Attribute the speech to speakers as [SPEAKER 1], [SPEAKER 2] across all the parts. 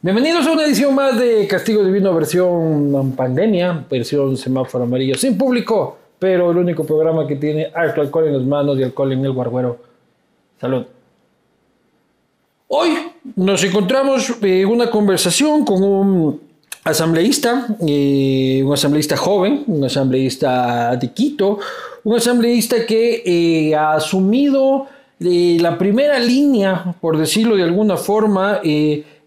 [SPEAKER 1] Bienvenidos a una edición más de Castigo Divino versión pandemia, versión semáforo amarillo, sin público, pero el único programa que tiene alcohol en las manos y alcohol en el guarguero. Salud. Hoy nos encontramos en una conversación con un asambleísta, eh, un asambleísta joven, un asambleísta de Quito, un asambleísta que eh, ha asumido eh, la primera línea, por decirlo de alguna forma,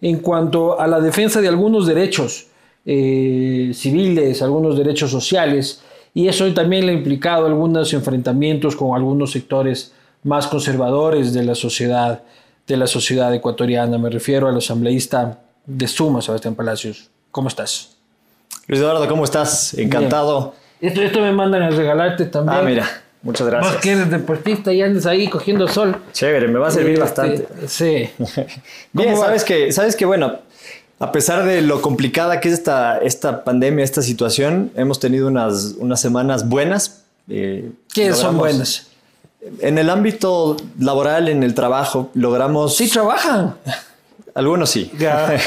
[SPEAKER 1] en cuanto a la defensa de algunos derechos civiles, algunos derechos sociales, y eso también le ha implicado algunos enfrentamientos con algunos sectores más conservadores de la sociedad, de la sociedad ecuatoriana. Me refiero al asambleísta de Suma, Sebastián Palacios. ¿Cómo estás?
[SPEAKER 2] Luis Eduardo, ¿cómo estás? Encantado.
[SPEAKER 1] Esto, esto me mandan a regalarte también.
[SPEAKER 2] Ah, mira, muchas gracias.
[SPEAKER 1] Más que eres deportista y andes ahí cogiendo sol.
[SPEAKER 2] Chévere, me va a servir este, bastante.
[SPEAKER 1] Sí.
[SPEAKER 2] Bien, sabes que, sabes que, bueno, a pesar de lo complicada que es esta, esta pandemia, esta situación, hemos tenido unas, unas semanas buenas.
[SPEAKER 1] Eh, ¿Qué son buenas?
[SPEAKER 2] En el ámbito laboral, en el trabajo, logramos...
[SPEAKER 1] Sí, trabajan.
[SPEAKER 2] Algunos sí.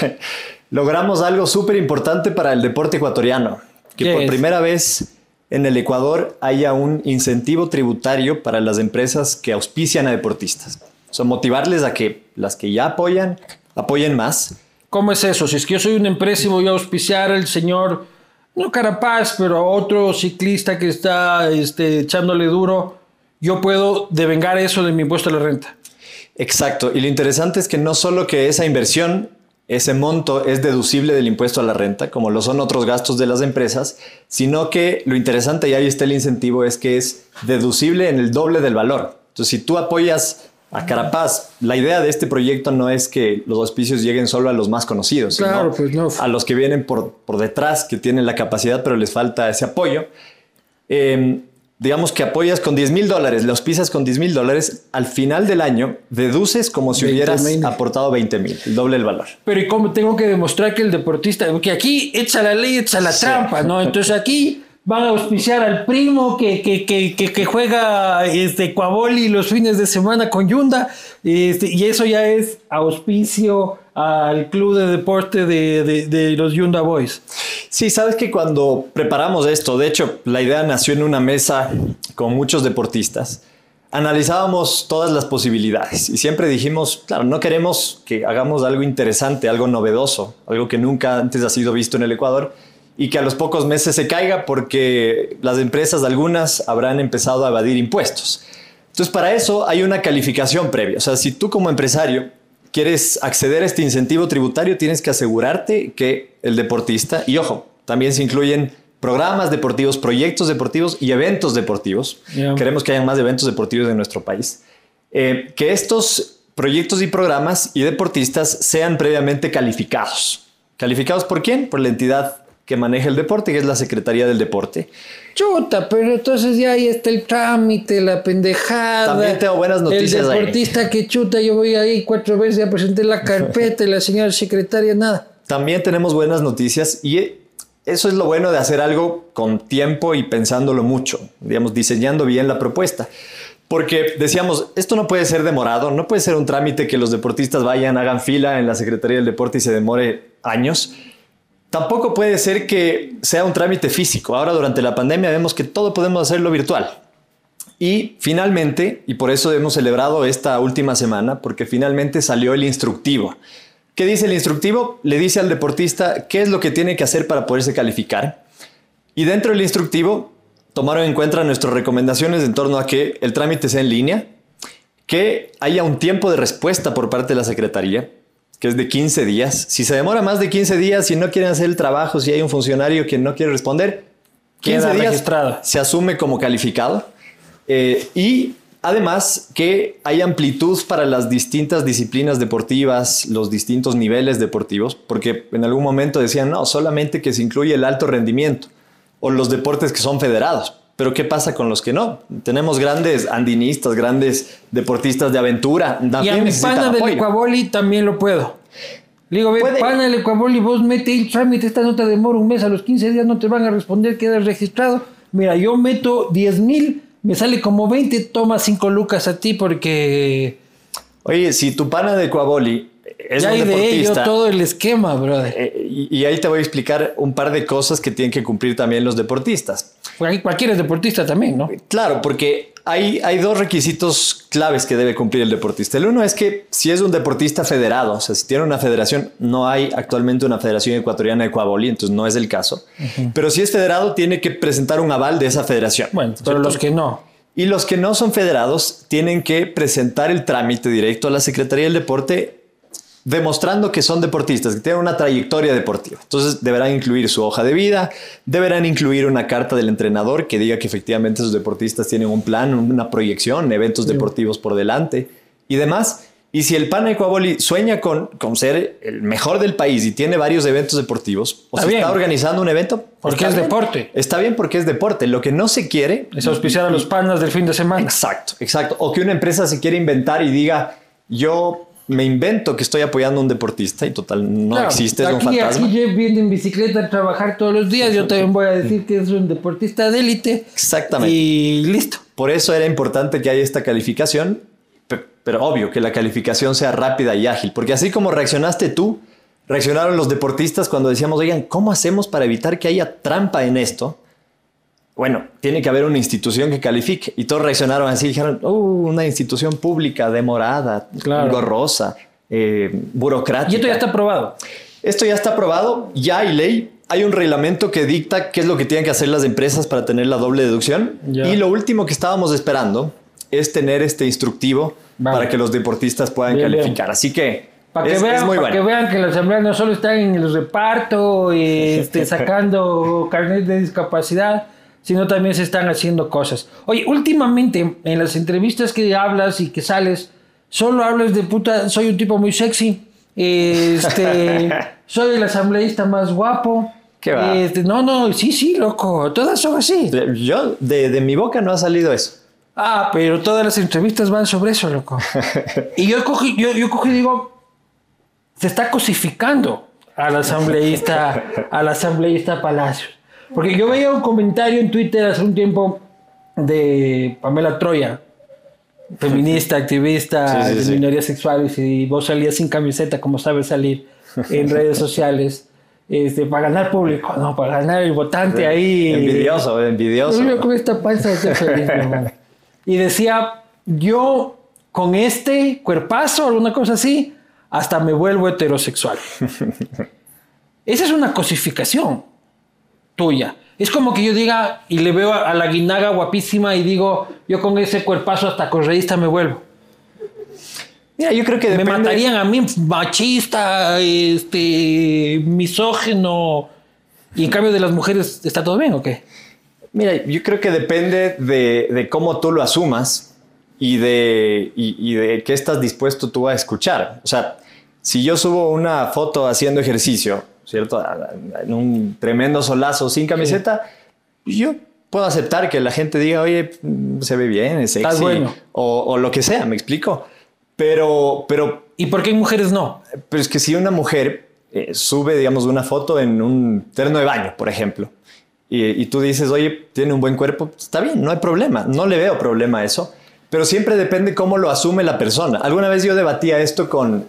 [SPEAKER 2] logramos algo súper importante para el deporte ecuatoriano, que por primera vez en el Ecuador haya un incentivo tributario para las empresas que auspician a deportistas. O sea, motivarles a que las que ya apoyan, apoyen más.
[SPEAKER 1] ¿Cómo es eso? Si es que yo soy una empresa y voy a auspiciar al señor, no Carapaz, pero otro ciclista que está este, echándole duro, yo puedo devengar eso de mi impuesto a la renta.
[SPEAKER 2] Exacto. Y lo interesante es que no solo que esa inversión ese monto es deducible del impuesto a la renta, como lo son otros gastos de las empresas, sino que lo interesante, y ahí está el incentivo, es que es deducible en el doble del valor. Entonces, si tú apoyas a Carapaz, la idea de este proyecto no es que los auspicios lleguen solo a los más conocidos,
[SPEAKER 1] sino pues
[SPEAKER 2] a los que vienen por, por detrás, que tienen la capacidad, pero les falta ese apoyo. Eh, digamos que apoyas con 10 mil dólares, los pisas con 10 mil dólares, al final del año deduces como si hubieras aportado 20 mil, el doble del valor.
[SPEAKER 1] Pero ¿y cómo tengo que demostrar que el deportista, porque aquí echa la ley, echa la trampa, ¿no? Entonces aquí van a auspiciar al primo que, que, que, que, juega este, Coaboli los fines de semana con Yunda, este, y eso ya es auspicio al club de deporte de, de, los Yunda Boys.
[SPEAKER 2] Sí, sabes que cuando preparamos esto, de hecho, la idea nació en una mesa con muchos deportistas. Analizábamos todas las posibilidades y siempre dijimos, claro, no queremos que hagamos algo interesante, algo novedoso, algo que nunca antes ha sido visto en el Ecuador, y que a los pocos meses se caiga porque las empresas, algunas, habrán empezado a evadir impuestos. Entonces, para eso hay una calificación previa. O sea, si tú como empresario quieres acceder a este incentivo tributario, tienes que asegurarte que el deportista, y ojo, también se incluyen programas deportivos, proyectos deportivos y eventos deportivos. Queremos que haya más eventos deportivos en nuestro país. Eh, que estos proyectos y programas y deportistas sean previamente calificados. ¿Calificados por quién? Por la entidad que maneja el deporte, que es la Secretaría del Deporte.
[SPEAKER 1] Chuta, pero entonces ya ahí está el trámite, la pendejada.
[SPEAKER 2] También tengo buenas noticias.
[SPEAKER 1] El deportista que chuta, yo voy ahí cuatro veces, ya presenté la carpeta y la señora secretaria, nada.
[SPEAKER 2] También tenemos buenas noticias y eso es lo bueno de hacer algo con tiempo y pensándolo mucho, digamos, diseñando bien la propuesta. Porque decíamos, esto no puede ser demorado, no puede ser un trámite que los deportistas vayan, hagan fila en la Secretaría del Deporte y se demore años Tampoco puede ser que sea un trámite físico. Ahora durante la pandemia vemos que todo podemos hacerlo virtual. Y finalmente, y por eso hemos celebrado esta última semana, porque finalmente salió el instructivo. ¿Qué dice el instructivo? Le dice al deportista qué es lo que tiene que hacer para poderse calificar. Y dentro del instructivo tomaron en cuenta nuestras recomendaciones en torno a que el trámite sea en línea, que haya un tiempo de respuesta por parte de la Secretaría, que es de 15 días. Si se demora más de 15 días, si no quieren hacer el trabajo, si hay un funcionario que no quiere responder, 15 días registrado. se asume como calificado. Eh, y además que hay amplitud para las distintas disciplinas deportivas, los distintos niveles deportivos, porque en algún momento decían, no, solamente que se incluye el alto rendimiento o los deportes que son federados. Pero ¿qué pasa con los que no? Tenemos grandes andinistas, grandes deportistas de aventura.
[SPEAKER 1] y a mi pana del Ecuaboli también lo puedo. Le digo, ve, pana del Ecuaboli, vos mete el trámite, esta nota demora un mes, a los 15 días no te van a responder, quedas registrado. Mira, yo meto 10 mil, me sale como 20, toma 5 lucas a ti porque...
[SPEAKER 2] Oye, si tu pana de Ecuaboli es
[SPEAKER 1] ya
[SPEAKER 2] un
[SPEAKER 1] hay de ello todo el esquema, brother.
[SPEAKER 2] Eh, y, y ahí te voy a explicar un par de cosas que tienen que cumplir también los deportistas.
[SPEAKER 1] Porque es deportista también, ¿no?
[SPEAKER 2] Claro, porque hay, hay dos requisitos claves que debe cumplir el deportista. El uno es que si es un deportista federado, o sea, si tiene una federación, no hay actualmente una federación ecuatoriana de Coaboli, entonces no es el caso. Pero si es federado, tiene que presentar un aval de esa federación.
[SPEAKER 1] Bueno, pero
[SPEAKER 2] ¿cierto?
[SPEAKER 1] los que no.
[SPEAKER 2] Y los que no son federados tienen que presentar el trámite directo a la Secretaría del Deporte demostrando que son deportistas, que tienen una trayectoria deportiva. Entonces deberán incluir su hoja de vida, deberán incluir una carta del entrenador que diga que efectivamente esos deportistas tienen un plan, una proyección, eventos deportivos por delante y demás. Y si el PAN Ecuaboli sueña con, con ser el mejor del país y tiene varios eventos deportivos, o
[SPEAKER 1] Está
[SPEAKER 2] si
[SPEAKER 1] bien.
[SPEAKER 2] está organizando un evento,
[SPEAKER 1] Porque es
[SPEAKER 2] bien.
[SPEAKER 1] deporte.
[SPEAKER 2] Está bien porque es deporte. Lo que no se quiere
[SPEAKER 1] Es auspiciar a los panas del fin de semana.
[SPEAKER 2] Exacto, exacto. O que una empresa se quiera inventar y diga, yo me invento que estoy apoyando a un deportista y total no
[SPEAKER 1] Claro,
[SPEAKER 2] existe, es un fantasma.
[SPEAKER 1] Aquí Jeff viene en bicicleta a trabajar todos los días. Yo también voy a decir que es un deportista de élite.
[SPEAKER 2] Exactamente.
[SPEAKER 1] Y listo.
[SPEAKER 2] Por eso era importante que haya esta calificación, pe- pero obvio que la calificación sea rápida y ágil, porque así como reaccionaste tú, reaccionaron los deportistas cuando decíamos, oigan, ¿cómo hacemos para evitar que haya trampa en esto? Bueno, tiene que haber una institución que califique. Y todos reaccionaron así, dijeron, oh, una institución pública, demorada,
[SPEAKER 1] Claro.
[SPEAKER 2] engorrosa, eh, burocrática.
[SPEAKER 1] Y esto ya está aprobado.
[SPEAKER 2] Esto ya está aprobado, ya hay ley, hay un reglamento que dicta qué es lo que tienen que hacer las empresas para tener la doble deducción.
[SPEAKER 1] Ya.
[SPEAKER 2] Y lo último que estábamos esperando es tener este instructivo
[SPEAKER 1] Vale.
[SPEAKER 2] para que los deportistas puedan
[SPEAKER 1] Bien,
[SPEAKER 2] calificar. Así que
[SPEAKER 1] Para que,
[SPEAKER 2] es,
[SPEAKER 1] vean,
[SPEAKER 2] es muy
[SPEAKER 1] para que vean que la asamblea no solo está en el reparto y este, sacando carnet de discapacidad, sino también se están haciendo cosas. Oye, últimamente en las entrevistas que hablas y que sales, solo hablas de puta, soy un tipo muy sexy, este, soy el asambleísta más guapo.
[SPEAKER 2] ¿Qué va?
[SPEAKER 1] Este, no, no, sí, sí, loco, todas son así.
[SPEAKER 2] Yo, de, de mi boca no ha salido eso.
[SPEAKER 1] Ah, pero todas las entrevistas van sobre eso, loco. y yo cogí, yo, yo cogí y digo, se está cosificando al asambleísta, al asambleísta Palacios. Porque yo veía un comentario en Twitter hace un tiempo de Pamela Troya, feminista, activista
[SPEAKER 2] Sí, sí,
[SPEAKER 1] de minorías sexuales, y vos salías sin camiseta, como sabes salir en redes sociales, este, para ganar público, no, para ganar el votante ahí.
[SPEAKER 2] Envidioso, envidioso.
[SPEAKER 1] Yo con esta panza estoy feliz. Y decía, yo con este cuerpazo, alguna cosa así, hasta me vuelvo heterosexual. Esa es una cosificación tuya. Es como que yo diga y le veo a, a la guinaga guapísima y digo, yo con ese cuerpazo hasta correísta me vuelvo.
[SPEAKER 2] Mira, yo creo que
[SPEAKER 1] Me
[SPEAKER 2] depende.
[SPEAKER 1] matarían a mí machista, este, misógeno. Y en cambio de las mujeres, ¿está todo bien o qué?
[SPEAKER 2] Mira, yo creo que depende de, de cómo tú lo asumas y de, y, y de qué estás dispuesto tú a escuchar. O sea, si yo subo una foto haciendo ejercicio, ¿cierto? En un tremendo solazo sin camiseta, yo puedo aceptar que la gente diga, oye, se ve bien, es sexy,
[SPEAKER 1] bueno.
[SPEAKER 2] o, o lo que sea, me explico. Pero, pero
[SPEAKER 1] ¿Y por qué en mujeres no?
[SPEAKER 2] pero es que si una mujer eh, sube, digamos, una foto en un terno de baño, por ejemplo, y, y tú dices, oye, tiene un buen cuerpo, está bien, no hay problema, no le veo problema a eso, pero siempre depende cómo lo asume la persona. Alguna vez yo debatía esto con,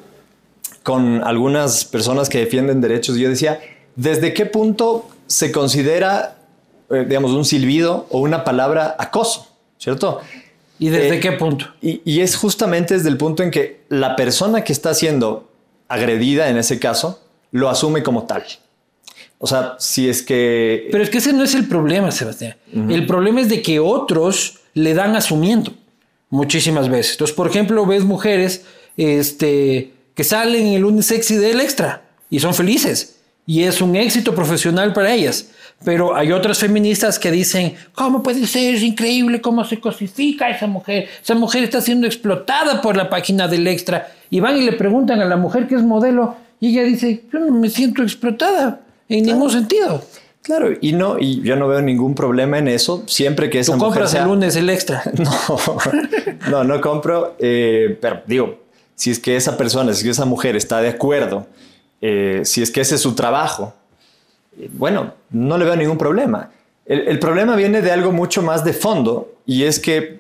[SPEAKER 2] con algunas personas que defienden derechos y yo decía, ¿desde qué punto se considera, eh, digamos, un silbido o una palabra acoso? ¿Cierto?
[SPEAKER 1] ¿Y desde
[SPEAKER 2] Eh,
[SPEAKER 1] qué punto?
[SPEAKER 2] Y, y es justamente desde el punto en que la persona que está siendo agredida en ese caso lo asume como tal. O sea, si es que...
[SPEAKER 1] Pero es que ese no es el problema, Sebastián. El problema es de que otros le dan asumiendo muchísimas veces. Entonces, por ejemplo, ves mujeres este, que salen en el unisexy del extra y son felices. Y es un éxito profesional para ellas. Pero hay otras feministas que dicen, ¿cómo puede ser? Es increíble cómo se cosifica esa mujer. Esa mujer está siendo explotada por la página del extra. Y van y le preguntan a la mujer que es modelo y ella dice, yo no me siento explotada en ningún sentido.
[SPEAKER 2] Claro, y no, y yo no veo ningún problema en eso, siempre que esa
[SPEAKER 1] Tú
[SPEAKER 2] mujer
[SPEAKER 1] compras
[SPEAKER 2] sea-
[SPEAKER 1] el lunes el extra.
[SPEAKER 2] No, no, no compro, eh, pero digo, si es que esa persona, si es que esa mujer está de acuerdo, eh, si es que ese es su trabajo, eh, bueno, no le veo ningún problema. El, el problema viene de algo mucho más de fondo y es que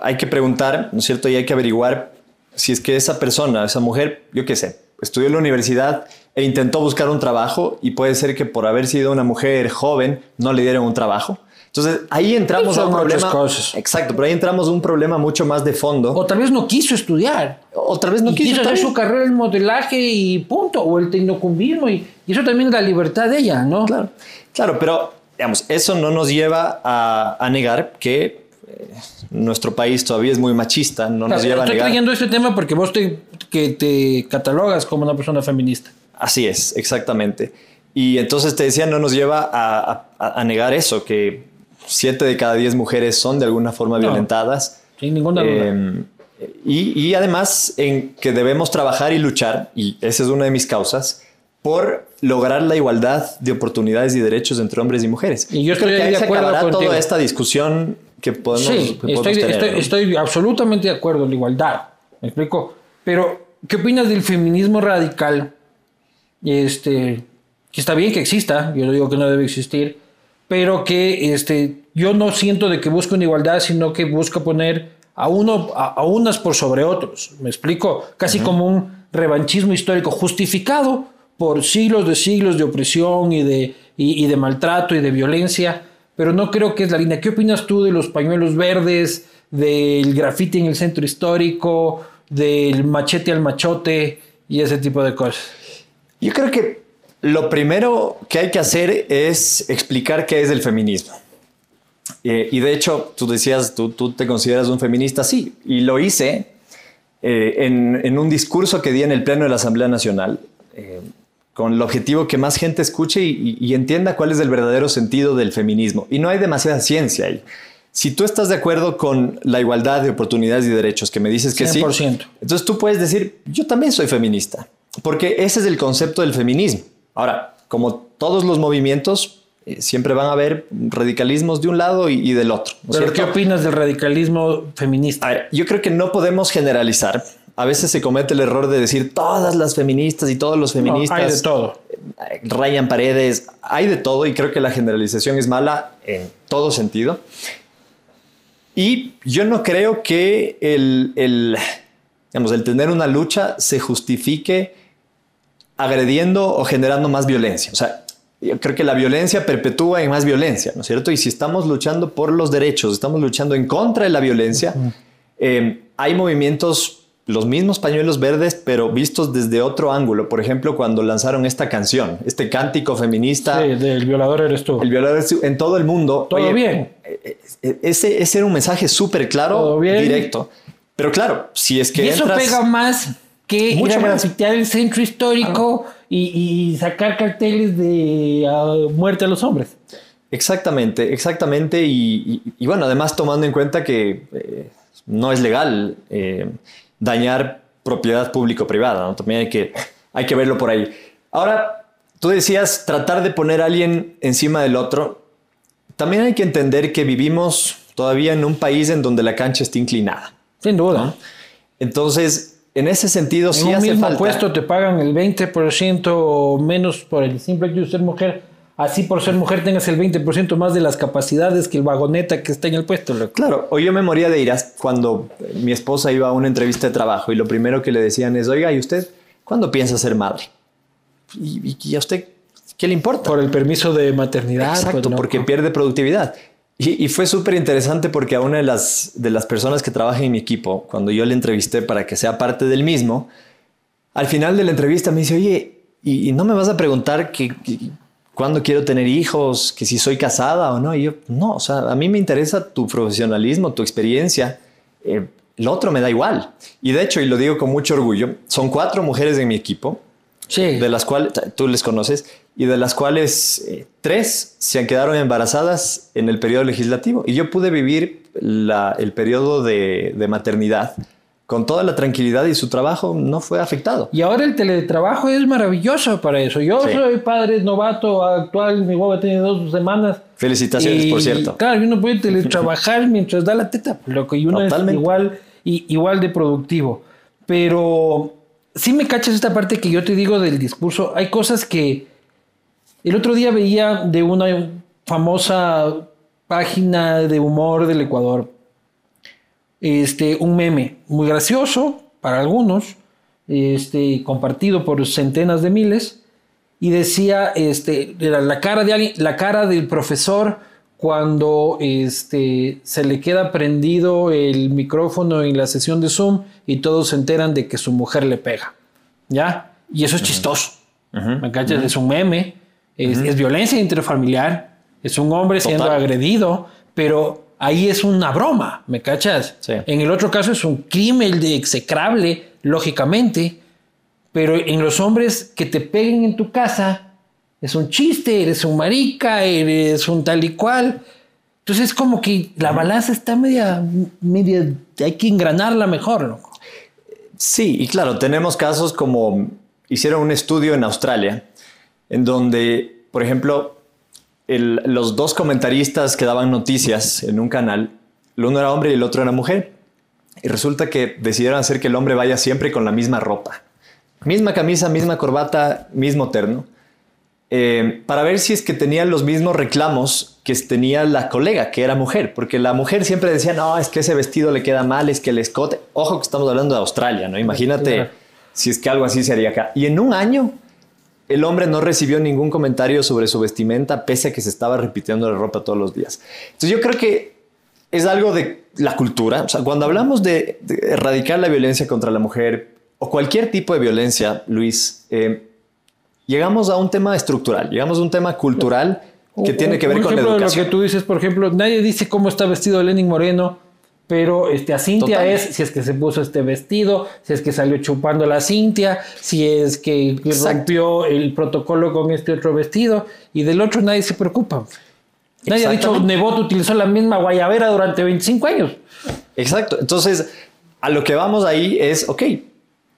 [SPEAKER 2] hay que preguntar, ¿no es cierto? Y hay que averiguar si es que esa persona, esa mujer, yo qué sé, estudió en la universidad e intentó buscar un trabajo y puede ser que por haber sido una mujer joven no le dieron un trabajo. Entonces ahí entramos a un problema.
[SPEAKER 1] Cosas.
[SPEAKER 2] Exacto, pero ahí entramos a un problema mucho más de fondo.
[SPEAKER 1] O tal vez no quiso estudiar.
[SPEAKER 2] O tal vez no
[SPEAKER 1] y
[SPEAKER 2] quiso,
[SPEAKER 1] hacer su carrera en modelaje y punto. O el tecnocumbismo. Y, y, eso también es la libertad de ella, ¿no?
[SPEAKER 2] Claro, claro pero digamos, eso no nos lleva a, a negar que eh, nuestro país todavía es muy machista. No
[SPEAKER 1] claro,
[SPEAKER 2] nos lleva
[SPEAKER 1] estoy
[SPEAKER 2] a negar.
[SPEAKER 1] trayendo este tema porque vos te, que te catalogas como una persona feminista.
[SPEAKER 2] Así es, exactamente. Y entonces te decía, no nos lleva a, a, a negar eso, que siete de cada diez mujeres son de alguna forma
[SPEAKER 1] No.
[SPEAKER 2] violentadas.
[SPEAKER 1] Sin ninguna duda.
[SPEAKER 2] Eh, y, y además en que debemos trabajar y luchar, y esa es una de mis causas, por lograr la igualdad de oportunidades y derechos entre hombres y mujeres.
[SPEAKER 1] Y yo
[SPEAKER 2] creo
[SPEAKER 1] estoy
[SPEAKER 2] que ahí
[SPEAKER 1] de
[SPEAKER 2] se
[SPEAKER 1] acuerdo
[SPEAKER 2] acabará
[SPEAKER 1] contigo.
[SPEAKER 2] toda esta discusión que podemos,
[SPEAKER 1] sí,
[SPEAKER 2] que podemos
[SPEAKER 1] estoy,
[SPEAKER 2] tener,
[SPEAKER 1] estoy,
[SPEAKER 2] ¿no?
[SPEAKER 1] estoy absolutamente de acuerdo en la igualdad. ¿Me explico? Pero, ¿qué opinas del feminismo radical? Este, que está bien que exista, yo no digo que no debe existir, pero que este, yo no siento de que busca una igualdad, sino que busca poner a, uno, a, a unas por sobre otros. ¿Me explico? Casi como un revanchismo histórico justificado por siglos de siglos de opresión y de, y, y de maltrato y de violencia, pero no creo que es la línea. ¿Qué opinas tú de los pañuelos verdes, del grafiti en el centro histórico, del machete al machote y ese tipo de cosas?
[SPEAKER 2] Yo creo que lo primero que hay que hacer es explicar qué es el feminismo. Eh, y de hecho, tú decías, tú, tú te consideras un feminista, sí, y lo hice eh, en, en, un discurso que di en el Pleno de la Asamblea Nacional, eh, con el objetivo que más gente escuche y, y, y, entienda cuál es el verdadero sentido del feminismo. Y no hay demasiada ciencia ahí. Si tú estás de acuerdo con la igualdad de oportunidades y derechos, que me dices que
[SPEAKER 1] 100%.
[SPEAKER 2] sí, entonces tú puedes decir, yo también soy feminista, porque ese es el concepto del feminismo. Ahora, como todos los movimientos, eh, siempre van a haber radicalismos de un lado y, y del otro. ¿no
[SPEAKER 1] ¿Pero qué opinas del radicalismo feminista?
[SPEAKER 2] A ver, yo creo que no podemos generalizar. A veces se comete el error de decir todas las feministas y todos los feministas.
[SPEAKER 1] No, hay de todo.
[SPEAKER 2] Eh, Rayan paredes, hay de todo y creo que la generalización es mala en todo sentido. Y yo no creo que el, el, digamos, el tener una lucha se justifique agrediendo o generando más violencia. O sea, yo creo que la violencia perpetúa en más violencia, ¿no es cierto? Y si estamos luchando por los derechos, estamos luchando en contra de la violencia, eh, hay movimientos, los mismos pañuelos verdes, pero vistos desde otro ángulo. Por ejemplo, cuando lanzaron esta canción, este cántico feminista.
[SPEAKER 1] Sí, del violador eres tú.
[SPEAKER 2] El violador eres tú, en todo el mundo.
[SPEAKER 1] Todo oye, bien.
[SPEAKER 2] Ese, ese, era un mensaje súper claro, directo. Pero claro, si es que.
[SPEAKER 1] Y eso
[SPEAKER 2] entras,
[SPEAKER 1] pega más que
[SPEAKER 2] mucho
[SPEAKER 1] ir a
[SPEAKER 2] más.
[SPEAKER 1] grafitear el centro histórico ah. y, y, sacar carteles de uh, muerte a los hombres.
[SPEAKER 2] Exactamente, exactamente. Y, y, y, bueno, además tomando en cuenta que eh, no es legal eh, dañar propiedad público-privada, ¿no? también hay que, hay que verlo por ahí. Ahora, tú decías tratar de poner a alguien encima del otro. También hay que entender que vivimos todavía en un país en donde la cancha está inclinada.
[SPEAKER 1] Sin duda.
[SPEAKER 2] ¿no? Entonces, en ese sentido,
[SPEAKER 1] en
[SPEAKER 2] sí
[SPEAKER 1] un
[SPEAKER 2] hace
[SPEAKER 1] mismo
[SPEAKER 2] falta.
[SPEAKER 1] puesto te pagan el 20% o menos por el simple hecho de ser mujer. Así por ser mujer tengas el 20% más de las capacidades que el vagoneta que está en el puesto. Loco.
[SPEAKER 2] Claro, o yo me moría de iras cuando mi esposa iba a una entrevista de trabajo y lo primero que le decían es, oiga, ¿y usted cuándo piensa ser madre? ¿Y, y a usted qué le importa?
[SPEAKER 1] Por el permiso de maternidad.
[SPEAKER 2] Exacto,
[SPEAKER 1] pues no.
[SPEAKER 2] porque pierde productividad. Y, y fue súper interesante porque a una de las, de las personas que trabaja en mi equipo, cuando yo le entrevisté para que sea parte del mismo, al final de la entrevista me dice, oye, ¿y, y no me vas a preguntar que, que, cuándo quiero tener hijos, que si soy casada o no? Y yo, no, o sea, a mí me interesa tu profesionalismo, tu experiencia. Eh, lo otro me da igual. Y de hecho, y lo digo con mucho orgullo, son cuatro mujeres en mi equipo,
[SPEAKER 1] sí.
[SPEAKER 2] de las cuales tú les conoces, y de las cuales eh, tres se quedaron embarazadas en el periodo legislativo. Y yo pude vivir la, el periodo de, de, maternidad con toda la tranquilidad y su trabajo no fue afectado.
[SPEAKER 1] Y ahora el teletrabajo es maravilloso para eso. Yo sí. soy padre novato actual, mi huevo tiene dos semanas.
[SPEAKER 2] Felicitaciones,
[SPEAKER 1] y,
[SPEAKER 2] por cierto.
[SPEAKER 1] Claro, uno puede teletrabajar mientras da la teta, loco, y uno Totalmente. es igual, y, igual de productivo. Pero sí me cachas esta parte que yo te digo del discurso. Hay cosas que el otro día veía de una famosa página de humor del Ecuador este, un meme muy gracioso para algunos, este, compartido por centenas de miles, y decía, este, la cara de alguien, la cara del profesor cuando este, se le queda prendido el micrófono en la sesión de Zoom y todos se enteran de que su mujer le pega. ¿Ya? Y eso es chistoso. ¿Me cachas? Es un meme, es, violencia interfamiliar, es un hombre siendo agredido, pero ahí es una broma, ¿me cachas? En el otro caso es un crimen de execrable, lógicamente, pero en los hombres que te peguen en tu casa, es un chiste, eres un marica, eres un tal y cual. Entonces es como que la balanza está media, media, hay que engranarla mejor, ¿no?
[SPEAKER 2] Sí, y claro, tenemos casos como hicieron un estudio en Australia, en donde, por ejemplo, los dos comentaristas que daban noticias en un canal, el uno era hombre y el otro era mujer, y resulta que decidieron hacer que el hombre vaya siempre con la misma ropa, misma camisa, misma corbata, mismo terno. Eh, para ver si es que tenía los mismos reclamos que tenía la colega, que era mujer, porque la mujer siempre decía, no, es que ese vestido le queda mal, es que el escote, ojo que estamos hablando de Australia, ¿no? Imagínate si es que algo así se haría acá. Y en un año, el hombre no recibió ningún comentario sobre su vestimenta, pese a que se estaba repitiendo la ropa todos los días. Entonces yo creo que es algo de la cultura. O sea, cuando hablamos de, erradicar la violencia contra la mujer o cualquier tipo de violencia, Luis, eh, llegamos a un tema estructural, llegamos a un tema cultural que tiene que ver con la educación.
[SPEAKER 1] Lo que tú dices, por ejemplo, nadie dice cómo está vestido Lenin Moreno, pero este, a Cintia es si es que se puso este vestido, si es que salió chupando la Cintia, si es que rompió el protocolo con este otro vestido, y del otro nadie se preocupa. Nadie ha dicho, Nebot utilizó la misma guayabera durante 25 años.
[SPEAKER 2] Exacto. Entonces, a lo que vamos ahí es, ok,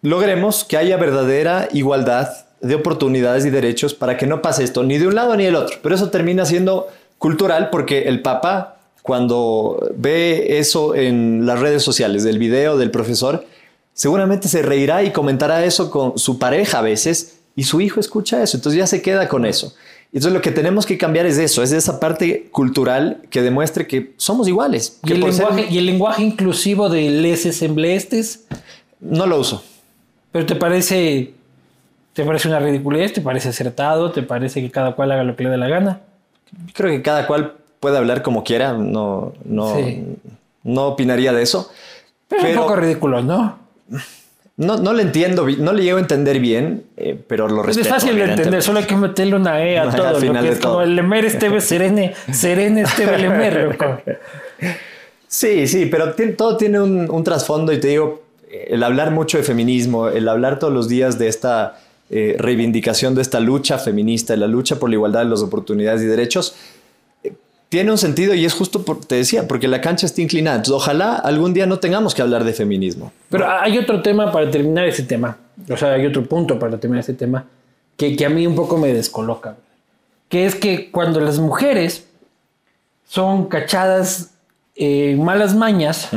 [SPEAKER 2] logremos que haya verdadera igualdad de oportunidades y derechos para que no pase esto ni de un lado ni del otro. Pero eso termina siendo cultural porque el Papa, cuando ve eso en las redes sociales, del video del profesor, seguramente se reirá y comentará eso con su pareja a veces y su hijo escucha eso, entonces ya se queda con eso. Entonces lo que tenemos que cambiar es eso, es esa parte cultural que demuestre que somos iguales.
[SPEAKER 1] ¿Y, el, lenguaje, ¿y el lenguaje inclusivo de leses embleestes?
[SPEAKER 2] No lo uso.
[SPEAKER 1] ¿Pero te parece ¿Te parece una ridiculez? ¿Te parece acertado? ¿Te parece que cada cual haga lo que le dé la gana?
[SPEAKER 2] Creo que cada cual puede hablar como quiera, no, no, no opinaría de eso.
[SPEAKER 1] Pero, es un poco ridículo, ¿no?
[SPEAKER 2] No, no le entiendo, no le llego a entender bien, eh, pero lo respeto.
[SPEAKER 1] Es fácil de entender, solo hay que meterle una E a todo. Al final es como el Lemer Esteve Serene, Serene Esteve Lemer.
[SPEAKER 2] sí, sí, pero todo tiene un, un trasfondo y te digo, el hablar mucho de feminismo, el hablar todos los días de esta eh, reivindicación de esta lucha feminista, la lucha por la igualdad de las oportunidades y derechos, tiene un sentido y es justo, por, te decía, porque la cancha está inclinada. Entonces, ojalá algún día no tengamos que hablar de feminismo.
[SPEAKER 1] Pero hay otro tema para terminar ese tema, o sea, hay otro punto para terminar ese tema que, que a mí un poco me descoloca, que es que cuando las mujeres son cachadas en malas mañas,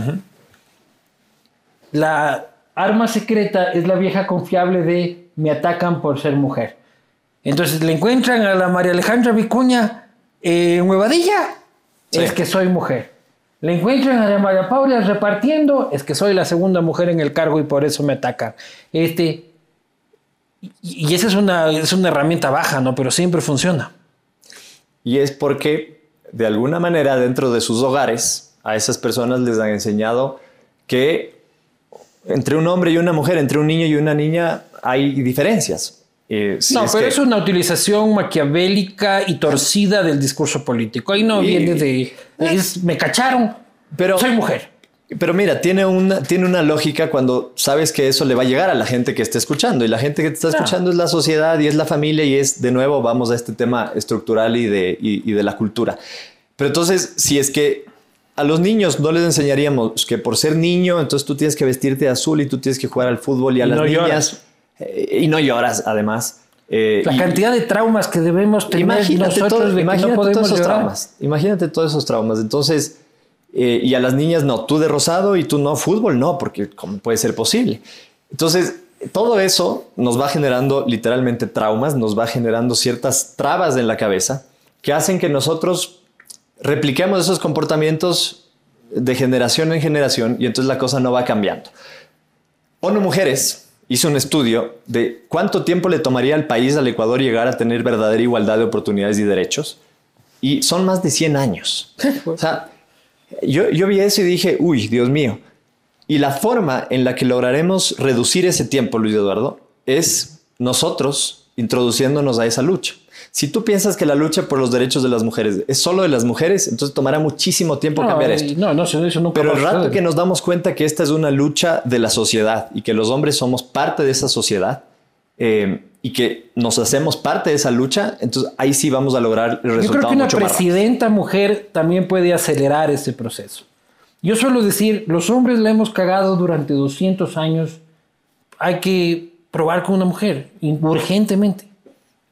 [SPEAKER 1] la arma secreta es la vieja confiable de me atacan por ser mujer. Entonces le encuentran a la María Alejandra Vicuña en Huevadilla, es que soy mujer. Le encuentran a la María Paula repartiendo, es que soy la segunda mujer en el cargo y por eso me atacan. Este, y esa es una, es una herramienta baja, ¿no? Pero siempre funciona.
[SPEAKER 2] Y es porque, de alguna manera, dentro de sus hogares, a esas personas les han enseñado que entre un hombre y una mujer, entre un niño y una niña, hay diferencias.
[SPEAKER 1] Eh, no, pero es una utilización maquiavélica y torcida del discurso político. Ahí no viene de. me cacharon, pero soy mujer.
[SPEAKER 2] Pero mira, tiene una, tiene una lógica cuando sabes que eso le va a llegar a la gente que está escuchando. Y la gente que te está escuchando es la sociedad y es la familia y es, de nuevo, vamos a este tema estructural y de, y de la cultura. Pero entonces, si es que a los niños no les enseñaríamos que por ser niño, entonces tú tienes que vestirte de azul y tú tienes que jugar al fútbol y a las niñas. Eh, y no lloras, además.
[SPEAKER 1] Eh, la cantidad de traumas que debemos tener imagínate nosotros
[SPEAKER 2] imagínate todos esos traumas. Imagínate todos esos traumas. Entonces, eh, y a las niñas no, tú de rosado y tú no, fútbol no, porque ¿cómo puede ser posible? Entonces, todo eso nos va generando literalmente traumas, nos va generando ciertas trabas en la cabeza que hacen que nosotros repliquemos esos comportamientos de generación en generación y entonces la cosa no va cambiando. O no mujeres, hizo un estudio de cuánto tiempo le tomaría al país, al Ecuador, llegar a tener verdadera igualdad de oportunidades y derechos. Y son más de 100 años. o sea, yo, yo vi eso y dije, uy, Dios mío. Y la forma en la que lograremos reducir ese tiempo, Luis Eduardo, es nosotros introduciéndonos a esa lucha. Si tú piensas que la lucha por los derechos de las mujeres es solo de las mujeres, entonces tomará muchísimo tiempo cambiar esto.
[SPEAKER 1] No, no, eso nunca
[SPEAKER 2] Pero el rato que nos damos cuenta que esta es una lucha de la sociedad y que los hombres somos parte de esa sociedad eh, y que nos hacemos parte de esa lucha, entonces ahí sí vamos a lograr el resultado. Yo
[SPEAKER 1] creo que una presidenta mujer también puede acelerar ese proceso. Yo suelo decir, los hombres la hemos cagado durante 200 años, hay que probar con una mujer, urgentemente.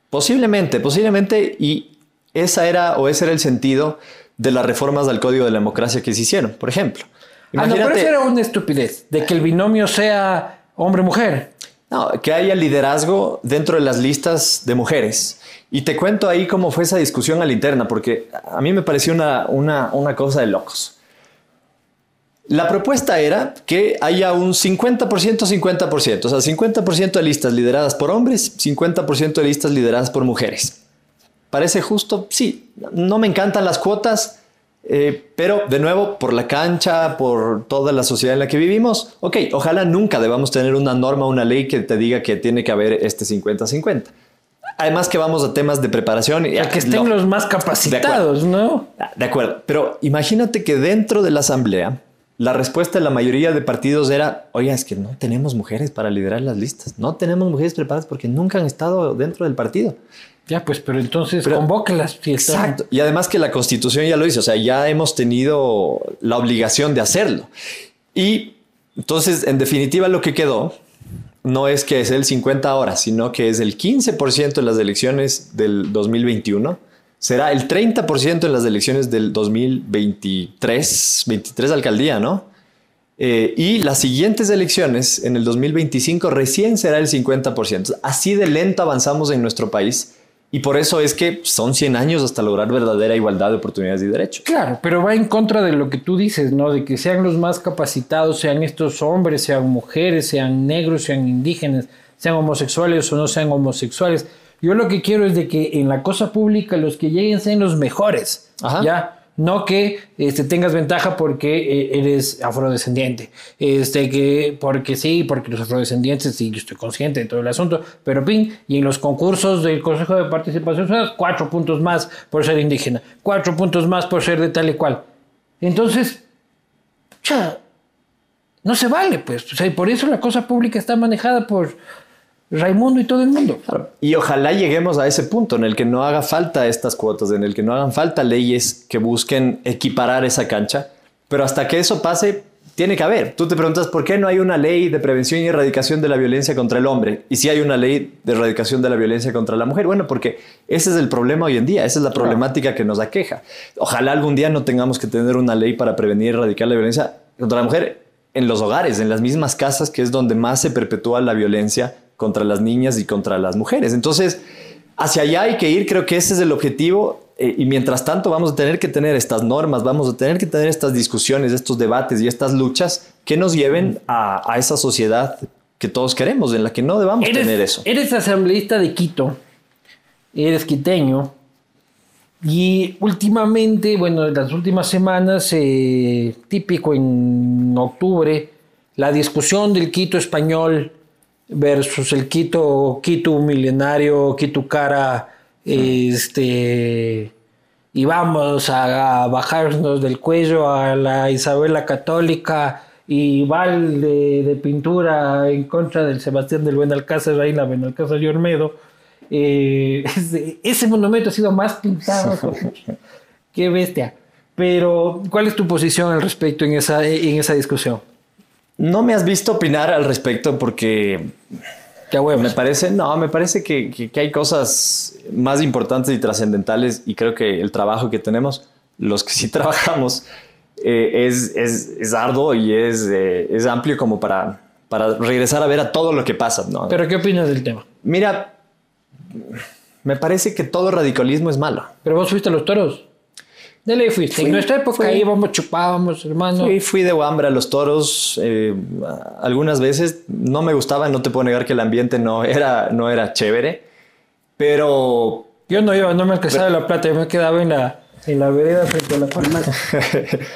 [SPEAKER 2] Posiblemente, posiblemente, y esa era o ese era el sentido de las reformas al Código de la Democracia que se hicieron, por ejemplo.
[SPEAKER 1] Imagínate, ah, no, pero eso era una estupidez, de que el binomio sea hombre-mujer.
[SPEAKER 2] No, que haya liderazgo dentro de las listas de mujeres. Y te cuento ahí cómo fue esa discusión a la interna, porque a mí me pareció una, una, una cosa de locos. La propuesta era que haya un 50%, 50%, o sea, 50% de listas lideradas por hombres, 50% de listas lideradas por mujeres. ¿Parece justo? Sí, no me encantan las cuotas, eh, pero de nuevo, por la cancha, por toda la sociedad en la que vivimos, ok, ojalá nunca debamos tener una norma, una ley que te diga que tiene que haber este 50-50. Además que vamos a temas de preparación.
[SPEAKER 1] Y, que estén los más capacitados, ¿no?
[SPEAKER 2] De acuerdo, pero imagínate que dentro de la asamblea la respuesta de la mayoría de partidos era, oye, es que no tenemos mujeres para liderar las listas, no tenemos mujeres preparadas porque nunca han estado dentro del partido.
[SPEAKER 1] Ya, pues, pero entonces convóquelas.
[SPEAKER 2] Exacto. Y además que la constitución ya lo dice, o sea, ya hemos tenido la obligación de hacerlo. Y entonces, en definitiva, lo que quedó no es que es el 50 ahora, sino que es el 15% en las elecciones del 2021 será el 30% en las elecciones del 2023, 23 alcaldía, ¿no? Eh, y las siguientes elecciones en el 2025 recién será el 50%. Así de lento avanzamos en nuestro país y por eso es que son 100 años hasta lograr verdadera igualdad de oportunidades y derechos.
[SPEAKER 1] Claro, pero va en contra de lo que tú dices, ¿no? De que sean los más capacitados, sean estos hombres, sean mujeres, sean negros, sean indígenas, sean homosexuales o no sean homosexuales yo lo que quiero es de que en la cosa pública los que lleguen sean los mejores. ¿Ya? No que este, tengas ventaja porque eh, eres afrodescendiente. Este, que porque sí, porque los afrodescendientes, sí, yo estoy consciente de todo el asunto, pero pin, y en los concursos del Consejo de Participación cuatro puntos más por ser indígena, cuatro puntos más por ser de tal y cual. Entonces, no se vale, pues. O sea, y por eso la cosa pública está manejada por Raimundo y todo el mundo.
[SPEAKER 2] Y ojalá lleguemos a ese punto en el que no haga falta estas cuotas, en el que no hagan falta leyes que busquen equiparar esa cancha. Pero hasta que eso pase, tiene que haber. Tú te preguntas por qué no hay una ley de prevención y erradicación de la violencia contra el hombre y si hay una ley de erradicación de la violencia contra la mujer. Bueno, porque ese es el problema hoy en día, esa es la problemática que nos aqueja. Ojalá algún día no tengamos que tener una ley para prevenir y erradicar la violencia contra la mujer en los hogares, en las mismas casas, que es donde más se perpetúa la violencia contra las niñas y contra las mujeres. Entonces, hacia allá hay que ir, creo que ese es el objetivo. Eh, y mientras tanto vamos a tener que tener estas normas, vamos a tener que tener estas discusiones, estos debates y estas luchas que nos lleven a, esa sociedad que todos queremos, en la que no debamos tener eso.
[SPEAKER 1] Eres asambleísta de Quito, eres quiteño, y últimamente, bueno, en las últimas semanas, eh, típico en octubre, la discusión del Quito español versus el Quito, Quito milenario, Quito cara, este, y vamos a, bajarnos del cuello a la Isabela Católica y Val de, pintura en contra del Sebastián del Benalcázar, ahí la Benalcázar y Ormedo. Eh, ese, monumento ha sido más pintado. Qué bestia. Pero, ¿cuál es tu posición al respecto en esa, en esa discusión?
[SPEAKER 2] No me has visto opinar al respecto porque me parece, no, me parece que, hay cosas más importantes y trascendentales y creo que el trabajo que tenemos, los que sí trabajamos, eh, es, es, arduo y es, eh, es amplio como para, para regresar a ver a todo lo que pasa. ¿no?
[SPEAKER 1] ¿Pero qué opinas del tema?
[SPEAKER 2] Mira, me parece que todo radicalismo es malo.
[SPEAKER 1] ¿Pero vos fuiste a los toros? De ley fuiste.
[SPEAKER 2] Fui,
[SPEAKER 1] en nuestra época
[SPEAKER 2] fui.
[SPEAKER 1] íbamos, chupábamos, hermano.
[SPEAKER 2] Fui, fui de Wambra a los toros eh, algunas veces. No me gustaba, no te puedo negar que el ambiente no era, no era chévere. Pero
[SPEAKER 1] Yo no iba, no me alcanzaba la plata, yo me quedaba en la, en la vereda frente a la farmacia.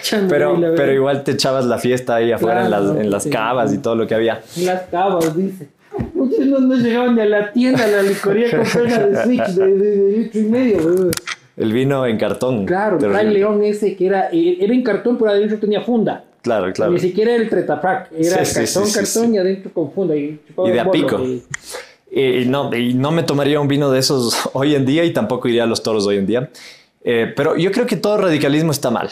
[SPEAKER 2] Pero,
[SPEAKER 1] la
[SPEAKER 2] pero igual te echabas la fiesta ahí afuera en,
[SPEAKER 1] Claro,
[SPEAKER 2] las, en las
[SPEAKER 1] sí.
[SPEAKER 2] cavas y todo lo que había.
[SPEAKER 1] En las cabas, dice. Muchos no, no llegaban ni a la tienda, a la licorería con pena de Switch de, de, de litro y medio, weón.
[SPEAKER 2] El vino en cartón.
[SPEAKER 1] Claro,
[SPEAKER 2] Terrible.
[SPEAKER 1] Fray León ese que era, eh, era en cartón, pero adentro tenía funda.
[SPEAKER 2] Claro, claro.
[SPEAKER 1] Ni siquiera era el Tretapac, era
[SPEAKER 2] Sí,
[SPEAKER 1] cartón,
[SPEAKER 2] sí, sí,
[SPEAKER 1] cartón y adentro con funda. Y,
[SPEAKER 2] Y de a pico.
[SPEAKER 1] y-
[SPEAKER 2] Y no, y no me tomaría un vino de esos hoy en día y tampoco iría a los toros hoy en día. Eh, pero yo creo que todo radicalismo está mal.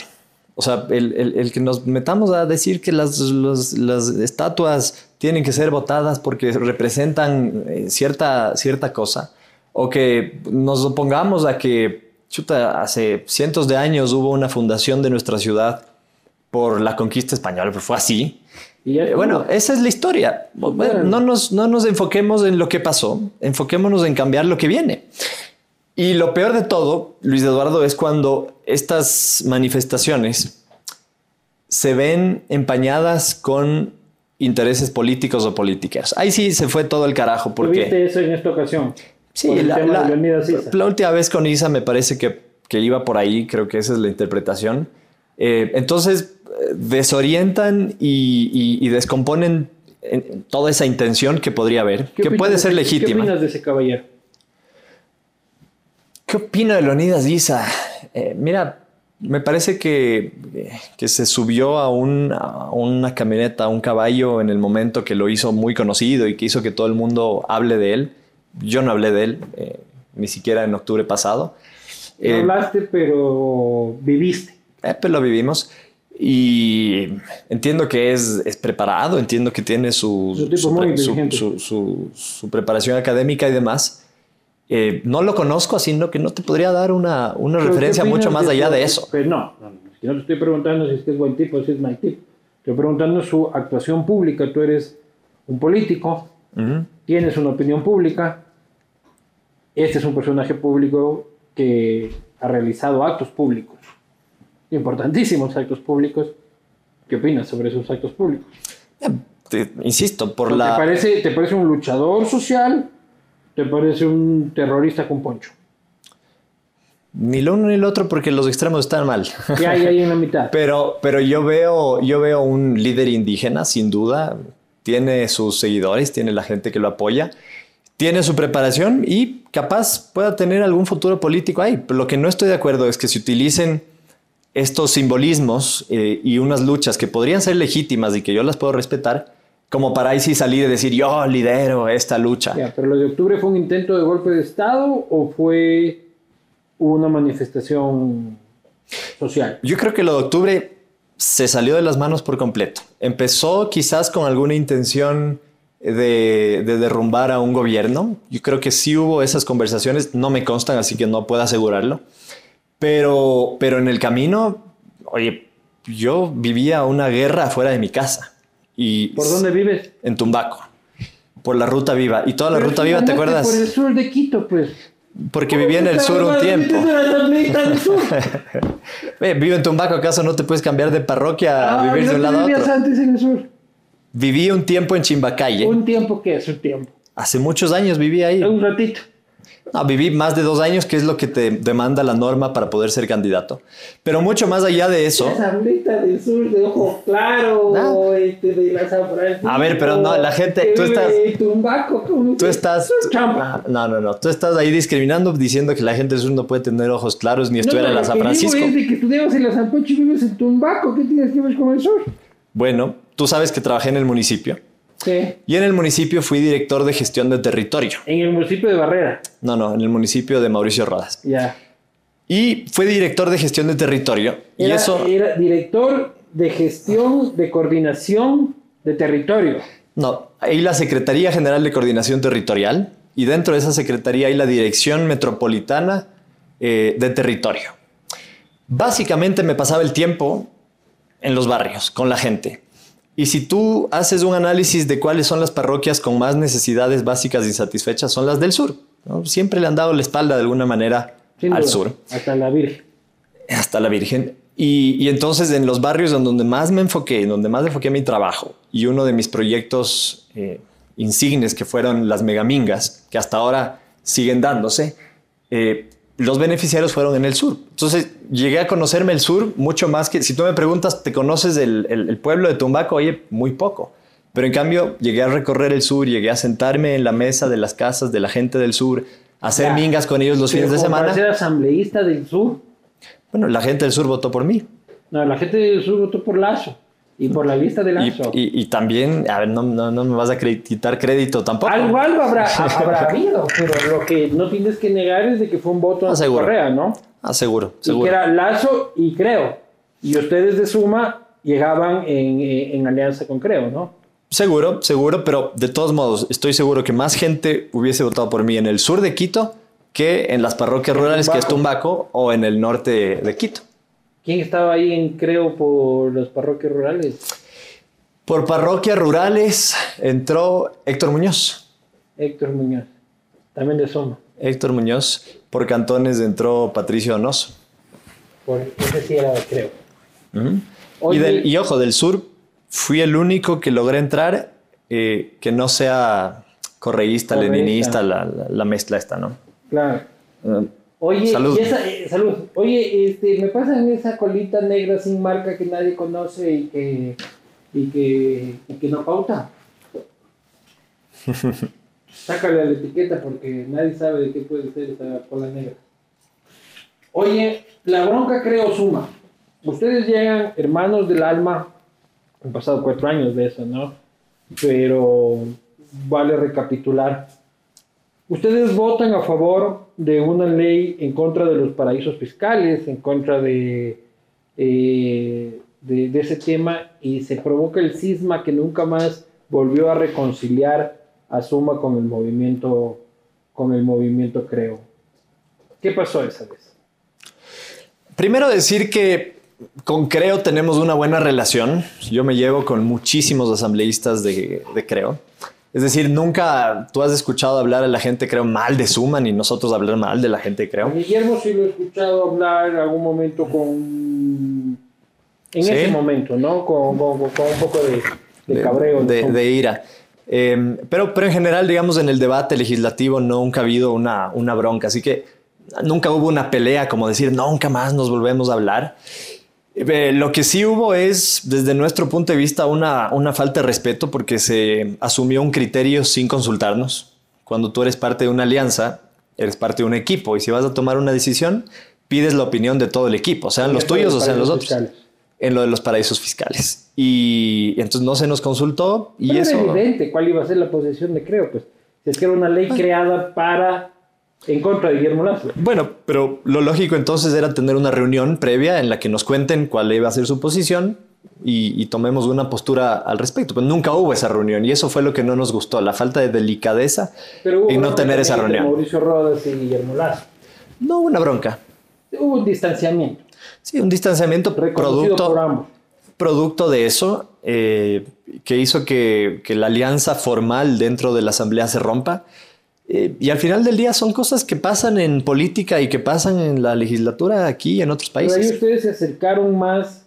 [SPEAKER 2] O sea, el, el- el que nos metamos a decir que las, los- las estatuas tienen que ser votadas porque representan eh, cierta, cierta cosa, o que nos opongamos a que, chuta, hace cientos de años hubo una fundación de nuestra ciudad por la conquista española, pero fue así.
[SPEAKER 1] y
[SPEAKER 2] Eh. Bueno, esa es la historia. Bueno,
[SPEAKER 1] Bueno.
[SPEAKER 2] no, nos, no nos enfoquemos en lo que pasó, enfoquémonos en cambiar lo que viene. Y lo peor de todo, Luis Eduardo, es cuando estas manifestaciones se ven empañadas con intereses políticos o políticas. Ahí sí se fue todo el carajo
[SPEAKER 1] ¿Tú viste
[SPEAKER 2] porque...
[SPEAKER 1] eso en esta ocasión?
[SPEAKER 2] Sí, la, la- la última vez con Isa me parece que, que iba por ahí, creo que esa es la interpretación. Eh, entonces eh, desorientan y, y- y descomponen en- toda esa intención que podría haber,
[SPEAKER 1] ¿Qué
[SPEAKER 2] que puede
[SPEAKER 1] de
[SPEAKER 2] ser legítima.
[SPEAKER 1] ¿Qué opinas de ese caballero?
[SPEAKER 2] ¿Qué opino de Leonidas Isa? Eh, mira, me parece que, que se subió a, un- a una camioneta, a un caballo en el momento que lo hizo muy conocido y que hizo que todo el mundo hable de él. Yo no hablé de él, eh, ni siquiera en octubre pasado.
[SPEAKER 1] No
[SPEAKER 2] Eh,
[SPEAKER 1] hablaste, pero viviste.
[SPEAKER 2] Eh, pues lo vivimos. Y entiendo que es, es preparado, entiendo que tiene su, su, su- su- preparación académica y demás. Eh, no lo conozco, así no, que no te podría dar una, una
[SPEAKER 1] Pero,
[SPEAKER 2] referencia
[SPEAKER 1] ¿qué
[SPEAKER 2] mucho más allá
[SPEAKER 1] su-
[SPEAKER 2] de eso.
[SPEAKER 1] Pero no, no, no, no te estoy preguntando si es que es buen tipo o si es mal tipo. Estoy preguntando su actuación pública. Tú eres un político,
[SPEAKER 2] Ujú.
[SPEAKER 1] tienes una opinión pública. Este es un personaje público que ha realizado actos públicos, importantísimos actos públicos. ¿Qué opinas sobre esos actos públicos?
[SPEAKER 2] Te- insisto, por
[SPEAKER 1] ¿Te,
[SPEAKER 2] la...
[SPEAKER 1] parece, ¿Te parece un luchador social? ¿Te parece un terrorista con poncho?
[SPEAKER 2] Ni lo uno ni lo otro porque los extremos están mal.
[SPEAKER 1] ¿Qué hay ahí en la mitad?
[SPEAKER 2] Pero, pero yo, veo, yo veo un líder indígena, sin duda. Tiene sus seguidores, tiene la gente que lo apoya, tiene su preparación y capaz pueda tener algún futuro político ahí. Pero lo que no estoy de acuerdo es que se utilicen estos simbolismos eh, y unas luchas que podrían ser legítimas y que yo las puedo respetar, como para ahí sí salir y decir yo lidero esta lucha.
[SPEAKER 1] Ya, pero lo de octubre fue un intento de golpe de Estado o fue una manifestación social?
[SPEAKER 2] Yo creo que lo de octubre se salió de las manos por completo. Empezó quizás con alguna intención de, de derrumbar a un gobierno. Yo creo que sí hubo esas conversaciones, no me constan, así que no puedo asegurarlo. Pero, pero en el camino, oye, yo vivía una guerra afuera de mi casa. Y
[SPEAKER 1] ¿Por dónde vives?
[SPEAKER 2] En Tumbaco. Por la ruta viva. Y toda la
[SPEAKER 1] Pero
[SPEAKER 2] ruta viva, ¿te acuerdas?
[SPEAKER 1] Por el sur de Quito, pues.
[SPEAKER 2] Porque vivía en el sur un tiempo. vivo en Tumbaco, ¿acaso no te puedes cambiar de parroquia a
[SPEAKER 1] Ah,
[SPEAKER 2] vivir de un
[SPEAKER 1] ¿no
[SPEAKER 2] lado a otro?
[SPEAKER 1] antes en el sur?
[SPEAKER 2] Viví un tiempo en Chimbacalle.
[SPEAKER 1] Un tiempo que es un tiempo.
[SPEAKER 2] Hace muchos años viví ahí.
[SPEAKER 1] Un ratito.
[SPEAKER 2] No, viví más de dos años, que es lo que te demanda la norma para poder ser candidato. Pero mucho más allá de eso.
[SPEAKER 1] Abuelita del sur de ojo claro,
[SPEAKER 2] Ah.
[SPEAKER 1] este, de la San Francisco.
[SPEAKER 2] A ver, pero no, la gente- tú estás-
[SPEAKER 1] Tumbaco,
[SPEAKER 2] Tú estás.
[SPEAKER 1] Trampa.
[SPEAKER 2] No, no, no. Tú estás ahí discriminando, diciendo que la gente del sur no puede tener ojos claros ni estuviera
[SPEAKER 1] No,
[SPEAKER 2] en la San
[SPEAKER 1] que digo
[SPEAKER 2] Francisco.
[SPEAKER 1] es de que estudiabas en la San y vives en Tumbaco. ¿Qué tienes que ver con el sur?
[SPEAKER 2] Bueno, tú sabes que trabajé en el municipio.
[SPEAKER 1] Sí.
[SPEAKER 2] Y en el municipio fui director de gestión de territorio.
[SPEAKER 1] En el municipio de Barrera.
[SPEAKER 2] No, no, en el municipio de Mauricio Rodas.
[SPEAKER 1] Ya.
[SPEAKER 2] Y fui director de gestión de territorio. Y
[SPEAKER 1] Era,
[SPEAKER 2] eso.
[SPEAKER 1] era director de gestión de coordinación de territorio.
[SPEAKER 2] No, hay la Secretaría General de Coordinación Territorial y dentro de esa secretaría hay la Dirección Metropolitana eh, de Territorio. Básicamente me pasaba el tiempo en los barrios, con la gente. Y si tú haces un análisis de cuáles son las parroquias con más necesidades básicas insatisfechas, son las del sur. ¿no? Siempre le han dado la espalda de alguna manera
[SPEAKER 1] Sin
[SPEAKER 2] al
[SPEAKER 1] duda,
[SPEAKER 2] sur.
[SPEAKER 1] Hasta la Virgen.
[SPEAKER 2] hasta la Virgen. Y, y, entonces en los barrios en donde más me enfoqué, en donde más enfoqué mi trabajo, y uno de mis proyectos eh, insignes que fueron las megamingas, que hasta ahora siguen dándose, eh, los beneficiarios fueron en el sur. Entonces llegué a conocerme el sur mucho más que, si tú me preguntas, ¿te conoces el, el, el pueblo de Tumbaco? Oye, muy poco. Pero en cambio llegué a recorrer el sur, llegué a sentarme en la mesa de las casas de la gente del sur, a hacer
[SPEAKER 1] Ya.
[SPEAKER 2] mingas con ellos los fines de semana.
[SPEAKER 1] Ser asambleísta del sur.
[SPEAKER 2] Bueno, la gente del sur votó por mí.
[SPEAKER 1] No, la gente del sur votó por Lazo. Y por la lista de
[SPEAKER 2] Y,
[SPEAKER 1] Lazo.
[SPEAKER 2] y- y también, a ver, no, no, no me vas a quitar crédito tampoco.
[SPEAKER 1] Algo, algo habrá, habrá habido, pero lo que no tienes que negar es de que fue un voto a. Correa, ¿no?
[SPEAKER 2] Ah, seguro,
[SPEAKER 1] Y que era Lazo y Creo. Y ustedes de Suma llegaban en, eh, en alianza con Creo, ¿no?
[SPEAKER 2] Seguro, seguro, pero de todos modos, estoy seguro que más gente hubiese votado por mí en el sur de Quito que en las parroquias rurales que es Tumbaco o en el norte de Quito.
[SPEAKER 1] ¿Quién estaba ahí en Creo por las parroquias rurales?
[SPEAKER 2] Por parroquias rurales entró Héctor Muñoz.
[SPEAKER 1] Héctor Muñoz. También de Suma.
[SPEAKER 2] Héctor Muñoz. Por cantones entró Patricio Donoso.
[SPEAKER 1] Por, ese sí era de Creo.
[SPEAKER 2] Y,
[SPEAKER 1] Oye-
[SPEAKER 2] del- y ojo, del sur fui el único que logré entrar eh, que no sea correísta,
[SPEAKER 1] Correísta.
[SPEAKER 2] leninista, la, la- la mezcla esta, ¿no?
[SPEAKER 1] Claro.
[SPEAKER 2] Eh,
[SPEAKER 1] Oye,
[SPEAKER 2] Salud.
[SPEAKER 1] y esa- eh, salud. Oye, este, me pasan esa colita negra sin marca que nadie conoce y que, y que, y que no pauta. Sácale la etiqueta porque nadie sabe de qué puede ser esa cola negra. Oye, la bronca creo suma. Ustedes llegan hermanos del alma, han pasado cuatro años de eso, ¿no? Pero vale recapitular. Ustedes votan a favor de una ley en contra de los paraísos fiscales, en contra de, eh, ese tema, y se provoca el cisma que nunca más volvió a reconciliar a Suma con el movimiento, con el movimiento Creo. ¿Qué pasó esa vez?
[SPEAKER 2] Primero decir que con Creo tenemos una buena relación. Yo me llevo con muchísimos asambleístas de Creo. Es decir, nunca tú has escuchado hablar a la gente Creo mal de Suma ni nosotros hablar mal de la gente Creo.
[SPEAKER 1] Guillermo sí lo he escuchado hablar en algún momento con... En
[SPEAKER 2] Sí.
[SPEAKER 1] ese momento, ¿no? Con, con- con un poco de, de cabreo.
[SPEAKER 2] de,
[SPEAKER 1] ¿no?
[SPEAKER 2] de ira. Eh, pero, pero en general, digamos, en el debate legislativo nunca ha habido una, una bronca, así que nunca hubo una pelea como decir, nunca más nos volvemos a hablar. Eh, lo que sí hubo es, desde nuestro punto de vista, una, una falta de respeto porque se asumió un criterio sin consultarnos. Cuando tú eres parte de una alianza, eres parte de un equipo y si vas a tomar una decisión, pides la opinión de todo el equipo, sean los tuyos o sean los otros
[SPEAKER 1] fiscales.
[SPEAKER 2] en lo de los paraísos fiscales. Y entonces no se nos consultó y
[SPEAKER 1] Pero
[SPEAKER 2] eso...
[SPEAKER 1] era evidente cuál iba a ser la posición de Creo, pues. Si es que era una ley creada para... En contra de Guillermo Lazo.
[SPEAKER 2] Bueno, pero lo lógico entonces era tener una reunión previa en la que nos cuenten cuál iba a ser su posición y, y tomemos una postura al respecto. Pero nunca hubo esa reunión y eso fue lo que no nos gustó, la falta de delicadeza
[SPEAKER 1] Pero
[SPEAKER 2] en no tener esa reunión.
[SPEAKER 1] Mauricio Rodas y Guillermo Lazo.
[SPEAKER 2] No hubo una bronca.
[SPEAKER 1] Hubo un distanciamiento.
[SPEAKER 2] Sí, un distanciamiento
[SPEAKER 1] Reconocido por
[SPEAKER 2] producto,
[SPEAKER 1] ambos.
[SPEAKER 2] producto de eso eh, que hizo que, que la alianza formal dentro de la asamblea se rompa. Eh, y al final del día son cosas que pasan en política y que pasan en la legislatura aquí y en otros
[SPEAKER 1] Pero ahí
[SPEAKER 2] países.
[SPEAKER 1] ustedes se acercaron más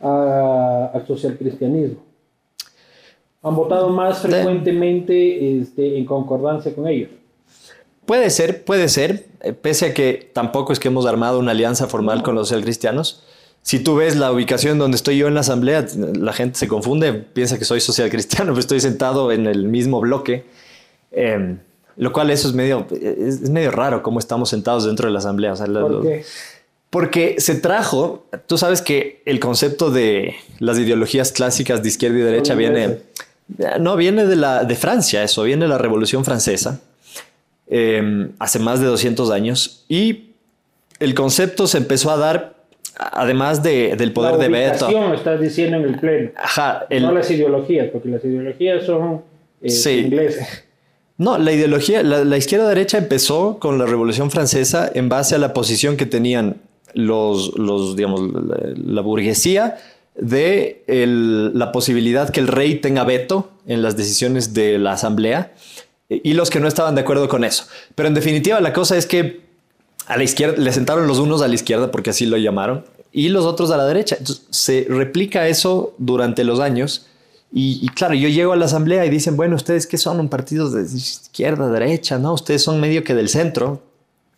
[SPEAKER 1] a- al socialcristianismo. Han votado más frecuentemente este, en concordancia con ellos.
[SPEAKER 2] Puede ser, puede ser, eh, pese a que tampoco es que hemos armado una alianza formal con los socialcristianos. Si tú ves la ubicación donde estoy yo en la asamblea, la gente se confunde, piensa que soy socialcristiano, pero estoy sentado en el mismo bloque. Eh, lo cual eso es medio, es, medio raro cómo estamos sentados dentro de la asamblea. O sea,
[SPEAKER 1] ¿Por qué?
[SPEAKER 2] porque se trajo, tú sabes que el concepto de las ideologías clásicas de izquierda y derecha viene, no, viene de, la, de Francia, eso, viene de la Revolución Francesa, eh, hace más de 200 años, y el concepto se empezó a dar, además de- del poder
[SPEAKER 1] la
[SPEAKER 2] de veto.
[SPEAKER 1] estás diciendo en el pleno.
[SPEAKER 2] Ajá, el-
[SPEAKER 1] No las ideologías, porque las ideologías son eh,
[SPEAKER 2] Sí.
[SPEAKER 1] ingleses.
[SPEAKER 2] No, la ideología, la, la izquierda derecha empezó con la Revolución Francesa en base a la posición que tenían los, los digamos, la, burguesía de la posibilidad que el rey tenga veto en las decisiones de la asamblea eh, y los que no estaban de acuerdo con eso. Pero en definitiva la cosa es que a la izquierda le sentaron los unos a la izquierda porque así lo llamaron y los otros a la derecha. Se replica eso durante los años. Y, y, claro, yo llego a la asamblea y dicen, bueno, ¿ustedes qué son? ¿Un partido de izquierda, derecha? No, ustedes son medio que del centro.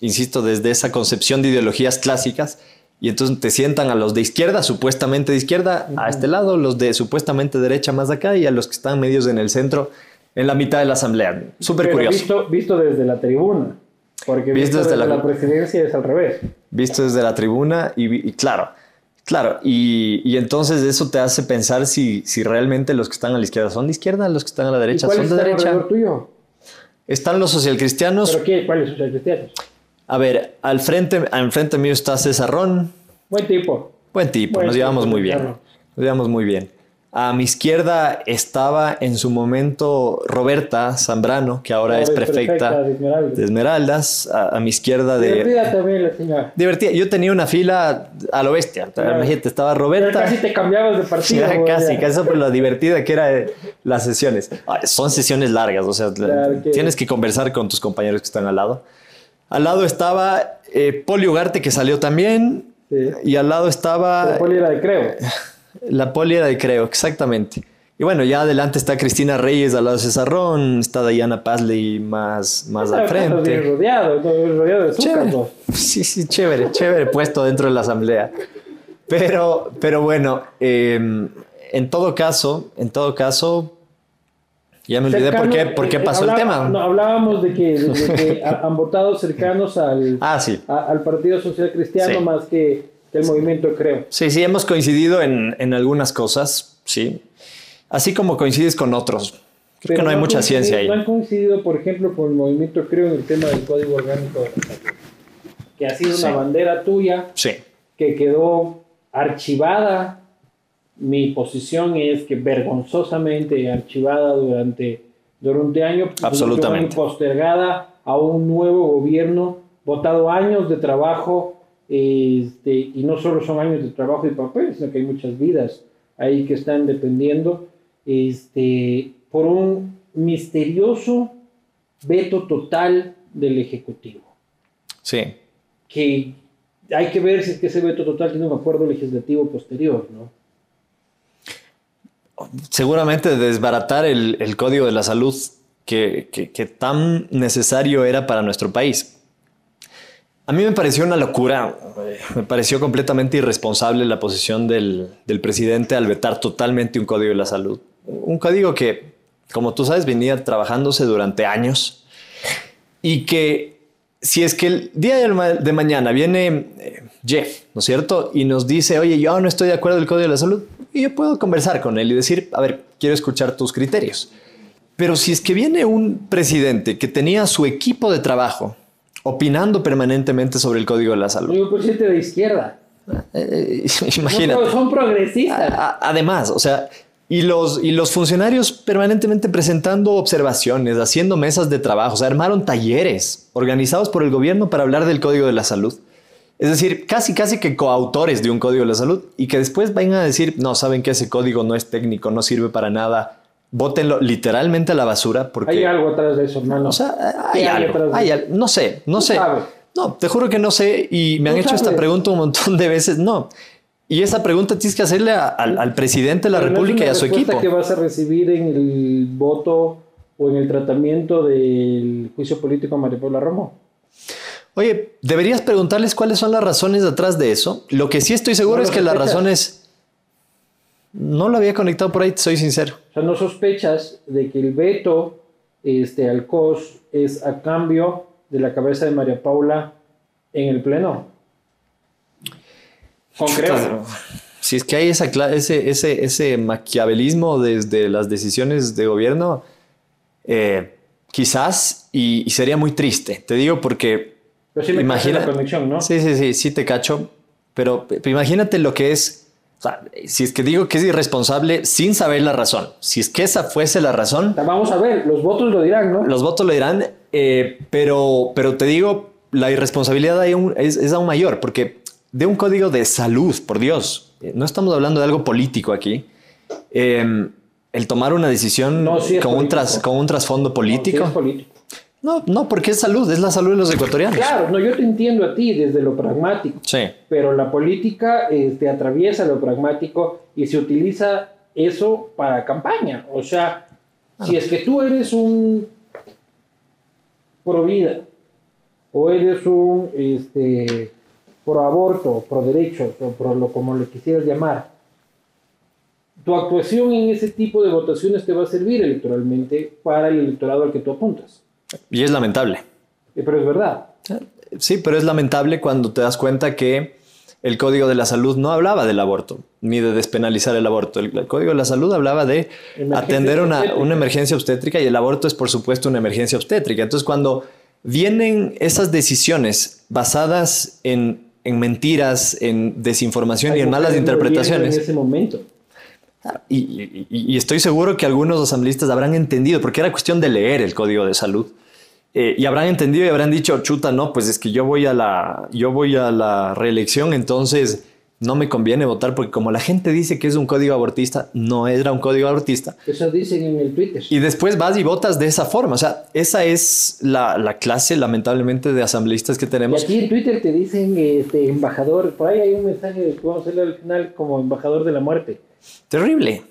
[SPEAKER 2] Insisto, desde esa concepción de ideologías clásicas. Y entonces te sientan a los de izquierda, supuestamente de izquierda, a este lado, los de supuestamente derecha más acá y a los que están medios en el centro, en la mitad de la asamblea. Súper curioso.
[SPEAKER 1] Visto, visto desde la tribuna. Porque visto, desde, la, la, presidencia es al revés.
[SPEAKER 2] Visto desde la tribuna y, y claro, claro. Y, y, entonces eso te hace pensar si, si realmente los que están a la izquierda son de izquierda, los que están a la derecha son de derecha.
[SPEAKER 1] tuyo?
[SPEAKER 2] Están los socialcristianos.
[SPEAKER 1] ¿Pero qué? ¿Cuáles socialcristianos?
[SPEAKER 2] A ver, al frente, al frente mío está César Ron.
[SPEAKER 1] Buen tipo.
[SPEAKER 2] Buen tipo,
[SPEAKER 1] Buen
[SPEAKER 2] nos llevamos muy bien. Nos llevamos muy bien. A mi izquierda estaba en su momento Roberta Zambrano, que ahora es prefecta
[SPEAKER 1] de Esmeraldas.
[SPEAKER 2] de Esmeraldas. A, a mi izquierda de...
[SPEAKER 1] Divertida también la señora.
[SPEAKER 2] Divertida. Yo tenía una fila a lo bestia. Imagínate, estaba
[SPEAKER 1] Pero
[SPEAKER 2] Roberta.
[SPEAKER 1] casi te cambiabas de partido. Güey,
[SPEAKER 2] casi, casi por lo divertida que era eh, las sesiones. Son sesiones largas, o sea,
[SPEAKER 1] Claro que-
[SPEAKER 2] tienes que conversar con tus compañeros que están al lado. Al lado estaba eh, Poli Ugarte, que salió también,
[SPEAKER 1] Sí.
[SPEAKER 2] y al lado estaba
[SPEAKER 1] La poli era de creo.
[SPEAKER 2] la Poli era de Creo, exactamente. Y bueno, ya adelante está Cristina Reyes al lado de Cesarrón, está Diana Pazley más, más al
[SPEAKER 1] Estás bien
[SPEAKER 2] frente.
[SPEAKER 1] rodeado, ¿no? rodeado de azúcar.
[SPEAKER 2] Sí, sí, chévere, chévere puesto dentro de la asamblea. Pero, pero bueno, eh, en todo caso, en todo caso, ya me olvidé por qué, por qué
[SPEAKER 1] eh,
[SPEAKER 2] pasó el
[SPEAKER 1] hablaba-
[SPEAKER 2] tema.
[SPEAKER 1] no, hablábamos de que, de que ha- han votado cercanos al,
[SPEAKER 2] Ah, sí.
[SPEAKER 1] a- al Partido Social Cristiano
[SPEAKER 2] Sí.
[SPEAKER 1] más que, que el movimiento Creo.
[SPEAKER 2] Sí, sí, hemos coincidido en, en algunas cosas, sí. Así como coincides con otros. Creo
[SPEAKER 1] Pero
[SPEAKER 2] que no hay
[SPEAKER 1] han
[SPEAKER 2] mucha ciencia ahí.
[SPEAKER 1] No han coincidido, por ejemplo, con el movimiento Creo en el tema del Código Orgánico de la Salud, que ha sido
[SPEAKER 2] Sí.
[SPEAKER 1] una bandera tuya
[SPEAKER 2] Sí,
[SPEAKER 1] que quedó archivada. Mi posición es que vergonzosamente archivada durante, durante año,
[SPEAKER 2] Absolutamente.
[SPEAKER 1] durante un año postergada a un nuevo gobierno, votado años de trabajo, este, y no solo son años de trabajo y papel, sino que hay muchas vidas ahí que están dependiendo, este, por un misterioso veto total del Ejecutivo
[SPEAKER 2] sí.
[SPEAKER 1] que hay que ver si es que ese veto total tiene un acuerdo legislativo posterior, ¿no?
[SPEAKER 2] seguramente desbaratar el, el código de la salud que, que- que tan necesario era para nuestro país. A mí me pareció una locura, me pareció completamente irresponsable la posición del, presidente al vetar totalmente un código de la salud. Un código que, como tú sabes, venía trabajándose durante años y que si es que el día de mañana viene eh, Jeff, ¿no es cierto? Y nos dice, oye, yo no estoy de acuerdo del Código de la Salud, y yo puedo conversar con él y decir, a ver, quiero escuchar tus criterios. Pero si es que viene un presidente que tenía su equipo de trabajo opinando permanentemente sobre el Código de la Salud,
[SPEAKER 1] Soy un presidente de izquierda.
[SPEAKER 2] eh,
[SPEAKER 1] Son,
[SPEAKER 2] imagínate.
[SPEAKER 1] son progresistas.
[SPEAKER 2] A- a- Además, o sea, y los, y los funcionarios permanentemente presentando observaciones, haciendo mesas de trabajo, o sea, armaron talleres organizados por el gobierno para hablar del Código de la Salud. Es decir, casi, casi que coautores de un Código de la Salud y que después vayan a decir, no, saben que ese código no es técnico, no sirve para nada, bótenlo literalmente a la basura porque...
[SPEAKER 1] Hay algo atrás de eso, hermano.
[SPEAKER 2] O sea,
[SPEAKER 1] ¿Qué
[SPEAKER 2] hay
[SPEAKER 1] hay
[SPEAKER 2] algo, hay al- no sé, no sé.
[SPEAKER 1] sabes.
[SPEAKER 2] No, te juro que no sé y me han hecho esta pregunta un montón de veces. No. Y esa pregunta tienes que hacerle a- al, al presidente de la
[SPEAKER 1] Pero no es
[SPEAKER 2] República y a su equipo.
[SPEAKER 1] que vas a recibir en el voto o en el tratamiento del juicio político a María Paula Romo.
[SPEAKER 2] Oye, deberías preguntarles cuáles son las razones detrás de eso. Lo que sí estoy seguro
[SPEAKER 1] No
[SPEAKER 2] es que las razones... No lo había conectado por ahí, soy sincero.
[SPEAKER 1] O sea, no sospechas de que el veto este, al COS es a cambio de la cabeza de María Paula en el Pleno. Con creo.
[SPEAKER 2] Si es que hay esa, ese, ese, ese maquiavelismo desde las decisiones de gobierno, eh, quizás, y, y sería muy triste. Te digo porque
[SPEAKER 1] Pero sí me
[SPEAKER 2] Imagina-
[SPEAKER 1] la conexión, ¿no?
[SPEAKER 2] Sí, sí, sí, sí te cacho. Pero imagínate lo que es. O sea, si es que digo que es irresponsable sin saber la razón, si es que esa fuese la razón,
[SPEAKER 1] Vamos a ver, los votos lo dirán, ¿no?
[SPEAKER 2] los votos lo dirán, eh, pero, pero te digo, la irresponsabilidad aún- es, es aún mayor, porque de un código de salud, por Dios, eh, no estamos hablando de algo político aquí. Eh, el tomar una decisión
[SPEAKER 1] No, sí
[SPEAKER 2] con, un tras- con un trasfondo político.
[SPEAKER 1] Sí, es político.
[SPEAKER 2] No, no, porque es salud, es la salud de los ecuatorianos.
[SPEAKER 1] Claro, no, yo te entiendo a ti desde lo pragmático.
[SPEAKER 2] Sí.
[SPEAKER 1] Pero la política este, atraviesa lo pragmático y se utiliza eso para campaña. O sea, si es que tú eres un pro vida o eres un este, pro aborto, pro derechos o pro lo como le quisieras llamar, tu actuación en ese tipo de votaciones te va a servir electoralmente para el electorado al que tú apuntas.
[SPEAKER 2] Y es lamentable.
[SPEAKER 1] Pero es verdad.
[SPEAKER 2] Sí, pero es lamentable cuando te das cuenta que el Código de la Salud no hablaba del aborto, ni de despenalizar el aborto. El, el Código de la Salud hablaba de
[SPEAKER 1] Emergencia
[SPEAKER 2] atender una, una emergencia obstétrica y el aborto es, por supuesto, una emergencia obstétrica. Entonces, cuando vienen esas decisiones basadas en, en mentiras, en desinformación y en malas interpretaciones,
[SPEAKER 1] En ese momento.
[SPEAKER 2] y, y- y estoy seguro que algunos asambleístas habrán entendido, porque era cuestión de leer el Código de Salud, eh, y habrán entendido y habrán dicho, chuta, no, pues es que yo voy a la, yo voy a la reelección, entonces no me conviene votar, porque como la gente dice que es un código abortista, no era un código abortista.
[SPEAKER 1] Eso dicen en el Twitter.
[SPEAKER 2] Y después vas y votas de esa forma. O sea, esa es la, la clase, lamentablemente, de asambleístas que
[SPEAKER 1] Y
[SPEAKER 2] tenemos.
[SPEAKER 1] aquí en Twitter te dicen este, embajador, por ahí hay un mensaje que vamos a hacerle al final como embajador de la muerte.
[SPEAKER 2] Terrible.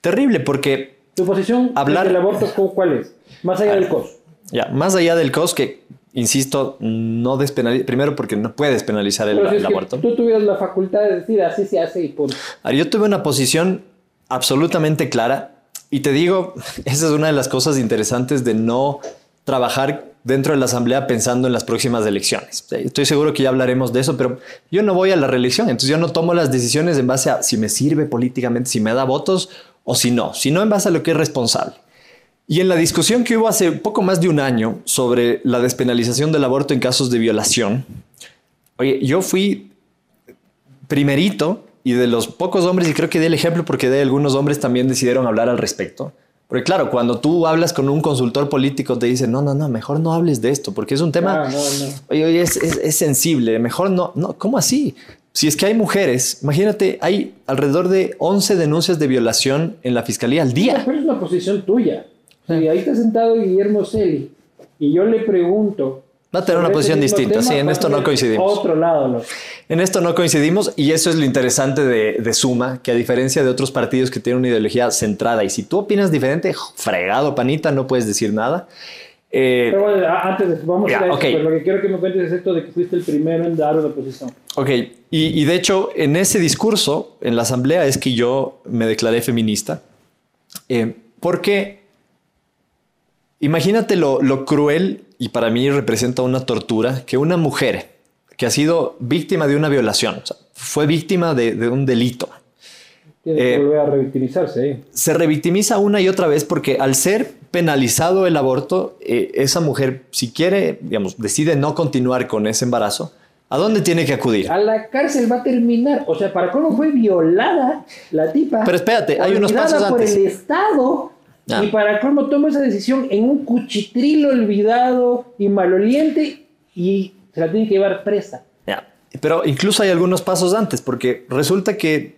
[SPEAKER 2] Terrible, porque
[SPEAKER 1] ¿Tu posición
[SPEAKER 2] Hablar-
[SPEAKER 1] del aborto cu- cuál es? Más allá del COS.
[SPEAKER 2] Ya, más allá del COS, que, insisto, no despenaliza, primero porque no puedes penalizar el,
[SPEAKER 1] si
[SPEAKER 2] el aborto.
[SPEAKER 1] tú tuvieras la facultad de decir así se hace y punto.
[SPEAKER 2] Yo tuve una posición absolutamente clara y te digo, esa es una de las cosas interesantes de no trabajar dentro de la asamblea pensando en las próximas elecciones. Estoy seguro que ya hablaremos de eso, pero yo no voy a la reelección, entonces yo no tomo las decisiones en base a si me sirve políticamente, si me da votos o si no, sino en base a lo que es responsable. Y en la discusión que hubo hace poco más de un año sobre la despenalización del aborto en casos de violación, oye, yo fui primerito y de los pocos hombres, y creo que di el ejemplo porque de algunos hombres también decidieron hablar al respecto. Porque claro, cuando tú hablas con un consultor político te dicen, no, no, no, mejor no hables de esto, porque es un tema,
[SPEAKER 1] Ah, no, no.
[SPEAKER 2] oye, oye, es, es- es sensible, mejor no, no, ¿cómo así? Si es que hay mujeres, imagínate, hay alrededor de 11 denuncias de violación en la fiscalía al
[SPEAKER 1] No,
[SPEAKER 2] día.
[SPEAKER 1] pero es una posición tuya. Si ahí está sentado Guillermo Celi y yo le pregunto.
[SPEAKER 2] Va a tener una posición
[SPEAKER 1] mismo
[SPEAKER 2] distinta, sí, en esto no coincidimos.
[SPEAKER 1] Otro lado, ¿no?
[SPEAKER 2] En esto no coincidimos y eso es lo interesante de, de Suma, que a diferencia de otros partidos que tienen una ideología centrada y si tú opinas diferente, fregado, panita, no puedes decir nada. Eh,
[SPEAKER 1] Pero bueno, antes de, vamos
[SPEAKER 2] Ya,
[SPEAKER 1] a ir a
[SPEAKER 2] ok.
[SPEAKER 1] esto, pero lo que quiero que me cuentes es esto de que fuiste el primero en dar una posición.
[SPEAKER 2] ok, y, y de hecho en ese discurso en la asamblea es que yo me declaré feminista, eh, porque imagínate lo, lo cruel y para mí representa una tortura que una mujer que ha sido víctima de una violación, o sea, fue víctima de- de un delito,
[SPEAKER 1] Tiene
[SPEAKER 2] Eh,
[SPEAKER 1] que volver a revictimizarse. ¿eh?
[SPEAKER 2] se revictimiza una y otra vez porque al ser penalizado el aborto, eh, esa mujer, si quiere, digamos, decide no continuar con ese embarazo, ¿a dónde tiene que acudir?
[SPEAKER 1] A la cárcel va a terminar. O sea, ¿para cómo fue violada la tipa?
[SPEAKER 2] Pero espérate, hay unos pasos
[SPEAKER 1] por
[SPEAKER 2] antes.
[SPEAKER 1] el Estado.
[SPEAKER 2] Ah.
[SPEAKER 1] Y para cómo toma esa decisión en un cuchitrilo olvidado y maloliente y se la tiene que llevar presa.
[SPEAKER 2] Pero incluso hay algunos pasos antes, porque resulta que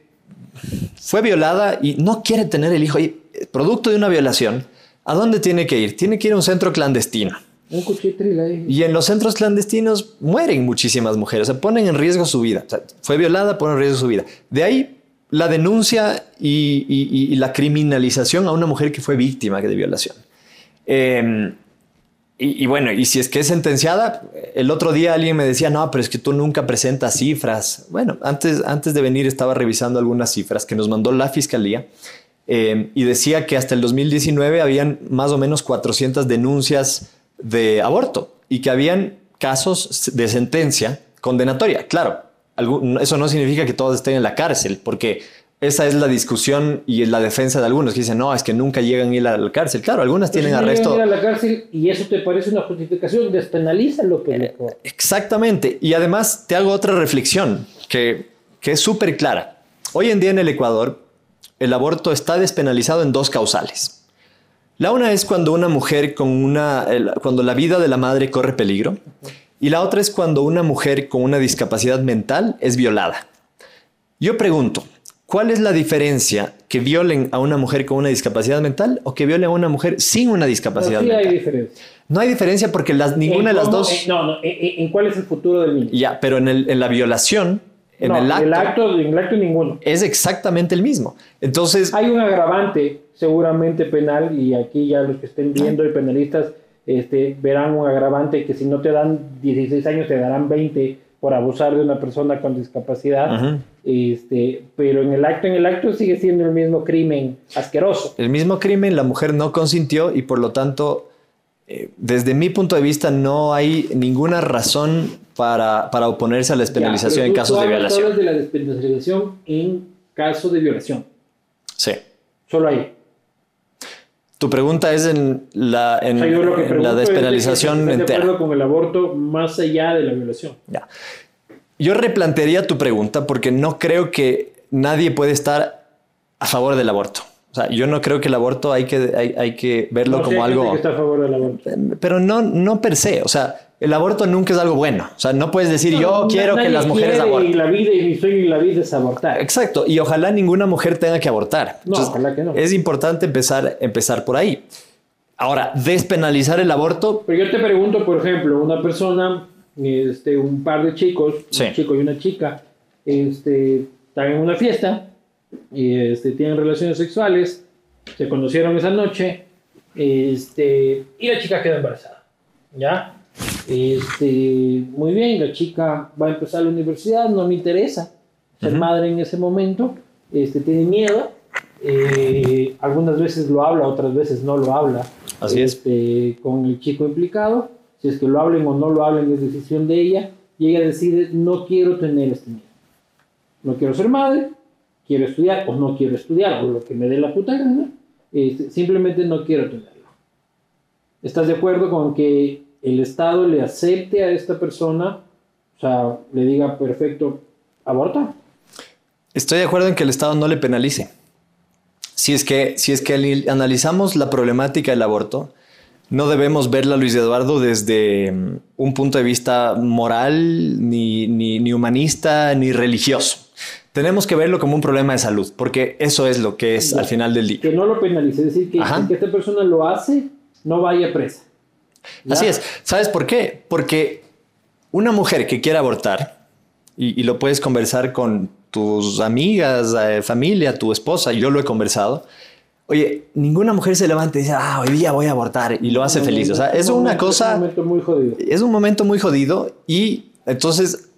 [SPEAKER 2] fue violada y no quiere tener el hijo. Y, producto de una violación, ¿a dónde tiene que ir? Tiene que ir a un centro clandestino.
[SPEAKER 1] Un cuchitril ahí.
[SPEAKER 2] Y en los centros clandestinos mueren muchísimas mujeres, o sea, ponen en riesgo su vida. O sea, fue violada, pone en riesgo su vida. De ahí la denuncia y, la criminalización a una mujer que fue víctima de violación. Eh, y, bueno, y si es que es sentenciada, el otro día alguien me decía, no, pero es que tú nunca presentas cifras. Bueno, antes, antes de venir estaba revisando algunas cifras que nos mandó la fiscalía eh, y decía que hasta el 2019 habían más o menos 400 denuncias de aborto y que habían casos de sentencia condenatoria. Claro, eso no significa que todos estén en la cárcel, porque esa es la discusión y la defensa de algunos que dicen, no, es que nunca llegan a ir a la cárcel. Claro, algunas tienen
[SPEAKER 1] Entonces,
[SPEAKER 2] arresto.
[SPEAKER 1] llegan a ir a la cárcel y eso te parece una justificación, despenalízalo, pendejo.
[SPEAKER 2] Exactamente. Y además te hago otra reflexión que, que es súper clara. Hoy en día en el Ecuador, el aborto está despenalizado en dos causales. La una es cuando una mujer con una, cuando la vida de la madre corre peligro. Y la otra es cuando una mujer con una discapacidad mental es violada. Yo pregunto, ¿Cuál es la diferencia que violen a una mujer con una discapacidad mental o que violen a una mujer sin una discapacidad
[SPEAKER 1] sí
[SPEAKER 2] mental?
[SPEAKER 1] hay diferencia.
[SPEAKER 2] No hay diferencia porque las, ninguna
[SPEAKER 1] ¿En
[SPEAKER 2] de las dos...
[SPEAKER 1] en- no, no, en, en cuál es el futuro del niño?
[SPEAKER 2] Ya, pero en, el- en la violación, en
[SPEAKER 1] No,
[SPEAKER 2] el acto,
[SPEAKER 1] el acto, en el acto ninguno.
[SPEAKER 2] es exactamente el mismo. Entonces,
[SPEAKER 1] Hay un agravante seguramente penal y aquí ya los que estén viendo y penalistas este, verán un agravante que si no te dan 16 años te darán 20 por abusar de una persona con discapacidad. Este, pero en el acto, en el acto sigue siendo el mismo crimen asqueroso.
[SPEAKER 2] el mismo crimen, la mujer no consintió y por lo tanto, eh, desde mi punto de vista, no hay ninguna razón para, para oponerse a la despenalización
[SPEAKER 1] Ya,
[SPEAKER 2] en casos de violación.
[SPEAKER 1] de la despenalización en caso de violación.
[SPEAKER 2] Sí.
[SPEAKER 1] Solo ahí.
[SPEAKER 2] Tu pregunta es en la, en,
[SPEAKER 1] O sea, yo lo que
[SPEAKER 2] en
[SPEAKER 1] pregunto
[SPEAKER 2] la
[SPEAKER 1] es de que
[SPEAKER 2] despenalización
[SPEAKER 1] ¿estás de
[SPEAKER 2] entera.
[SPEAKER 1] acuerdo con el aborto más allá de la violación?
[SPEAKER 2] Ya. Yo replantearía tu pregunta porque no creo que nadie puede estar a favor del aborto. O sea, yo no creo que el aborto hay que, hay, hay que verlo
[SPEAKER 1] No
[SPEAKER 2] como algo...
[SPEAKER 1] que está a favor del aborto.
[SPEAKER 2] Pero no, no per se. O sea, el aborto nunca es algo bueno. O sea, no puedes decir yo quiero que las mujeres aborten.
[SPEAKER 1] Y la vida y mi sueño y la vida es abortar.
[SPEAKER 2] Exacto. Y ojalá ninguna mujer tenga que abortar.
[SPEAKER 1] No, ojalá que no.
[SPEAKER 2] Es importante empezar, empezar por ahí. Ahora, despenalizar el aborto,
[SPEAKER 1] Pero yo te pregunto, por ejemplo, una persona, este, un par de chicos,
[SPEAKER 2] Sí.
[SPEAKER 1] un chico y una chica, este, están en una fiesta y este, tienen relaciones sexuales, se conocieron esa noche, este, y la chica queda embarazada, ¿ya? Este, muy bien, la chica va a empezar la universidad, no me interesa ser madre en ese momento, este, tiene miedo, eh, algunas veces lo habla, otras veces no lo habla.
[SPEAKER 2] Así es.
[SPEAKER 1] este, con el chico implicado, si es que lo hablen o no lo hablen es decisión de ella, y ella decide, no quiero tener este niño. No quiero ser madre, quiero estudiar o no quiero estudiar, o lo que me dé la puta gana, este, simplemente no quiero tenerlo. ¿Estás de acuerdo con que el Estado le acepte a esta persona, o sea, le diga, perfecto, aborta?
[SPEAKER 2] estoy de acuerdo en que el Estado no le penalice. Si es que, si es que ali- analizamos la problemática del aborto, no debemos verla, Luis Eduardo, desde mm, un punto de vista moral, ni, ni, ni humanista, ni religioso. Tenemos que verlo como un problema de salud, porque eso es lo que es
[SPEAKER 1] Ya.
[SPEAKER 2] al final del día.
[SPEAKER 1] Que no lo penalice, es decir, que, que esta persona lo hace, no vaya presa. ¿Ya?
[SPEAKER 2] Así es. ¿Sabes por qué? Porque una mujer que quiera abortar, y, y lo puedes conversar con tus amigas, eh, familia, tu esposa, yo lo he conversado. Oye, ninguna mujer se levanta y dice, ah, hoy día voy a abortar y lo hace feliz. O sea, es
[SPEAKER 1] un
[SPEAKER 2] una
[SPEAKER 1] momento-
[SPEAKER 2] cosa,
[SPEAKER 1] Es un momento muy jodido.
[SPEAKER 2] es un momento muy jodido y entonces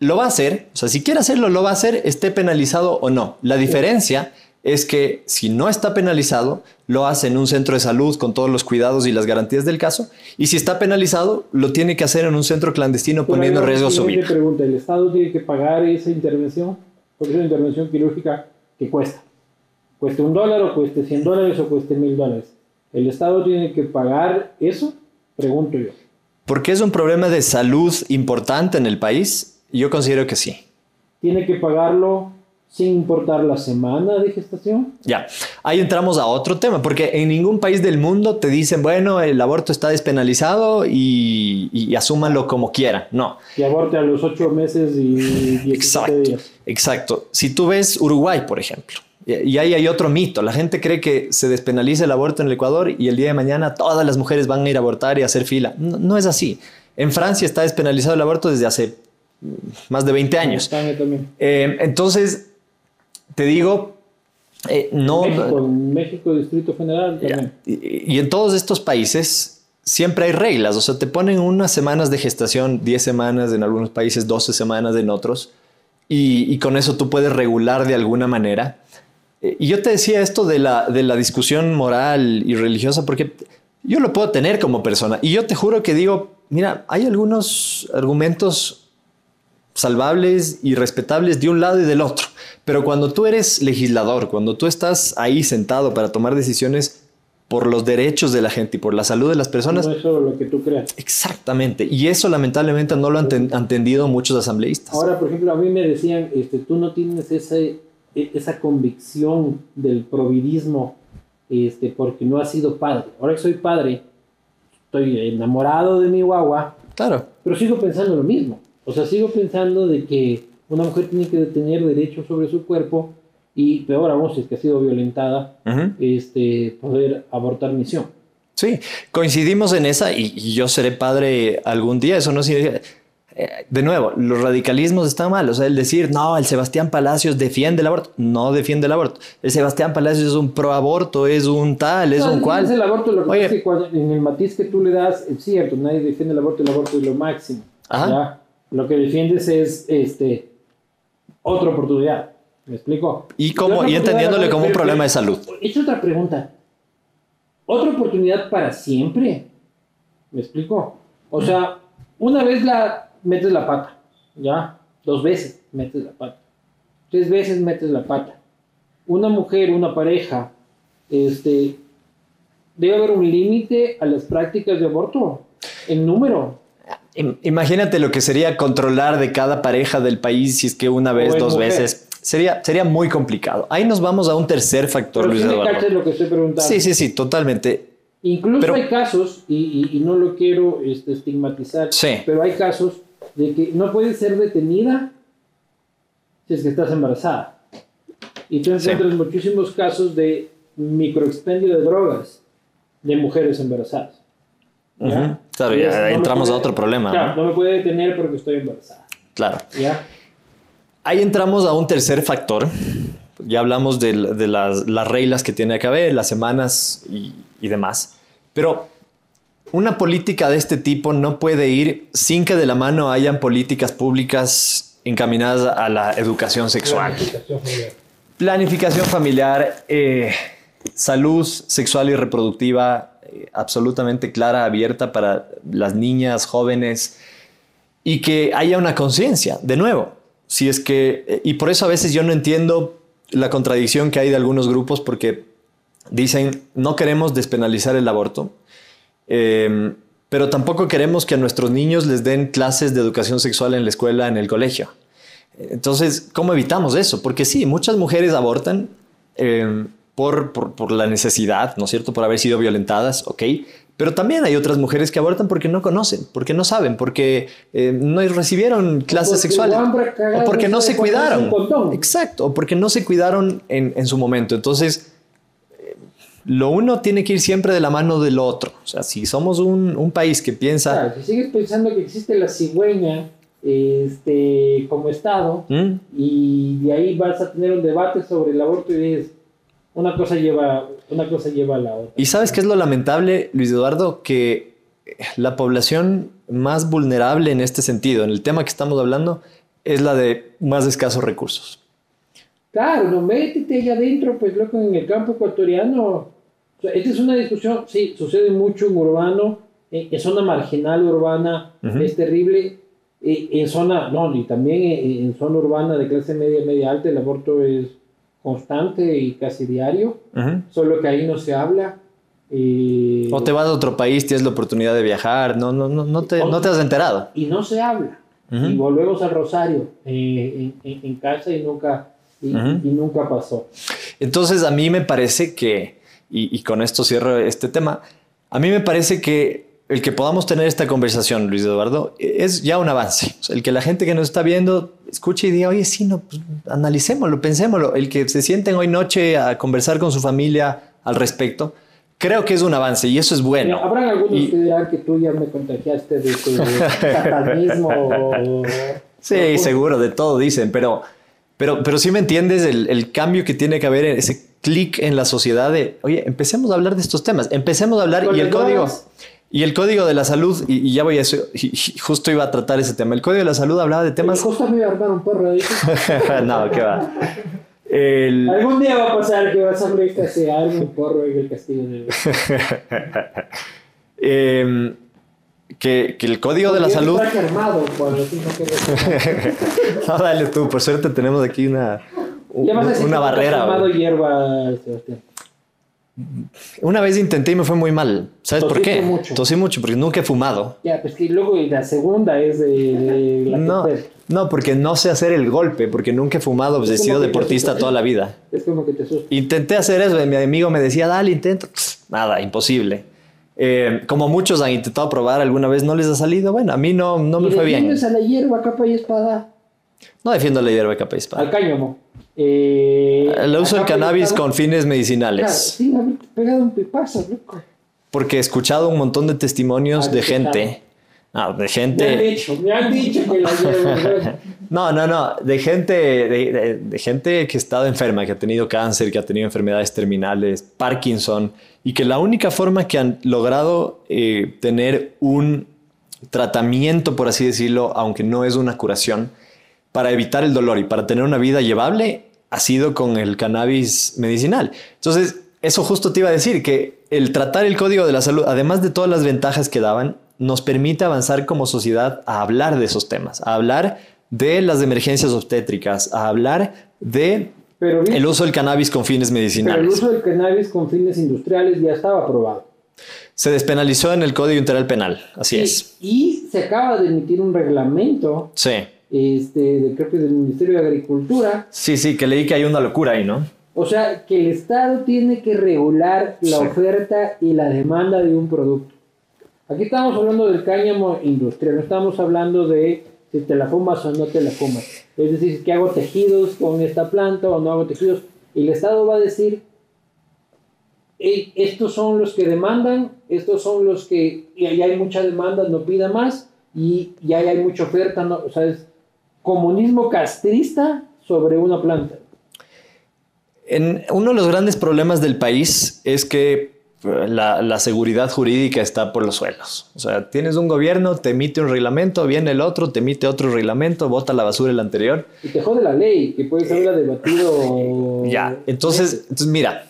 [SPEAKER 2] lo va a hacer. O sea, si quiere hacerlo, lo va a hacer, esté penalizado o no. La diferencia es que si no está penalizado, lo hace en un centro de salud con todos los cuidados y las garantías del caso. Y si está penalizado, lo tiene que hacer en un centro clandestino
[SPEAKER 1] Pero
[SPEAKER 2] poniendo en riesgo su vida.
[SPEAKER 1] pregunta, ¿el Estado tiene que pagar esa intervención? Porque es una intervención quirúrgica que cuesta. Cueste un dólar o cueste 100 dólares o cueste mil dólares. ¿El Estado tiene que pagar eso? Pregunto yo.
[SPEAKER 2] Porque es un problema de salud importante en el país. Yo considero que sí.
[SPEAKER 1] ¿Tiene que pagarlo sin importar la semana de gestación?
[SPEAKER 2] Ya, ahí entramos a otro tema, porque en ningún país del mundo te dicen, bueno, el aborto está despenalizado y, y asúmanlo como quieran. No,
[SPEAKER 1] Y aborte a los 8 meses y 17
[SPEAKER 2] exacto,
[SPEAKER 1] días.
[SPEAKER 2] exacto. Si tú ves Uruguay, por ejemplo, y ahí hay otro mito, la gente cree que se despenaliza el aborto en el Ecuador y el día de mañana todas las mujeres van a ir a abortar y a hacer fila. No, no es así. En Francia está despenalizado el aborto desde hace mm, más de 20 años. Eh, entonces, te digo, eh, no...
[SPEAKER 1] México, Distrito Federal también.
[SPEAKER 2] Y, y en todos estos países siempre hay reglas, o sea, te ponen unas semanas de gestación, 10 semanas en algunos países, 12 semanas en otros, y, y con eso tú puedes regular de alguna manera. Eh, Y yo te decía esto de la, de la discusión moral y religiosa porque yo lo puedo tener como persona y yo te juro que digo, mira, hay algunos argumentos salvables y respetables de un lado y del otro. Pero cuando tú eres legislador, cuando tú estás ahí sentado para tomar decisiones por los derechos de la gente y por la salud de las personas,
[SPEAKER 1] No es solo lo que tú creas.
[SPEAKER 2] exactamente. Y eso lamentablemente no lo han ten- han entendido muchos asambleístas.
[SPEAKER 1] Ahora, por ejemplo, a mí me decían, este, tú no tienes ese, esa convicción del providismo este, porque no has sido padre. Ahora que soy padre, estoy enamorado de mi guagua,
[SPEAKER 2] Claro,
[SPEAKER 1] pero sigo pensando lo mismo. O sea, sigo pensando de que una mujer tiene que tener derecho sobre su cuerpo y peor aún si es que ha sido violentada,
[SPEAKER 2] Ujú.
[SPEAKER 1] este, poder abortar misión.
[SPEAKER 2] Sí, coincidimos en esa y, y yo seré padre algún día. Eso no significa. eh, De nuevo, los radicalismos están mal. O sea, el decir, no, el Sebastián Palacios defiende el aborto. No defiende el aborto. El Sebastián Palacios es un pro aborto, es un tal, es
[SPEAKER 1] No,
[SPEAKER 2] un cual.
[SPEAKER 1] Es el aborto, lo que
[SPEAKER 2] Oye.
[SPEAKER 1] es que cuando- en el matiz que tú le das, es cierto, nadie defiende el aborto, el aborto es lo máximo. Lo que defiendes es este, otra oportunidad. ¿Me explico?
[SPEAKER 2] Y como- y entendiéndole como un problema de salud.
[SPEAKER 1] He hecho otra pregunta. ¿Otra oportunidad para siempre? ¿Me explico? O sea, una vez la metes la pata, ¿ya? Dos veces metes la pata. Tres veces metes la pata. Una mujer, una pareja, este, debe haber un límite a las prácticas de aborto. El número.
[SPEAKER 2] Im- Imagínate lo que sería controlar de cada pareja del país si es que una vez, dos
[SPEAKER 1] mujer.
[SPEAKER 2] veces. Sería, sería muy complicado. Ahí nos vamos a un tercer factor,
[SPEAKER 1] Pero
[SPEAKER 2] Luis
[SPEAKER 1] sí
[SPEAKER 2] Eduardo.
[SPEAKER 1] cachas lo que estoy preguntando.
[SPEAKER 2] Sí, sí, sí, totalmente.
[SPEAKER 1] Incluso
[SPEAKER 2] Pero-
[SPEAKER 1] hay casos, y, y- y no lo quiero este, estigmatizar,
[SPEAKER 2] Sí.
[SPEAKER 1] pero hay casos de que no puedes ser detenida si es que estás embarazada. Y tú
[SPEAKER 2] Sí.
[SPEAKER 1] encuentras muchísimos casos de microexpendio de drogas de mujeres embarazadas.
[SPEAKER 2] Claro, ya
[SPEAKER 1] no
[SPEAKER 2] entramos a otro problema,
[SPEAKER 1] Claro,
[SPEAKER 2] ¿no?
[SPEAKER 1] no me puede detener porque estoy embarazada.
[SPEAKER 2] Claro.
[SPEAKER 1] ¿ya?
[SPEAKER 2] Ahí entramos a un tercer factor. Ya hablamos de, de las, las reglas que tiene que haber, las semanas y, y demás. Pero una política de este tipo no puede ir sin que de la mano hayan políticas públicas encaminadas a la educación sexual. Planificación familiar, eh, salud sexual y reproductiva absolutamente clara, abierta para las niñas, jóvenes, y que haya una conciencia, de nuevo, si es que, y por eso a veces yo no entiendo la contradicción que hay de algunos grupos porque dicen, no queremos despenalizar el aborto, eh, pero tampoco queremos que a nuestros niños les den clases de educación sexual en la escuela, en el colegio. Entonces, ¿cómo evitamos eso? Porque sí, muchas mujeres abortan eh, por, por, por la necesidad, ¿no es cierto? Por haber sido violentadas, ok. Pero también hay otras mujeres que abortan porque no conocen, porque no saben, porque eh, no recibieron
[SPEAKER 1] hambre cagado
[SPEAKER 2] O porque no se cuidaron. Exacto, o porque no se cuidaron en, en su momento. Entonces, eh, lo uno tiene que ir siempre de la mano del otro. O sea, si somos un, un país que piensa...
[SPEAKER 1] Claro, si sigues pensando que existe la cigüeña este, como Estado,
[SPEAKER 2] ¿Mm?
[SPEAKER 1] y de ahí vas a tener un debate sobre el aborto y dices, una cosa lleva, una cosa lleva a la otra.
[SPEAKER 2] Y sabes qué es lo lamentable, Luis Eduardo, que la población más vulnerable en este sentido, en el tema que estamos hablando, es la de más escasos recursos.
[SPEAKER 1] Claro, no métete allá adentro, pues loco, en el campo ecuatoriano. O sea, esta es una discusión, sí, sucede mucho en urbano, en, en zona marginal urbana,
[SPEAKER 2] Ujú.
[SPEAKER 1] es terrible. eh, en zona, no, y también en, en zona urbana de clase media, media alta, el aborto es constante y casi diario,
[SPEAKER 2] Ujú.
[SPEAKER 1] solo que ahí no se habla.
[SPEAKER 2] O te vas a otro país, tienes la oportunidad de viajar, no, no, no, no, te, no te has enterado.
[SPEAKER 1] y no se habla. Y volvemos al Rosario eh, en, en- en casa y nunca, y, nunca pasó.
[SPEAKER 2] Entonces a mí me parece que, y, y con esto cierro este tema, a mí me parece que el que podamos tener esta conversación, Luis Eduardo, es ya un avance. O sea, el que la gente que nos está viendo escuche y diga, oye, sí, no, pues, analicémoslo, pensémoslo. El que se sienten hoy noche a conversar con su familia al respecto, creo que es un avance y eso es bueno.
[SPEAKER 1] Habrán algunos
[SPEAKER 2] Y-
[SPEAKER 1] que dirán que tú ya me contagiaste de tu satanismo. o-
[SPEAKER 2] Sí,
[SPEAKER 1] o-
[SPEAKER 2] seguro, de todo dicen, pero, pero, pero sí me entiendes el, el cambio que tiene que haber, ese clic en la sociedad de, oye, empecemos a hablar de estos temas, empecemos a hablar y el código,
[SPEAKER 1] drogas.
[SPEAKER 2] Y el código de la salud, y, y ya voy a eso, justo iba a tratar ese tema, el código de la salud hablaba de temas,
[SPEAKER 1] me iba a armar un porro ahí.
[SPEAKER 2] no, qué va. El-
[SPEAKER 1] Algún día va a pasar que vas a abrir que arme un porro en el castillo de
[SPEAKER 2] em, que, que el código de la salud,
[SPEAKER 1] armado, tengo que
[SPEAKER 2] no, dale tú, por suerte tenemos aquí una, una
[SPEAKER 1] que
[SPEAKER 2] barrera.
[SPEAKER 1] armado hierba, Sebastián.
[SPEAKER 2] Una vez intenté y me fue muy mal. ¿Sabes por qué?
[SPEAKER 1] mucho.
[SPEAKER 2] Tosí mucho porque nunca he fumado.
[SPEAKER 1] Ya, pues que luego y la segunda es de, de la
[SPEAKER 2] No, no, porque no sé hacer el golpe, porque nunca he fumado, pues he sido deportista
[SPEAKER 1] asustas.
[SPEAKER 2] toda la vida.
[SPEAKER 1] Es como que te asusta.
[SPEAKER 2] Intenté hacer eso, y mi amigo me decía, dale, intento. Nada, imposible. Eh, como muchos han intentado probar alguna vez, no les ha salido. Bueno, a mí no, no me
[SPEAKER 1] Y
[SPEAKER 2] fue bien.
[SPEAKER 1] defiendes a la hierba, capa y espada.
[SPEAKER 2] No defiendo la hierba capa hispana.
[SPEAKER 1] Al cáñamo. Eh,
[SPEAKER 2] El uso del cannabis con fines
[SPEAKER 1] Claro,
[SPEAKER 2] medicinales.
[SPEAKER 1] Sí, haberte pegado un pipazo, loco.
[SPEAKER 2] Porque he escuchado un montón de testimonios
[SPEAKER 1] Ah,
[SPEAKER 2] de gente. Ah, de
[SPEAKER 1] Me han
[SPEAKER 2] gente.
[SPEAKER 1] dicho, me han dicho que la.
[SPEAKER 2] No, no, no. De gente, de, de- de gente que ha estado enferma, que ha tenido cáncer, que ha tenido enfermedades terminales, Parkinson, y que la única forma que han logrado eh, tener un tratamiento, por así decirlo, aunque no es una curación, para evitar el dolor y para tener una vida llevable, ha sido con el cannabis medicinal. Entonces, eso justo te iba a decir, que el tratar el código de la salud, además de todas las ventajas que daban, nos permite avanzar como sociedad a hablar de esos temas, a hablar de las emergencias obstétricas, a hablar de
[SPEAKER 1] Pero,
[SPEAKER 2] el uso del cannabis con fines
[SPEAKER 1] pero el
[SPEAKER 2] medicinales.
[SPEAKER 1] uso del cannabis con fines industriales ya estaba aprobado.
[SPEAKER 2] Se despenalizó en el Código Integral Penal, así
[SPEAKER 1] Sí,
[SPEAKER 2] es.
[SPEAKER 1] Y se acaba de emitir un reglamento,
[SPEAKER 2] Sí,
[SPEAKER 1] este, de, creo que del Ministerio de Agricultura,
[SPEAKER 2] sí, sí, que leí que hay una locura ahí, ¿no?
[SPEAKER 1] o sea, que el Estado tiene que regular la
[SPEAKER 2] Sí.
[SPEAKER 1] oferta y la demanda de un producto. Aquí estamos hablando del cáñamo industrial, no estamos hablando de si te la fumas o no te la fumas. Es decir, que hago tejidos con esta planta o no hago tejidos. Y el Estado va a decir, "Ey, estos son los que demandan, estos son los que, y ahí hay mucha demanda, no pida más, y ya hay mucha oferta, no, o sea, es comunismo castrista sobre una planta.
[SPEAKER 2] En, uno de los grandes problemas del país es que eh, la, la seguridad jurídica está por los suelos. O sea, tienes un gobierno, te emite un reglamento, viene el otro, te emite otro reglamento, bota la basura el anterior.
[SPEAKER 1] Y te jode la ley, que puedes haberla debatido.
[SPEAKER 2] Ya, entonces, entonces mira,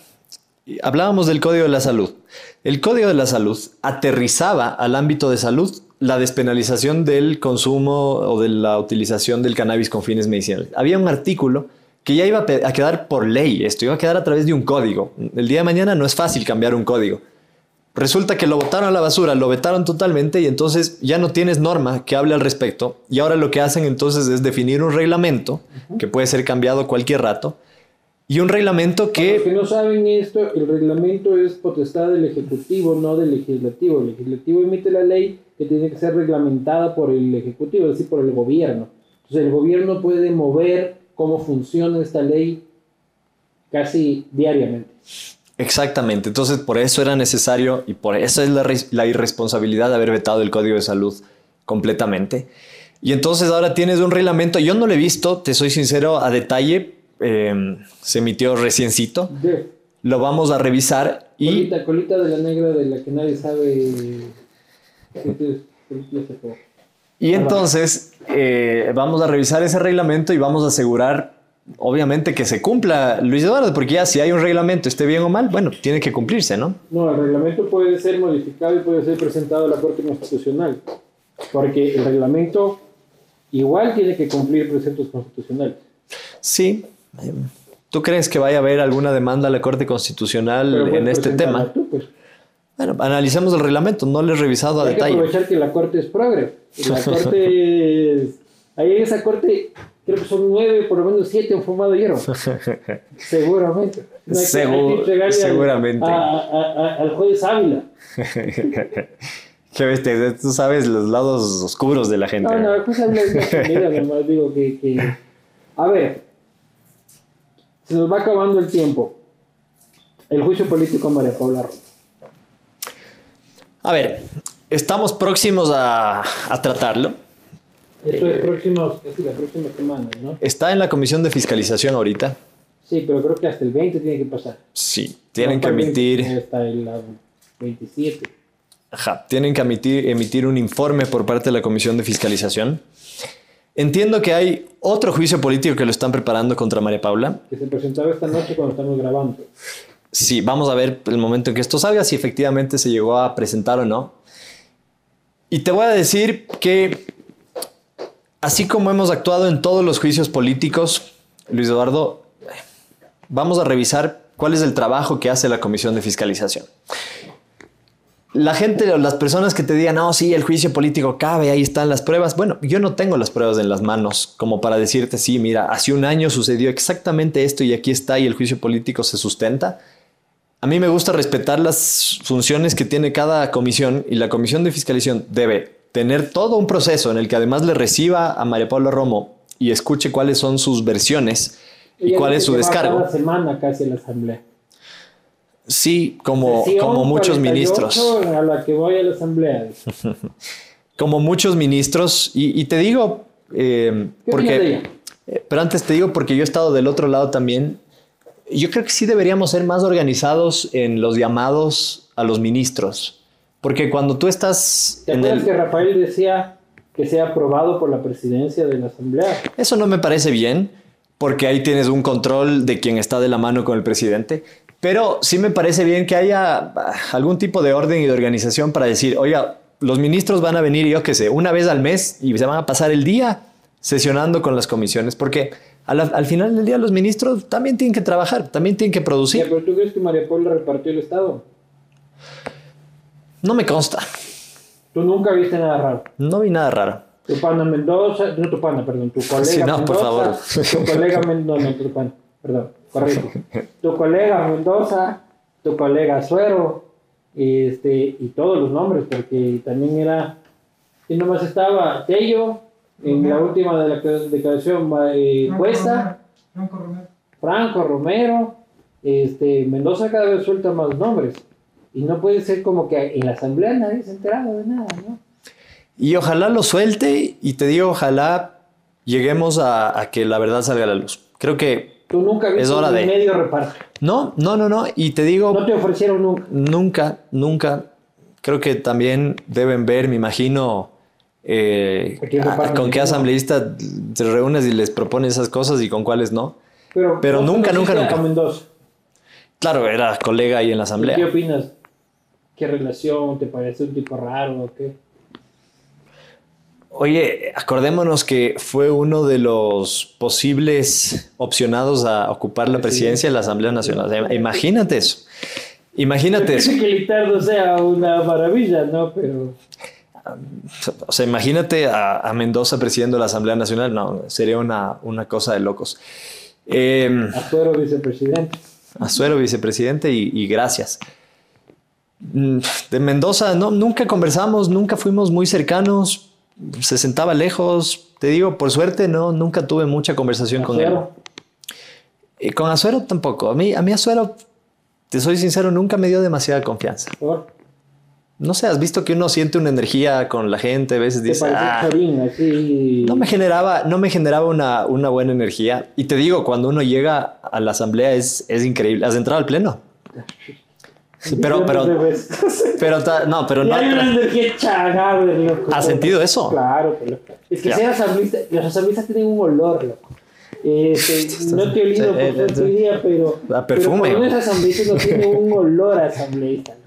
[SPEAKER 2] hablábamos del Código de la Salud. El Código de la Salud aterrizaba al ámbito de salud la despenalización del consumo o de la utilización del cannabis con fines medicinales. Había un artículo que ya iba a quedar por ley, esto iba a quedar a través de un código. El día de mañana no es fácil cambiar un código. Resulta que lo botaron a la basura, lo vetaron totalmente y entonces ya no tienes norma que hable al respecto. Y ahora lo que hacen entonces es definir un reglamento que puede ser cambiado cualquier rato. Y un reglamento
[SPEAKER 1] Para los que
[SPEAKER 2] que...
[SPEAKER 1] no saben esto, el reglamento es potestad del Ejecutivo, no del Legislativo. El Legislativo emite la ley que tiene que ser reglamentada por el Ejecutivo, es decir, por el gobierno. Entonces el gobierno puede mover cómo funciona esta ley casi diariamente.
[SPEAKER 2] Exactamente. Entonces por eso era necesario y por eso es la, la irresponsabilidad de haber vetado el Código de Salud completamente. Y entonces ahora tienes un reglamento. Yo no lo he visto, te soy sincero, a detalle. Eh, se emitió reciencito.
[SPEAKER 1] De,
[SPEAKER 2] Lo vamos a revisar y...
[SPEAKER 1] colita, colita de la negra de la que nadie sabe.
[SPEAKER 2] Y entonces eh, vamos a revisar ese reglamento y vamos a asegurar, obviamente, que se cumpla, Luis Eduardo, porque ya si hay un reglamento, esté bien o mal, bueno, tiene que cumplirse, ¿no?
[SPEAKER 1] No, el reglamento puede ser modificado y puede ser presentado a la Corte Constitucional, porque el reglamento igual tiene que cumplir preceptos constitucionales.
[SPEAKER 2] Sí. ¿Tú crees que vaya a haber alguna demanda a la Corte Constitucional en
[SPEAKER 1] puedes
[SPEAKER 2] este tema?
[SPEAKER 1] tú, pues.
[SPEAKER 2] Bueno, analicemos el reglamento, no lo he revisado a
[SPEAKER 1] Hay que
[SPEAKER 2] detalle.
[SPEAKER 1] aprovechar que la Corte es progre. La Corte es... Ahí en esa Corte creo que son nueve, por lo menos siete han fumado hierro. Seguramente. No hay que- hay que
[SPEAKER 2] Segu-
[SPEAKER 1] entregarle al-
[SPEAKER 2] seguramente.
[SPEAKER 1] a- a- a- al juez Ávila.
[SPEAKER 2] Qué bestia, tú sabes los lados oscuros de la gente.
[SPEAKER 1] No, no, el juez Ávila es una digo que, que... A ver, se nos va acabando el tiempo. El juicio político a María Paula Romo.
[SPEAKER 2] A ver, estamos próximos a, a tratarlo.
[SPEAKER 1] Esto es próximo, es la próxima semana, ¿no?
[SPEAKER 2] Está en la Comisión de Fiscalización ahorita.
[SPEAKER 1] Sí, pero creo que hasta el 20 tiene que pasar.
[SPEAKER 2] Sí, tienen
[SPEAKER 1] No,
[SPEAKER 2] que
[SPEAKER 1] hasta el 20,
[SPEAKER 2] emitir,
[SPEAKER 1] Hasta el ah, 27.
[SPEAKER 2] ajá, tienen que emitir, emitir un informe por parte de la Comisión de Fiscalización. Entiendo que hay otro juicio político que lo están preparando contra María Paula.
[SPEAKER 1] Que se presentaba esta noche cuando estamos grabando.
[SPEAKER 2] Sí, vamos a ver el momento en que esto salga, si efectivamente se llegó a presentar o no. Y te voy a decir que, así como hemos actuado en todos los juicios políticos, Luis Eduardo, vamos a revisar cuál es el trabajo que hace la Comisión de Fiscalización. La gente, las personas que te digan, no, sí, el juicio político cabe, ahí están las pruebas. Bueno, yo no tengo las pruebas en las manos como para decirte, sí, mira, hace un año sucedió exactamente esto y aquí está y el juicio político se sustenta. A mí me gusta respetar las funciones que tiene cada comisión y la comisión de fiscalización debe tener todo un proceso en el que además le reciba a María Paula Romo y escuche cuáles son sus versiones y cuál es su descargo.
[SPEAKER 1] Cada semana casi la asamblea.
[SPEAKER 2] Sí, como,
[SPEAKER 1] Sesión
[SPEAKER 2] como muchos
[SPEAKER 1] 48
[SPEAKER 2] ministros.
[SPEAKER 1] A la que voy a la asamblea.
[SPEAKER 2] Como muchos ministros. Y, y te digo, eh,
[SPEAKER 1] ¿Qué opinas de
[SPEAKER 2] porque... eh, Pero antes te digo, porque yo he estado del otro lado también. Yo creo que sí deberíamos ser más organizados en los llamados a los ministros. Porque cuando tú estás
[SPEAKER 1] ¿Te
[SPEAKER 2] en
[SPEAKER 1] acuerdas
[SPEAKER 2] el...
[SPEAKER 1] que Rafael decía que sea aprobado por la presidencia de la asamblea?
[SPEAKER 2] Eso no me parece bien, porque ahí tienes un control de quien está de la mano con el presidente. Pero sí me parece bien que haya ah, algún tipo de orden y de organización para decir, oiga, los ministros van a venir, yo qué sé, una vez al mes y se van a pasar el día sesionando con las comisiones, porque al final del día los ministros también tienen que trabajar, también tienen que producir.
[SPEAKER 1] pero ¿tú crees que María Paula repartió el Estado?
[SPEAKER 2] No me consta,
[SPEAKER 1] Tú nunca viste nada raro.
[SPEAKER 2] no vi nada raro.
[SPEAKER 1] Tu pana Mendoza, no tu pana, perdón, tu colega
[SPEAKER 2] Sí, no, por
[SPEAKER 1] Mendoza,
[SPEAKER 2] favor.
[SPEAKER 1] tu colega Mendoza, no, tu pana, perdón, correcto. Tu colega Mendoza, tu colega Suero, este, y todos los nombres, porque también era, y nomás estaba Tello, en la última de la declaración, eh, Cuesta,
[SPEAKER 3] Franco Romero.
[SPEAKER 1] Franco Romero, este, Mendoza cada vez suelta más nombres. Y no puede ser como que en la asamblea nadie se ha enterado de nada, ¿no?
[SPEAKER 2] Y ojalá lo suelte y te digo, ojalá lleguemos a, a que la verdad salga a la luz. Creo que
[SPEAKER 1] Tú nunca viste
[SPEAKER 2] Es hora
[SPEAKER 1] un
[SPEAKER 2] de-
[SPEAKER 1] medio reparto.
[SPEAKER 2] no, no, no, no. Y te digo,
[SPEAKER 1] No te ofrecieron nunca.
[SPEAKER 2] Nunca, nunca. Creo que también deben ver, me imagino, eh,
[SPEAKER 1] ¿A quién
[SPEAKER 2] a-
[SPEAKER 1] reparten
[SPEAKER 2] con qué asambleísta te reúnes y les propones esas cosas y con cuáles no.
[SPEAKER 1] Pero,
[SPEAKER 2] Pero nunca, nunca, nunca.
[SPEAKER 1] Mendoza.
[SPEAKER 2] Claro, era colega ahí en la
[SPEAKER 1] ¿Y ¿Qué
[SPEAKER 2] asamblea.
[SPEAKER 1] opinas? ¿Qué relación? ¿Te parece un tipo raro o qué?
[SPEAKER 2] Oye, acordémonos que fue uno de los posibles opcionados a ocupar la presidencia de la Asamblea Nacional. Sea, Imagínate eso. Imagínate eso.
[SPEAKER 1] que Litardo sea una maravilla, ¿no? Pero
[SPEAKER 2] O sea, imagínate a, a Mendoza presidiendo la Asamblea Nacional. No, sería una, una cosa de locos. Eh,
[SPEAKER 1] Azuero vicepresidente.
[SPEAKER 2] Azuero, vicepresidente, y, y gracias. Mm, De Mendoza, no, nunca conversamos, nunca fuimos muy cercanos, se sentaba lejos. Te digo, por suerte, no, nunca tuve mucha conversación con él. Y con Azuero tampoco. A mí, a mí Azuero, te soy sincero, nunca me dio demasiada confianza.
[SPEAKER 1] ¿Por?
[SPEAKER 2] No sé, has visto que uno siente una energía con la gente, a veces dice, "Ah". no me generaba, no me generaba una, una buena energía. Y te digo, cuando uno llega a la asamblea es, es increíble. ¿Has entrado al pleno? Sí, pero, pero, pero, no, pero no.
[SPEAKER 1] hay una energía chagada, loco.
[SPEAKER 2] ¿Has sentido eso?
[SPEAKER 1] Claro, pero es que asamblista, los asambleístas tienen un olor, loco. Este, no te he olido por suerte hoy día, pero.
[SPEAKER 2] A perfume.
[SPEAKER 1] Pero cuando uno es asambleísta no tiene un olor a asambleísta, loco.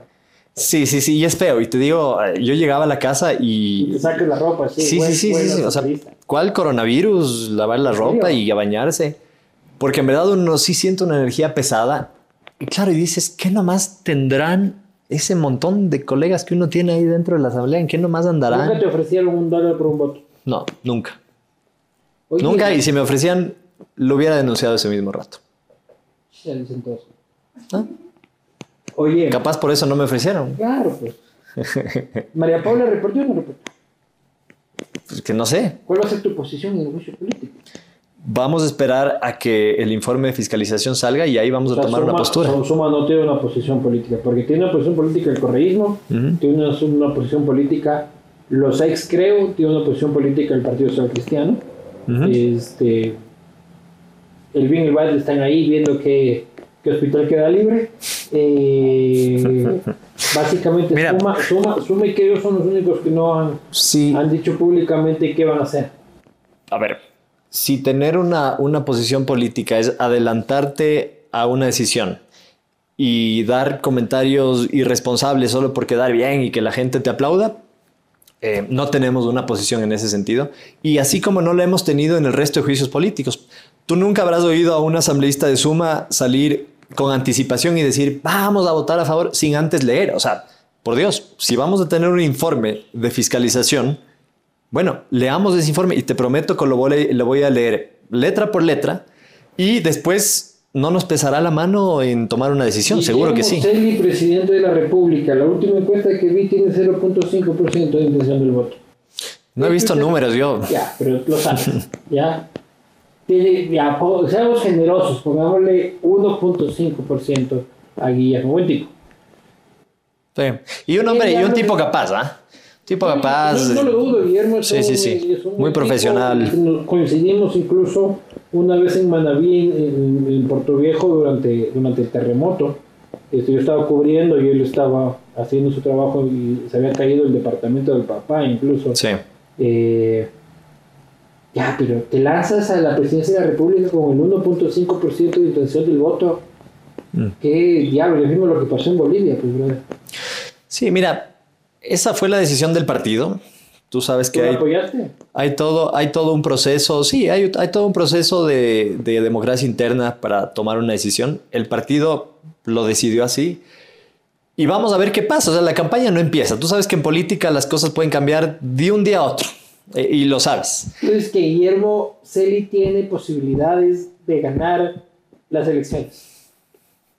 [SPEAKER 2] Sí, sí, sí, y es feo. Y te digo, eh, yo llegaba a la casa
[SPEAKER 1] Y
[SPEAKER 2] y.
[SPEAKER 1] te saques la ropa, sí.
[SPEAKER 2] Sí,
[SPEAKER 1] buen-
[SPEAKER 2] sí, sí, sí. O sea. ¿cuál coronavirus? Lavar la
[SPEAKER 1] ¿En
[SPEAKER 2] ropa y a bañarse. Porque en verdad uno sí siente una energía pesada. Y claro, y dices, ¿qué nomás tendrán ese montón de colegas que uno tiene ahí dentro de la asamblea? ¿En qué nomás
[SPEAKER 1] Nunca
[SPEAKER 2] andarán?
[SPEAKER 1] te ofrecieron un dólar por un voto.
[SPEAKER 2] No, nunca.
[SPEAKER 1] Oye,
[SPEAKER 2] Nunca. Y si me ofrecían, lo hubiera denunciado ese mismo rato. ¿no?
[SPEAKER 1] Oye,
[SPEAKER 2] Capaz por eso no me ofrecieron.
[SPEAKER 1] claro, pues. María Paula reportó o no reportó.
[SPEAKER 2] Pues que no sé.
[SPEAKER 1] ¿Cuál va a ser tu posición en el juicio político?
[SPEAKER 2] Vamos a esperar a que el informe de fiscalización salga y ahí vamos a
[SPEAKER 1] O sea,
[SPEAKER 2] tomar una postura.
[SPEAKER 1] Suma- no tiene una posición política, porque tiene una posición política el correísmo, tiene una, una posición política los ex creo, tiene una posición política el Partido Social Cristiano. Este, el bien y el mal están ahí viendo qué, qué hospital queda libre. Eh, básicamente,
[SPEAKER 2] Mira.
[SPEAKER 1] Suma, Suma, Suma y Creo son los únicos que no han,
[SPEAKER 2] Sí.
[SPEAKER 1] han dicho públicamente qué van a hacer.
[SPEAKER 2] A ver, si tener una, una posición política es adelantarte a una decisión y dar comentarios irresponsables solo por quedar bien y que la gente te aplauda, eh, no tenemos una posición en ese sentido. Y así como no la hemos tenido en el resto de juicios políticos. Tú nunca habrás oído a un asambleísta de Suma salir con anticipación y decir, vamos a votar a favor sin antes leer. O sea, por Dios, si vamos a tener un informe de fiscalización, bueno, leamos ese informe y te prometo que lo voy, a- lo voy a leer letra por letra y después no nos pesará la mano en tomar una decisión, seguro que sí.
[SPEAKER 1] Mosselli, presidente de la República. La última encuesta que vi tiene 0.5% de intención del voto.
[SPEAKER 2] No he visto números yo.
[SPEAKER 1] Ya, pero lo sabes. ya. tiene, ya, seamos generosos, pongámosle 1.5% a Guillermo. Buen tipo.
[SPEAKER 2] Sí. Y un hombre, y un tipo capaz, ¿ah? Tipo capaz.
[SPEAKER 1] No, no lo dudo, Guillermo.
[SPEAKER 2] Sí, sí, sí.
[SPEAKER 1] un
[SPEAKER 2] Muy profesional.
[SPEAKER 1] Nos Coincidimos incluso una vez en Manaví, en Puerto Viejo, durante, durante el terremoto. Este, yo estaba cubriendo y él estaba haciendo su trabajo y se había caído el departamento del papá incluso.
[SPEAKER 2] Sí.
[SPEAKER 1] Eh, ya, pero te lanzas a la presidencia de la República con el 1.5% de intención del voto.
[SPEAKER 2] Mm.
[SPEAKER 1] Qué diablo, es mismo lo que pasó en Bolivia, pues, brother.
[SPEAKER 2] Sí, mira, esa fue la decisión del partido. Tú sabes
[SPEAKER 1] ¿Tú
[SPEAKER 2] que
[SPEAKER 1] lo
[SPEAKER 2] hay,
[SPEAKER 1] apoyaste?
[SPEAKER 2] hay, todo, hay todo un proceso, sí, hay, hay todo un proceso de, de democracia interna para tomar una decisión. El partido lo decidió así. Y vamos a ver qué pasa. O sea, la campaña no empieza. Tú sabes que en política las cosas pueden cambiar de un día a otro. Eh, y lo sabes.
[SPEAKER 1] Entonces que Guillermo Celi tiene posibilidades de ganar las elecciones.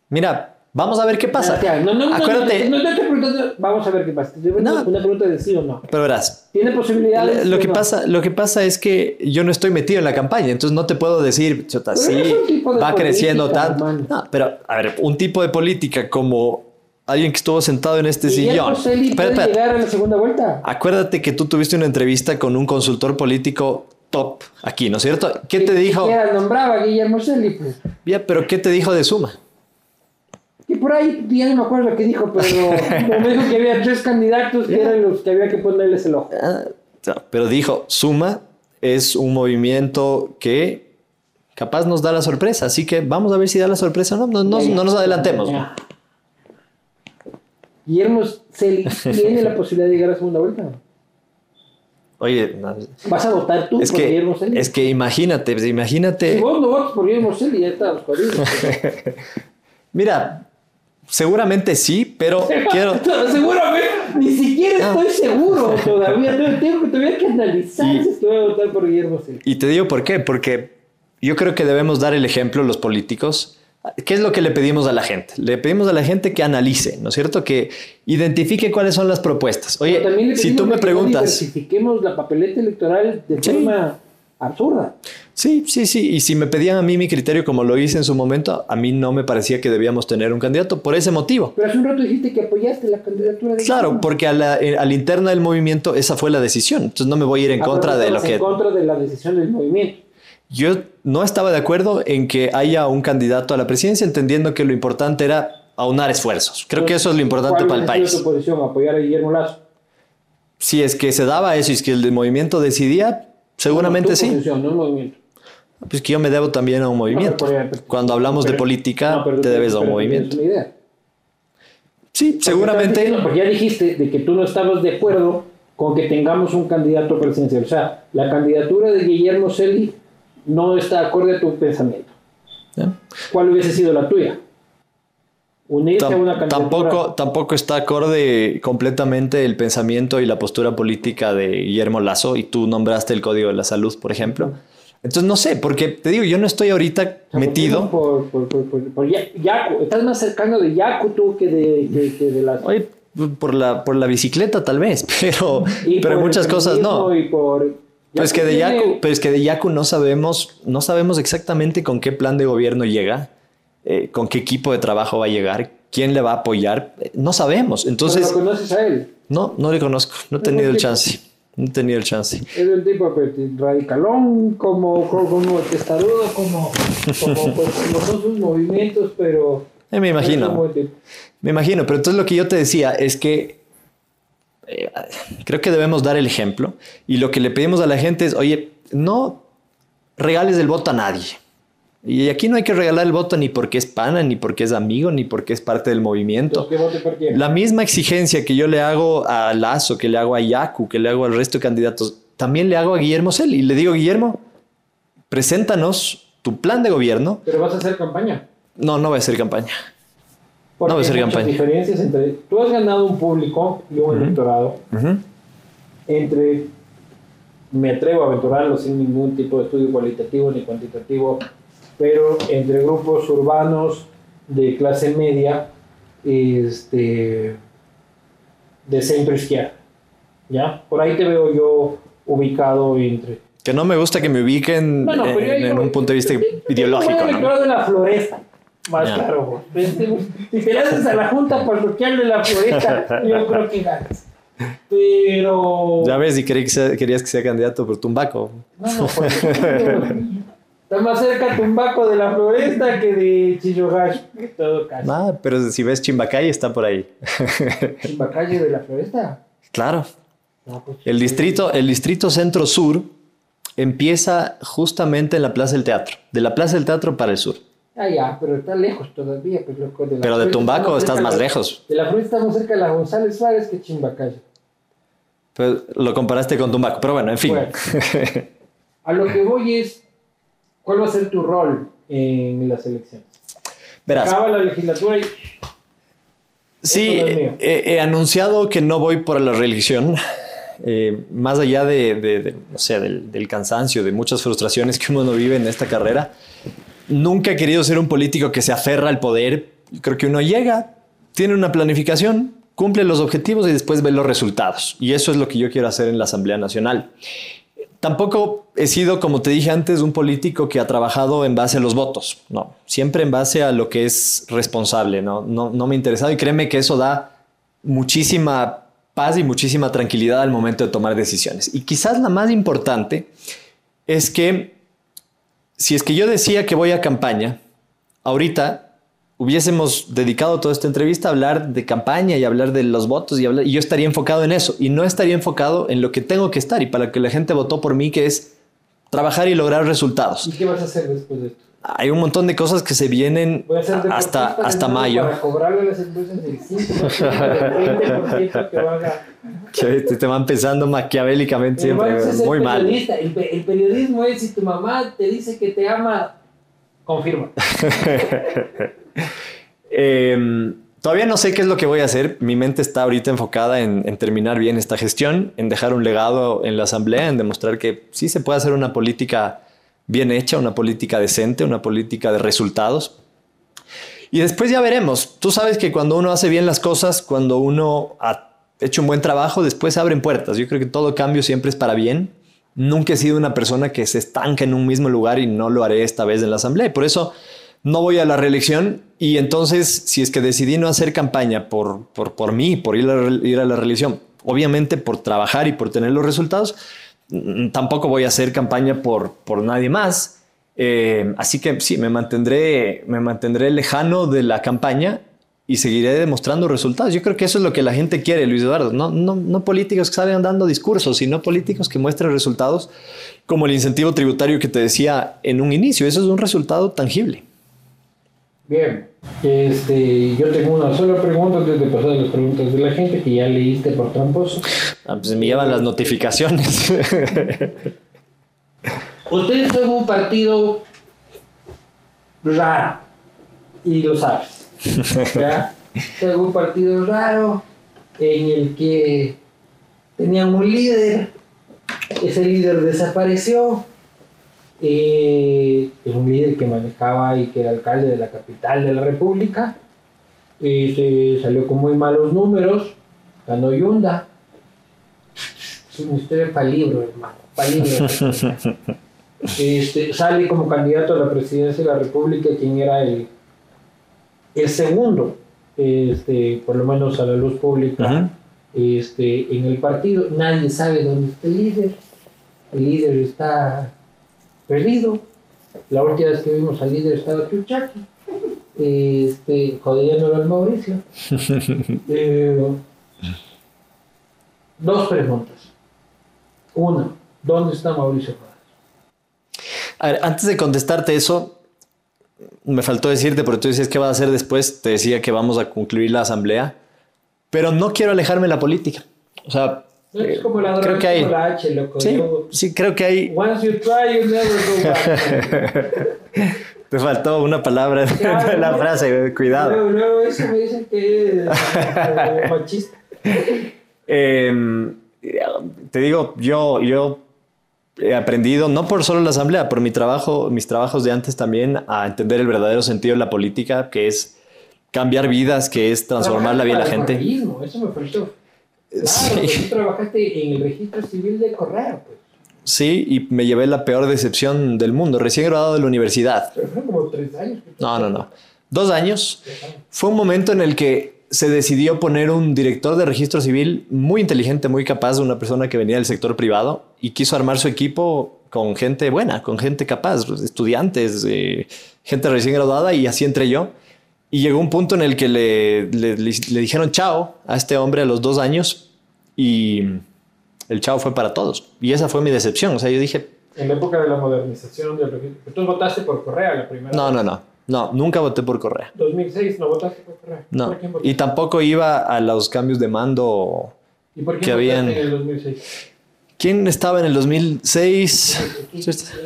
[SPEAKER 2] Mira, vamos a ver qué pasa.
[SPEAKER 1] Ya, No, no, no,
[SPEAKER 2] Acuérdate,
[SPEAKER 1] No, no, no te pregunto, vamos a ver qué pasa.
[SPEAKER 2] No.
[SPEAKER 1] Una pregunta de sí o no.
[SPEAKER 2] pero verás,
[SPEAKER 1] ¿Tiene posibilidades?
[SPEAKER 2] Lo que, pasa, lo que pasa es que yo no estoy metido en la campaña, entonces no te puedo decir, chota, sí, va creciendo tanto. No, pero, a ver, un tipo de política como alguien que estuvo sentado en este sillón. Espera, espera.
[SPEAKER 1] llegar a la segunda vuelta.
[SPEAKER 2] Acuérdate que tú tuviste una entrevista con un consultor político top aquí, ¿no es cierto? ¿Qué te dijo?
[SPEAKER 1] Nombraba Guillermo Celi, pues.
[SPEAKER 2] Ya, pero ¿qué te dijo de Suma?
[SPEAKER 1] Por ahí, ya no me acuerdo qué dijo, pero me dijo que había tres candidatos que eran los que había que ponerles el ojo.
[SPEAKER 2] Ah, pero dijo, Suma es un movimiento que capaz nos da la sorpresa, así que vamos a ver si da la sorpresa o no, no, no, no nos adelantemos.
[SPEAKER 1] Guillermo Celi tiene la posibilidad de llegar a segunda vuelta.
[SPEAKER 2] Oye, no,
[SPEAKER 1] ¿Vas a votar tú
[SPEAKER 2] es
[SPEAKER 1] por
[SPEAKER 2] que,
[SPEAKER 1] Guillermo Celi?
[SPEAKER 2] es que imagínate, pues,
[SPEAKER 1] Si
[SPEAKER 2] imagínate,
[SPEAKER 1] vos no votas por Guillermo Celi, ya estamos jodidos.
[SPEAKER 2] mira, seguramente sí, pero quiero,
[SPEAKER 1] Seguramente, ni siquiera
[SPEAKER 2] No.
[SPEAKER 1] estoy seguro todavía. Tengo, que todavía que analizar
[SPEAKER 2] Y-
[SPEAKER 1] si es que voy a votar por Guillermo
[SPEAKER 2] y te digo por qué, porque yo creo que debemos dar el ejemplo los políticos. ¿Qué es lo que le pedimos a la gente? Le pedimos a la gente que analice, ¿no es cierto? Que identifique cuáles son las propuestas. Oye, si tú me preguntas,
[SPEAKER 1] diversifiquemos la papeleta electoral de
[SPEAKER 2] Sí.
[SPEAKER 1] forma absurda.
[SPEAKER 2] sí, sí, sí, y si me pedían a mí mi criterio como lo hice en su momento, a mí no me parecía que debíamos tener un candidato por ese motivo.
[SPEAKER 1] Pero hace un rato dijiste que apoyaste la candidatura de
[SPEAKER 2] Claro,
[SPEAKER 1] Guillermo.
[SPEAKER 2] porque a la, eh, a la interna del movimiento esa fue la decisión. Entonces no me voy a ir en
[SPEAKER 1] Ah,
[SPEAKER 2] contra de lo
[SPEAKER 1] estabas
[SPEAKER 2] que...
[SPEAKER 1] En contra de la decisión del movimiento.
[SPEAKER 2] Yo no estaba de acuerdo en que haya un candidato a la presidencia, entendiendo que lo importante era aunar esfuerzos. Creo que eso es lo importante
[SPEAKER 1] ¿Cuál
[SPEAKER 2] para el país.
[SPEAKER 1] tu posición? ¿Apoyar a Guillermo Lazo?
[SPEAKER 2] Si es que se daba eso y es que el movimiento decidía, seguramente sí.
[SPEAKER 1] no el movimiento.
[SPEAKER 2] Pues que yo me debo también a un movimiento.
[SPEAKER 1] No, pero- pero-
[SPEAKER 2] Cuando hablamos de política,
[SPEAKER 1] pero-
[SPEAKER 2] te debes a un movimiento.
[SPEAKER 1] tienes una idea.
[SPEAKER 2] Sí,
[SPEAKER 1] Porque
[SPEAKER 2] seguramente.
[SPEAKER 1] diciendo- Porque ya dijiste de que tú no estabas de acuerdo con que tengamos un candidato presidencial. O sea, la candidatura de Guillermo Celi no está acorde a tu pensamiento. ¿Cuál hubiese sido la tuya? Unirse a una candidatura.
[SPEAKER 2] tampoco, tampoco está acorde completamente el pensamiento y la postura política de Guillermo Lazo y tú nombraste el Código de la Salud, por ejemplo. Entonces no sé, porque te digo, yo no estoy ahorita
[SPEAKER 1] O sea,
[SPEAKER 2] metido.
[SPEAKER 1] Por, por, por, por, por Ya- Yaku. Estás más cercano de Yaku tú que de, que, que de las.
[SPEAKER 2] Oye, por la, por la bicicleta tal vez, pero,
[SPEAKER 1] y
[SPEAKER 2] pero muchas cosas no.
[SPEAKER 1] Y por,
[SPEAKER 2] Pues que de Yaku, pero es que de Yaku no sabemos, no sabemos exactamente con qué plan de gobierno llega, eh, con qué equipo de trabajo va a llegar, quién le va a apoyar, no sabemos.
[SPEAKER 1] pero
[SPEAKER 2] Entonces,
[SPEAKER 1] lo conoces a él.
[SPEAKER 2] no, no le conozco, no he tenido
[SPEAKER 1] un
[SPEAKER 2] el chance, no he tenido el chance.
[SPEAKER 1] Es el tipo pues, radicalón, como, como, testarudo, como, como, pues, como son sus movimientos, pero.
[SPEAKER 2] Eh, me
[SPEAKER 1] un
[SPEAKER 2] imagino, me imagino, pero entonces lo que yo te decía es que eh, creo que debemos dar el ejemplo y lo que le pedimos a la gente es, oye, no regales el voto a nadie. Y aquí no hay que regalar el voto ni porque es pana, ni porque es amigo, ni porque es parte del movimiento.
[SPEAKER 1] Entonces, ¿qué quién?
[SPEAKER 2] La misma exigencia que yo le hago a Lazo, que le hago a Yaku, que le hago al resto de candidatos, también le hago a Guillermo Cel. Y le digo, Guillermo, preséntanos tu plan de gobierno.
[SPEAKER 1] Pero vas a hacer campaña.
[SPEAKER 2] No, no va a ser campaña.
[SPEAKER 1] Porque
[SPEAKER 2] No va a ser
[SPEAKER 1] hay
[SPEAKER 2] campaña.
[SPEAKER 1] diferencias entre. Tú has ganado un público y un electorado entre. Me atrevo a aventurarlo sin ningún tipo de estudio cualitativo ni cuantitativo, pero entre grupos urbanos de clase media, este, de centro izquierda. ¿Ya? Por ahí te veo yo ubicado entre.
[SPEAKER 2] Que no me gusta que me ubiquen
[SPEAKER 1] yo
[SPEAKER 2] en, en un punto de vista ideológico,
[SPEAKER 1] Yo
[SPEAKER 2] ¿no?
[SPEAKER 1] de la floresta. Más claro. Si te lanzas a la junta parroquial de la floresta, yo creo que ganas. Pero.
[SPEAKER 2] Ya ves, y querí que sea- querías que sea candidato por Tumbaco.
[SPEAKER 1] No, no, por Está más cerca Tumbaco de la floresta que de Chillogash, en todo caso.
[SPEAKER 2] Nada, pero si ves Chimbacay está por ahí.
[SPEAKER 1] ¿Chimbacalle de la floresta?
[SPEAKER 2] claro.
[SPEAKER 1] No, pues,
[SPEAKER 2] El distrito, el distrito centro sur empieza justamente en la Plaza del Teatro. De la Plaza del Teatro para el sur.
[SPEAKER 1] Ah, ya, pero está lejos todavía. Pues, loco, de la
[SPEAKER 2] Pero de Tumbaco estás más
[SPEAKER 1] de
[SPEAKER 2] lejos.
[SPEAKER 1] De la floresta estamos cerca de la González Suárez que Chimbacalle.
[SPEAKER 2] Pues lo comparaste con Tumbaco. Pero bueno, en fin.
[SPEAKER 1] Bueno. A lo que voy es, ¿cuál va a ser tu rol en las elecciones?
[SPEAKER 2] Verás.
[SPEAKER 1] Acaba la legislatura y
[SPEAKER 2] Sí,
[SPEAKER 1] no es mío.
[SPEAKER 2] he, he anunciado que no voy por la reelección. Eh, más allá de, de- de, no sé, del, del cansancio, de muchas frustraciones que uno no vive en esta carrera, nunca he querido ser un político que se aferra al poder. Creo que uno llega, tiene una planificación, cumple los objetivos y después ve los resultados. Y eso es lo que yo quiero hacer en la Asamblea Nacional. Tampoco he sido, como te dije antes, un político que ha trabajado en base a los votos. No, siempre en base a lo que es responsable. No, no, no me ha interesado y créeme que eso da muchísima paz y muchísima tranquilidad al momento de tomar decisiones. Y quizás la más importante es que si es que yo decía que voy a campaña, ahorita hubiésemos dedicado toda esta entrevista a hablar de campaña y hablar de los votos y, hablar- y yo estaría enfocado en eso y no estaría enfocado en lo que tengo que estar y para que la gente votó por mí, que es trabajar y lograr resultados.
[SPEAKER 1] ¿y qué vas a hacer después de esto?
[SPEAKER 2] Hay un montón de cosas que se vienen hasta, hasta mayo.
[SPEAKER 1] Para cobrarle a las empresas del 5%, del 20% que van a...
[SPEAKER 2] Que te, te van pensando maquiavélicamente siempre, muy mal.
[SPEAKER 1] el periodismo es si tu mamá te dice que te ama, confirma.
[SPEAKER 2] Eh, todavía no sé qué es lo que voy a hacer. Mi mente está ahorita enfocada en, en terminar bien esta gestión, en dejar un legado en la Asamblea, en demostrar que sí se puede hacer una política bien hecha, una política decente, una política de resultados. Y después ya veremos. Tú sabes que cuando uno hace bien las cosas, cuando uno ha hecho un buen trabajo, después se abren puertas. Yo creo que todo cambio siempre es para bien. Nunca he sido una persona que se estanca en un mismo lugar y no lo haré esta vez en la Asamblea. Y por eso no voy a la reelección y entonces si es que decidí no hacer campaña por, por, por mí, por ir a, ir a la reelección, obviamente por trabajar y por tener los resultados, tampoco voy a hacer campaña por, por nadie más. Eh, así que sí, me mantendré, me mantendré lejano de la campaña y seguiré demostrando resultados. Yo creo que eso es lo que la gente quiere, Luis Eduardo. No, no, no políticos que salgan dando discursos, sino políticos que muestren resultados como el incentivo tributario que te decía en un inicio. Eso es un resultado tangible.
[SPEAKER 1] Bien, este, yo tengo una sola pregunta antes de pasar a las preguntas de la gente que ya leíste por tramposo.
[SPEAKER 2] Ah, pues me llevan las notificaciones.
[SPEAKER 1] Ustedes son un partido raro y lo sabes. Son un partido raro en el que tenían un líder, ese líder desapareció, eh, es un líder que manejaba y que era alcalde de la capital de la república, y se salió con muy malos números, ganó Yunda. Es una historia para libro, hermano, para libro. este, sale como candidato a la presidencia de la República, quien era el, el segundo, este, por lo menos a la luz pública, este, en el partido. Nadie sabe dónde está el líder. El líder está perdido. La última vez que vimos al líder estaba Chuchaki, este, jodiéndolo al Mauricio. Eh, dos preguntas. Una, ¿dónde está Mauricio
[SPEAKER 2] ver, antes de contestarte eso, me faltó decirte, porque tú dices qué va a hacer después. Te decía que vamos a concluir la asamblea, pero no quiero alejarme de la política. O sea,
[SPEAKER 1] Es como la
[SPEAKER 2] creo que hay.
[SPEAKER 1] como la H, loco.
[SPEAKER 2] Sí,
[SPEAKER 1] Yo-
[SPEAKER 2] sí, creo que hay.
[SPEAKER 1] Once you try, you never go back.
[SPEAKER 2] Te faltó una palabra
[SPEAKER 1] Claro,
[SPEAKER 2] de la
[SPEAKER 1] ¿no?
[SPEAKER 2] frase, cuidado.
[SPEAKER 1] Luego, luego eso me dicen que es eh, machista.
[SPEAKER 2] Eh, te digo, yo, yo he aprendido, no por solo la asamblea, por mi trabajo, mis trabajos de antes también, a entender el verdadero sentido de la política, que es cambiar vidas, que es transformar la vida de la gente.
[SPEAKER 1] Eso me faltó. Claro,
[SPEAKER 2] Sí.
[SPEAKER 1] que tú trabajaste en el registro civil de correo, pues.
[SPEAKER 2] Sí, y me llevé la peor decepción del mundo. Recién graduado de la universidad.
[SPEAKER 1] Pero fueron como tres años.
[SPEAKER 2] No, no, no. Dos años. Fue un momento en el que se decidió poner un director de registro civil muy inteligente, muy capaz, una persona que venía del sector privado y quiso armar su equipo con gente buena, con gente capaz, estudiantes, eh, gente recién graduada y así entré yo. Y llegó un punto en el que le, le- le- le dijeron chao a este hombre a los dos años y el chao fue para todos. Y esa fue mi decepción. O sea, yo dije,
[SPEAKER 1] En la época de la modernización del registro. Tú votaste por Correa la primera
[SPEAKER 2] no,
[SPEAKER 1] vez.
[SPEAKER 2] no, no, no, nunca voté por Correa.
[SPEAKER 1] 2006 no votaste por Correa.
[SPEAKER 2] No.
[SPEAKER 1] ¿Por quién?
[SPEAKER 2] Y tampoco iba a los cambios de mando.
[SPEAKER 1] ¿Y por
[SPEAKER 2] que
[SPEAKER 1] quién
[SPEAKER 2] habían-
[SPEAKER 1] en el 2006?
[SPEAKER 2] ¿Quién estaba en el 2006?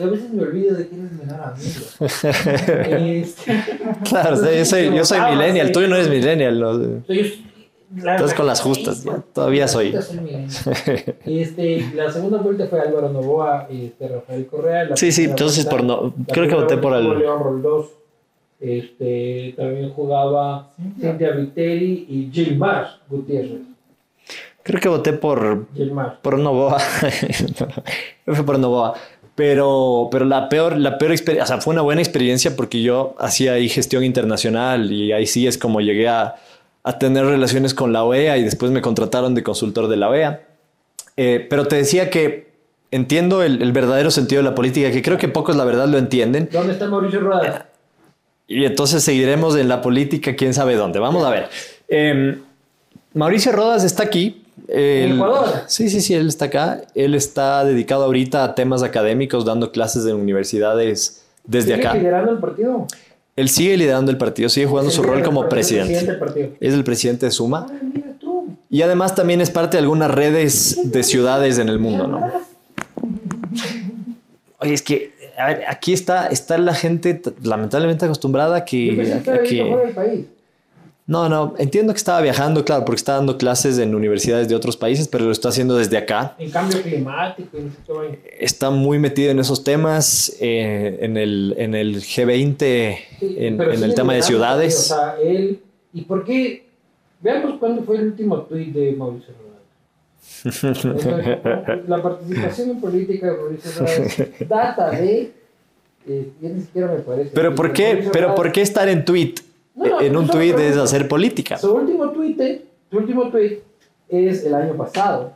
[SPEAKER 1] A veces me olvido de quién es mi mejor amigo. Este,
[SPEAKER 2] Claro, yo soy, yo soy
[SPEAKER 1] Ah,
[SPEAKER 2] millennial, tú no eres millennial. ¿no? Estás con las justas, todavía soy.
[SPEAKER 1] Este, la segunda vuelta fue Álvaro Novoa y este, Rafael Correa.
[SPEAKER 2] Sí, sí, entonces por no, creo que voté por el...
[SPEAKER 1] León Roldós. Este, también jugaba Cintia Viteri y Gilmar Gutiérrez.
[SPEAKER 2] Creo que voté por,
[SPEAKER 1] Gilmar.
[SPEAKER 2] por Novoa. Fui por Novoa. Pero, pero la peor, la peor experiencia, o sea, fue una buena experiencia porque yo hacía ahí gestión internacional y ahí sí es como llegué a, a tener relaciones con la OEA y después me contrataron de consultor de la OEA. Eh, pero te decía que entiendo el, el verdadero sentido de la política, que creo que pocos la verdad lo entienden.
[SPEAKER 1] ¿Dónde está Mauricio Rueda?
[SPEAKER 2] Y entonces seguiremos en la política, quién sabe dónde. Vamos a ver. Eh, Mauricio Rodas está aquí.
[SPEAKER 1] ¿En
[SPEAKER 2] Él-
[SPEAKER 1] Ecuador?
[SPEAKER 2] Sí, sí, sí, él está acá. Él está dedicado ahorita a temas académicos, dando clases en universidades desde
[SPEAKER 1] ¿Sigue
[SPEAKER 2] acá.
[SPEAKER 1] liderando el partido?
[SPEAKER 2] Él sigue liderando el partido, sigue jugando su
[SPEAKER 1] Es el
[SPEAKER 2] rol como presidente.
[SPEAKER 1] del partido.
[SPEAKER 2] Es el presidente de Suma.
[SPEAKER 1] Ah, mira tú.
[SPEAKER 2] Y además también es parte de algunas redes de ciudades en el mundo, ¿no? Oye, es que a ver, aquí está, está la gente lamentablemente acostumbrada que, a
[SPEAKER 1] estaba
[SPEAKER 2] que-. No, no, entiendo que estaba viajando, claro, porque está dando clases en universidades de otros países, pero lo está haciendo desde acá.
[SPEAKER 1] En cambio climático.
[SPEAKER 2] Está muy metido en esos temas, eh, en, el, en el G20,
[SPEAKER 1] Sí,
[SPEAKER 2] en, el tema de ciudades.
[SPEAKER 1] O sea, él. ¿Y por qué? Veamos cuándo fue el último tuit de Mauricio Rodríguez. La participación en política de Mauricio data de. eh, ya ni siquiera me parece.
[SPEAKER 2] Pero ¿por qué,
[SPEAKER 1] Mauricio
[SPEAKER 2] pero ¿por qué estar en tweet?
[SPEAKER 1] No, no,
[SPEAKER 2] en un tweet es hacer política.
[SPEAKER 1] Su último tweet, su último tweet es el año pasado.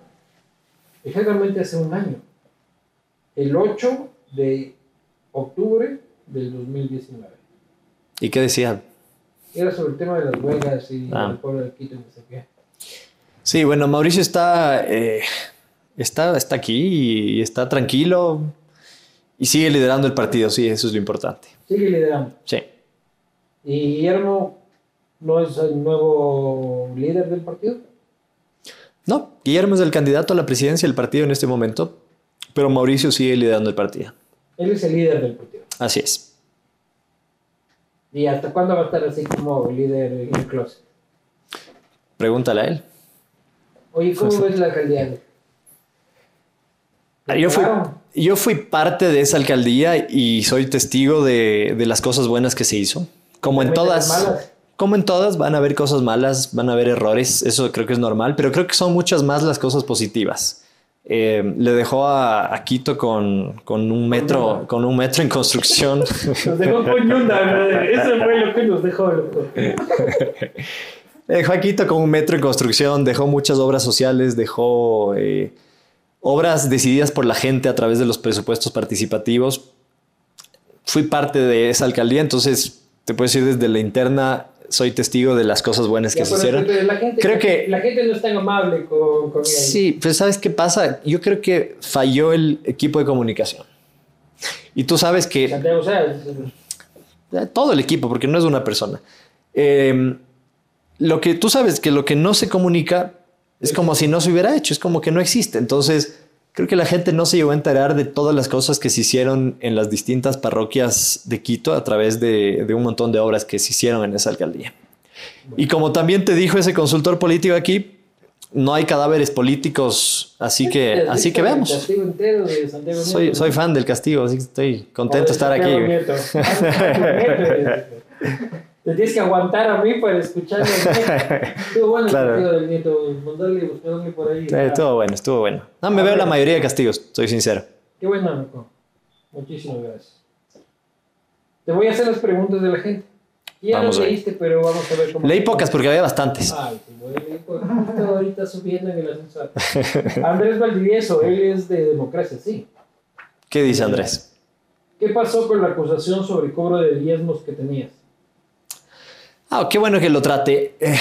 [SPEAKER 1] Exactamente hace un año. El 8 de octubre del 2019.
[SPEAKER 2] ¿Y qué decía?
[SPEAKER 1] Era sobre el tema de las huelgas y
[SPEAKER 2] Ah.
[SPEAKER 1] el pueblo de Quito y no sé qué.
[SPEAKER 2] Sí, bueno, Mauricio está, eh, está, está aquí y está tranquilo y sigue liderando el partido, sí, eso es lo importante.
[SPEAKER 1] Sigue liderando.
[SPEAKER 2] Sí.
[SPEAKER 1] ¿Y Guillermo no es el nuevo líder del partido?
[SPEAKER 2] No, Guillermo es el candidato a la presidencia del partido en este momento, pero Mauricio sigue liderando el partido.
[SPEAKER 1] Él es el líder del partido.
[SPEAKER 2] Así es.
[SPEAKER 1] ¿Y hasta cuándo va a estar así como líder en el closet?
[SPEAKER 2] Pregúntale a él.
[SPEAKER 1] Oye, ¿cómo ves la alcaldía?
[SPEAKER 2] Ah, Yo fui, yo fui parte de esa alcaldía y soy testigo de, de las cosas buenas que se hizo. Como en todas, como en todas, van a haber cosas malas, van a haber errores, eso creo que es normal, pero creo que son muchas más las cosas positivas. Eh, le dejó a, a Quito con, con un metro, con un metro en construcción.
[SPEAKER 1] Nos dejó con Yunda. Eso fue lo que nos dejó, loco.
[SPEAKER 2] Dejó a Quito con un metro en construcción, dejó muchas obras sociales, dejó eh, obras decididas por la gente a través de los presupuestos participativos. Fui parte de esa alcaldía, entonces te puedo decir desde la interna, soy testigo de las cosas buenas que
[SPEAKER 1] Ya,
[SPEAKER 2] se
[SPEAKER 1] pero
[SPEAKER 2] hicieron.
[SPEAKER 1] La gente,
[SPEAKER 2] Creo que-
[SPEAKER 1] la gente no es tan amable con, con ella.
[SPEAKER 2] Sí, pues ¿sabes qué pasa? Yo creo que falló el equipo de comunicación. Y tú sabes que
[SPEAKER 1] Santiago,
[SPEAKER 2] Eh, todo el equipo, porque no es una persona. Eh, lo que tú sabes que lo que no se comunica es como si no se hubiera hecho, es como que no existe. Entonces, creo que la gente no se llegó a enterar de todas las cosas que se hicieron en las distintas parroquias de Quito a través de, de un montón de obras que se hicieron en esa alcaldía. Y como también te dijo ese consultor político aquí, no hay cadáveres políticos, así que,
[SPEAKER 1] ¿Has
[SPEAKER 2] así que veamos. Soy, soy fan del castigo, así que estoy contento de estar aquí.
[SPEAKER 1] Te tienes que aguantar a mí para escuchar. Estuvo bueno el castigo del Nieto. Mandarle, buscarle por ahí.
[SPEAKER 2] Eh, estuvo bueno, estuvo bueno. No, me veo la mayoría de castigos, soy sincero.
[SPEAKER 1] Qué bueno, Nico. Muchísimas gracias. Te voy a hacer las preguntas de la gente. Ya
[SPEAKER 2] Vamos ahí.
[SPEAKER 1] leíste, pero vamos a ver cómo.
[SPEAKER 2] Leí pocas porque había bastantes.
[SPEAKER 1] Ay, voy a leer justo ahorita subiendo en el ascensor. Andrés Valdivieso, él es de democracia, sí.
[SPEAKER 2] ¿Qué dice Andrés?
[SPEAKER 1] ¿Qué pasó con la acusación sobre cobro de diezmos que tenías?
[SPEAKER 2] Ah, qué bueno que lo trate. Eh,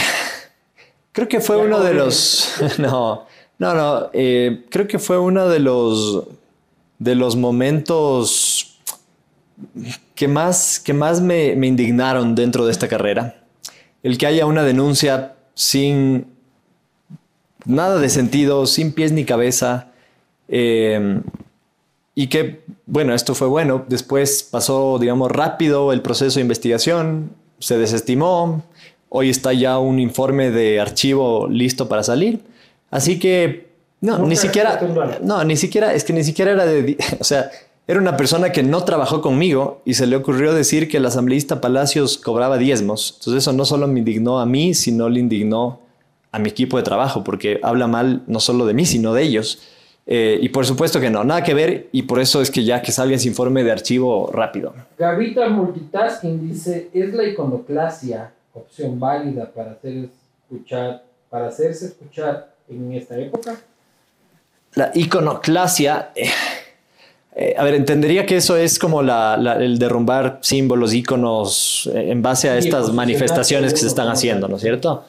[SPEAKER 2] creo que fue
[SPEAKER 1] Ya
[SPEAKER 2] uno de los. No, no, no. eh, creo que fue uno de los de los momentos que más, que más me, me indignaron dentro de esta carrera. El que haya una denuncia sin nada de sentido, sin pies ni cabeza. eh, y que, bueno, esto fue bueno. Después pasó, digamos, rápido el proceso de investigación, se desestimó. Hoy está ya un informe de archivo listo para salir. Así que, no,
[SPEAKER 1] Nunca
[SPEAKER 2] ni siquiera, no, ni siquiera, es que ni siquiera era de, o sea, era una persona que no trabajó conmigo y se le ocurrió decir que el asambleísta Palacios cobraba diezmos. Entonces eso no solo me indignó a mí, sino le indignó a mi equipo de trabajo, porque habla mal no solo de mí, sino de ellos. Eh, y por supuesto que no, nada que ver, y por eso es que ya que salga ese informe de archivo rápido.
[SPEAKER 1] Gavita Multitasking dice, ¿es la iconoclasia opción válida para hacer escuchar, para hacerse escuchar en esta época?
[SPEAKER 2] La iconoclasia, eh, eh, a ver, entendería que eso es como la- la- el derrumbar símbolos, iconos, eh, en base a estas manifestaciones que se están haciendo. ¿no es cierto?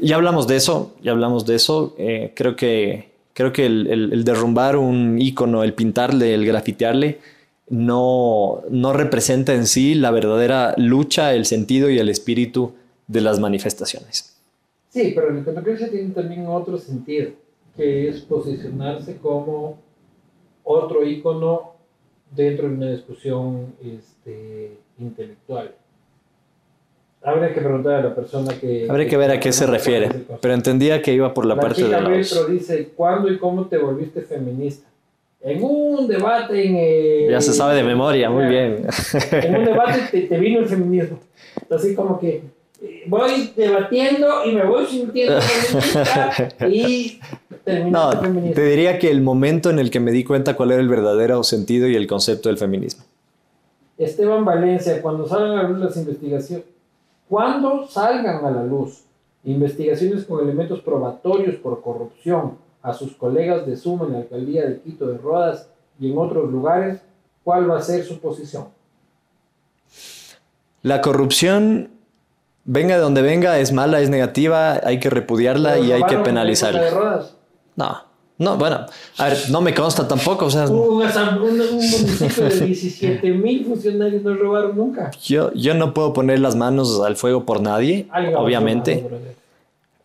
[SPEAKER 2] Ya hablamos de eso, ya hablamos de eso. eh, creo que, creo que el, el- el derrumbar un icono, el pintarle, el grafitearle, no, no representa en sí la verdadera lucha, el sentido y el espíritu de las manifestaciones.
[SPEAKER 1] Sí, pero la iconoclasia tiene también otro sentido, que es posicionarse como otro icono dentro de una discusión este, intelectual. Habría que preguntar a la persona que...
[SPEAKER 2] Habría que ver a qué se refiere, pero entendía que iba por la,
[SPEAKER 1] La,
[SPEAKER 2] parte
[SPEAKER 1] chica
[SPEAKER 2] de los...
[SPEAKER 1] Metro dice, ¿cuándo y cómo te volviste feminista? En un debate en...
[SPEAKER 2] Ya se sabe de memoria, muy bien.
[SPEAKER 1] En un debate te, te vino el feminismo. Así como que eh, voy debatiendo y me voy sintiendo feminista y terminaste
[SPEAKER 2] No,
[SPEAKER 1] feminista.
[SPEAKER 2] te diría que el momento en el que me di cuenta cuál era el verdadero sentido y el concepto del feminismo.
[SPEAKER 1] Esteban Valencia, cuando salgan a la luz las investigaciones, cuando salgan a la luz investigaciones con elementos probatorios por corrupción a sus colegas de Suma en la alcaldía de Quito de Rodas y en otros lugares, ¿cuál va a ser su posición?
[SPEAKER 2] La corrupción, venga de donde venga, es mala, es negativa, hay que repudiarla y hay que
[SPEAKER 1] ¿Robaron en la época de
[SPEAKER 2] penalizarla.
[SPEAKER 1] Rodas?
[SPEAKER 2] No, no, bueno, a ver, no me consta tampoco, o sea,
[SPEAKER 1] Un, un- un municipio de 17 mil funcionarios no robaron nunca.
[SPEAKER 2] yo, yo no puedo poner las manos al fuego por nadie,
[SPEAKER 1] Algo
[SPEAKER 2] obviamente.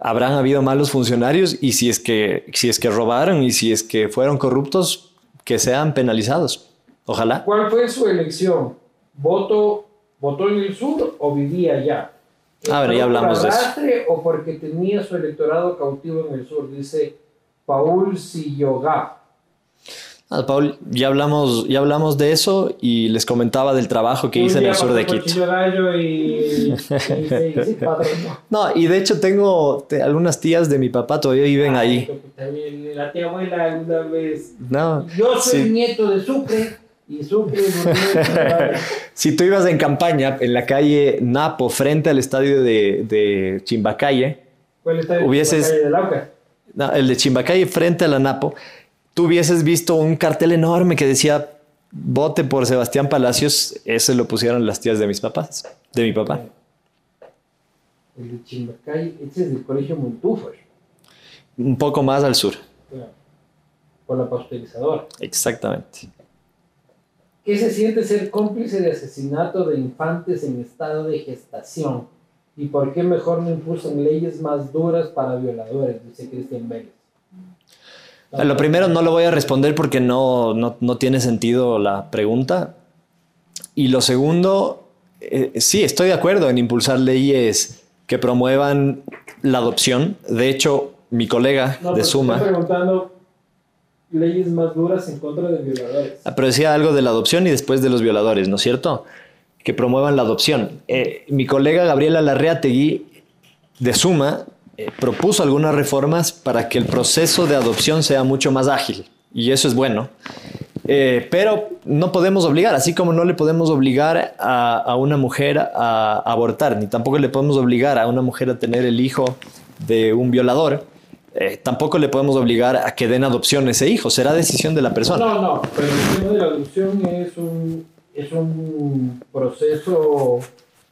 [SPEAKER 2] Habrán habido malos funcionarios y si es que, si es que robaron y si es que fueron corruptos, que sean penalizados. Ojalá.
[SPEAKER 1] ¿Cuál fue su elección? ¿Voto, ¿Votó en el sur o vivía allá?
[SPEAKER 2] A ver, ya
[SPEAKER 1] ¿Entró por
[SPEAKER 2] hablamos de eso.
[SPEAKER 1] o porque tenía su electorado cautivo en el sur? Dice Paul Silloga.
[SPEAKER 2] Ah, Paul, ya hablamos, ya hablamos de eso y les comentaba del trabajo que
[SPEAKER 1] Un
[SPEAKER 2] hice en el sur de Quito.
[SPEAKER 1] Y, no.
[SPEAKER 2] Y de hecho tengo te- algunas tías de mi papá todavía viven ahí.
[SPEAKER 1] mi- La tía abuela alguna vez.
[SPEAKER 2] No,
[SPEAKER 1] Yo soy
[SPEAKER 2] Sí.
[SPEAKER 1] nieto de Sucre y Sucre
[SPEAKER 2] si tú ibas en campaña en la calle Napo frente al estadio de, de Chimbacalle,
[SPEAKER 1] ¿Cuál en
[SPEAKER 2] Hubieses-
[SPEAKER 1] la calle de Lauca?
[SPEAKER 2] No, el de Chimbacalle frente a la Napo, tú hubieses visto un cartel enorme que decía vote por Sebastián Palacios, ese lo pusieron las tías de mis papás, de mi papá.
[SPEAKER 1] El de Chimbacay, ese es del colegio Montúfar,
[SPEAKER 2] Un poco más al sur,
[SPEAKER 1] por la pasteurizadora.
[SPEAKER 2] exactamente.
[SPEAKER 1] ¿Qué se siente ser cómplice de asesinato de infantes en estado de gestación? ¿Y por qué mejor no impulsan leyes más duras para violadores? Dice Cristian Vélez.
[SPEAKER 2] Lo primero no lo voy a responder porque no, no, no tiene sentido la pregunta. Y lo segundo, eh, sí, estoy de acuerdo en impulsar leyes que promuevan la adopción. De hecho, mi colega
[SPEAKER 1] No,
[SPEAKER 2] de
[SPEAKER 1] pero
[SPEAKER 2] Suma,
[SPEAKER 1] Estoy preguntando leyes más duras en contra de violadores.
[SPEAKER 2] pero decía algo de la adopción y después de los violadores, ¿no es cierto? Que promuevan la adopción. Eh, mi colega Gabriela Larreategui de Suma eh, propuso algunas reformas para que el proceso de adopción sea mucho más ágil. Y eso es bueno. Eh, pero no podemos obligar, así como no le podemos obligar a, a, una mujer a abortar, ni tampoco le podemos obligar a una mujer a tener el hijo de un violador, eh, tampoco le podemos obligar a que den adopción a ese hijo, será decisión de la persona.
[SPEAKER 1] No, no, pero el tema de la adopción es un, es un proceso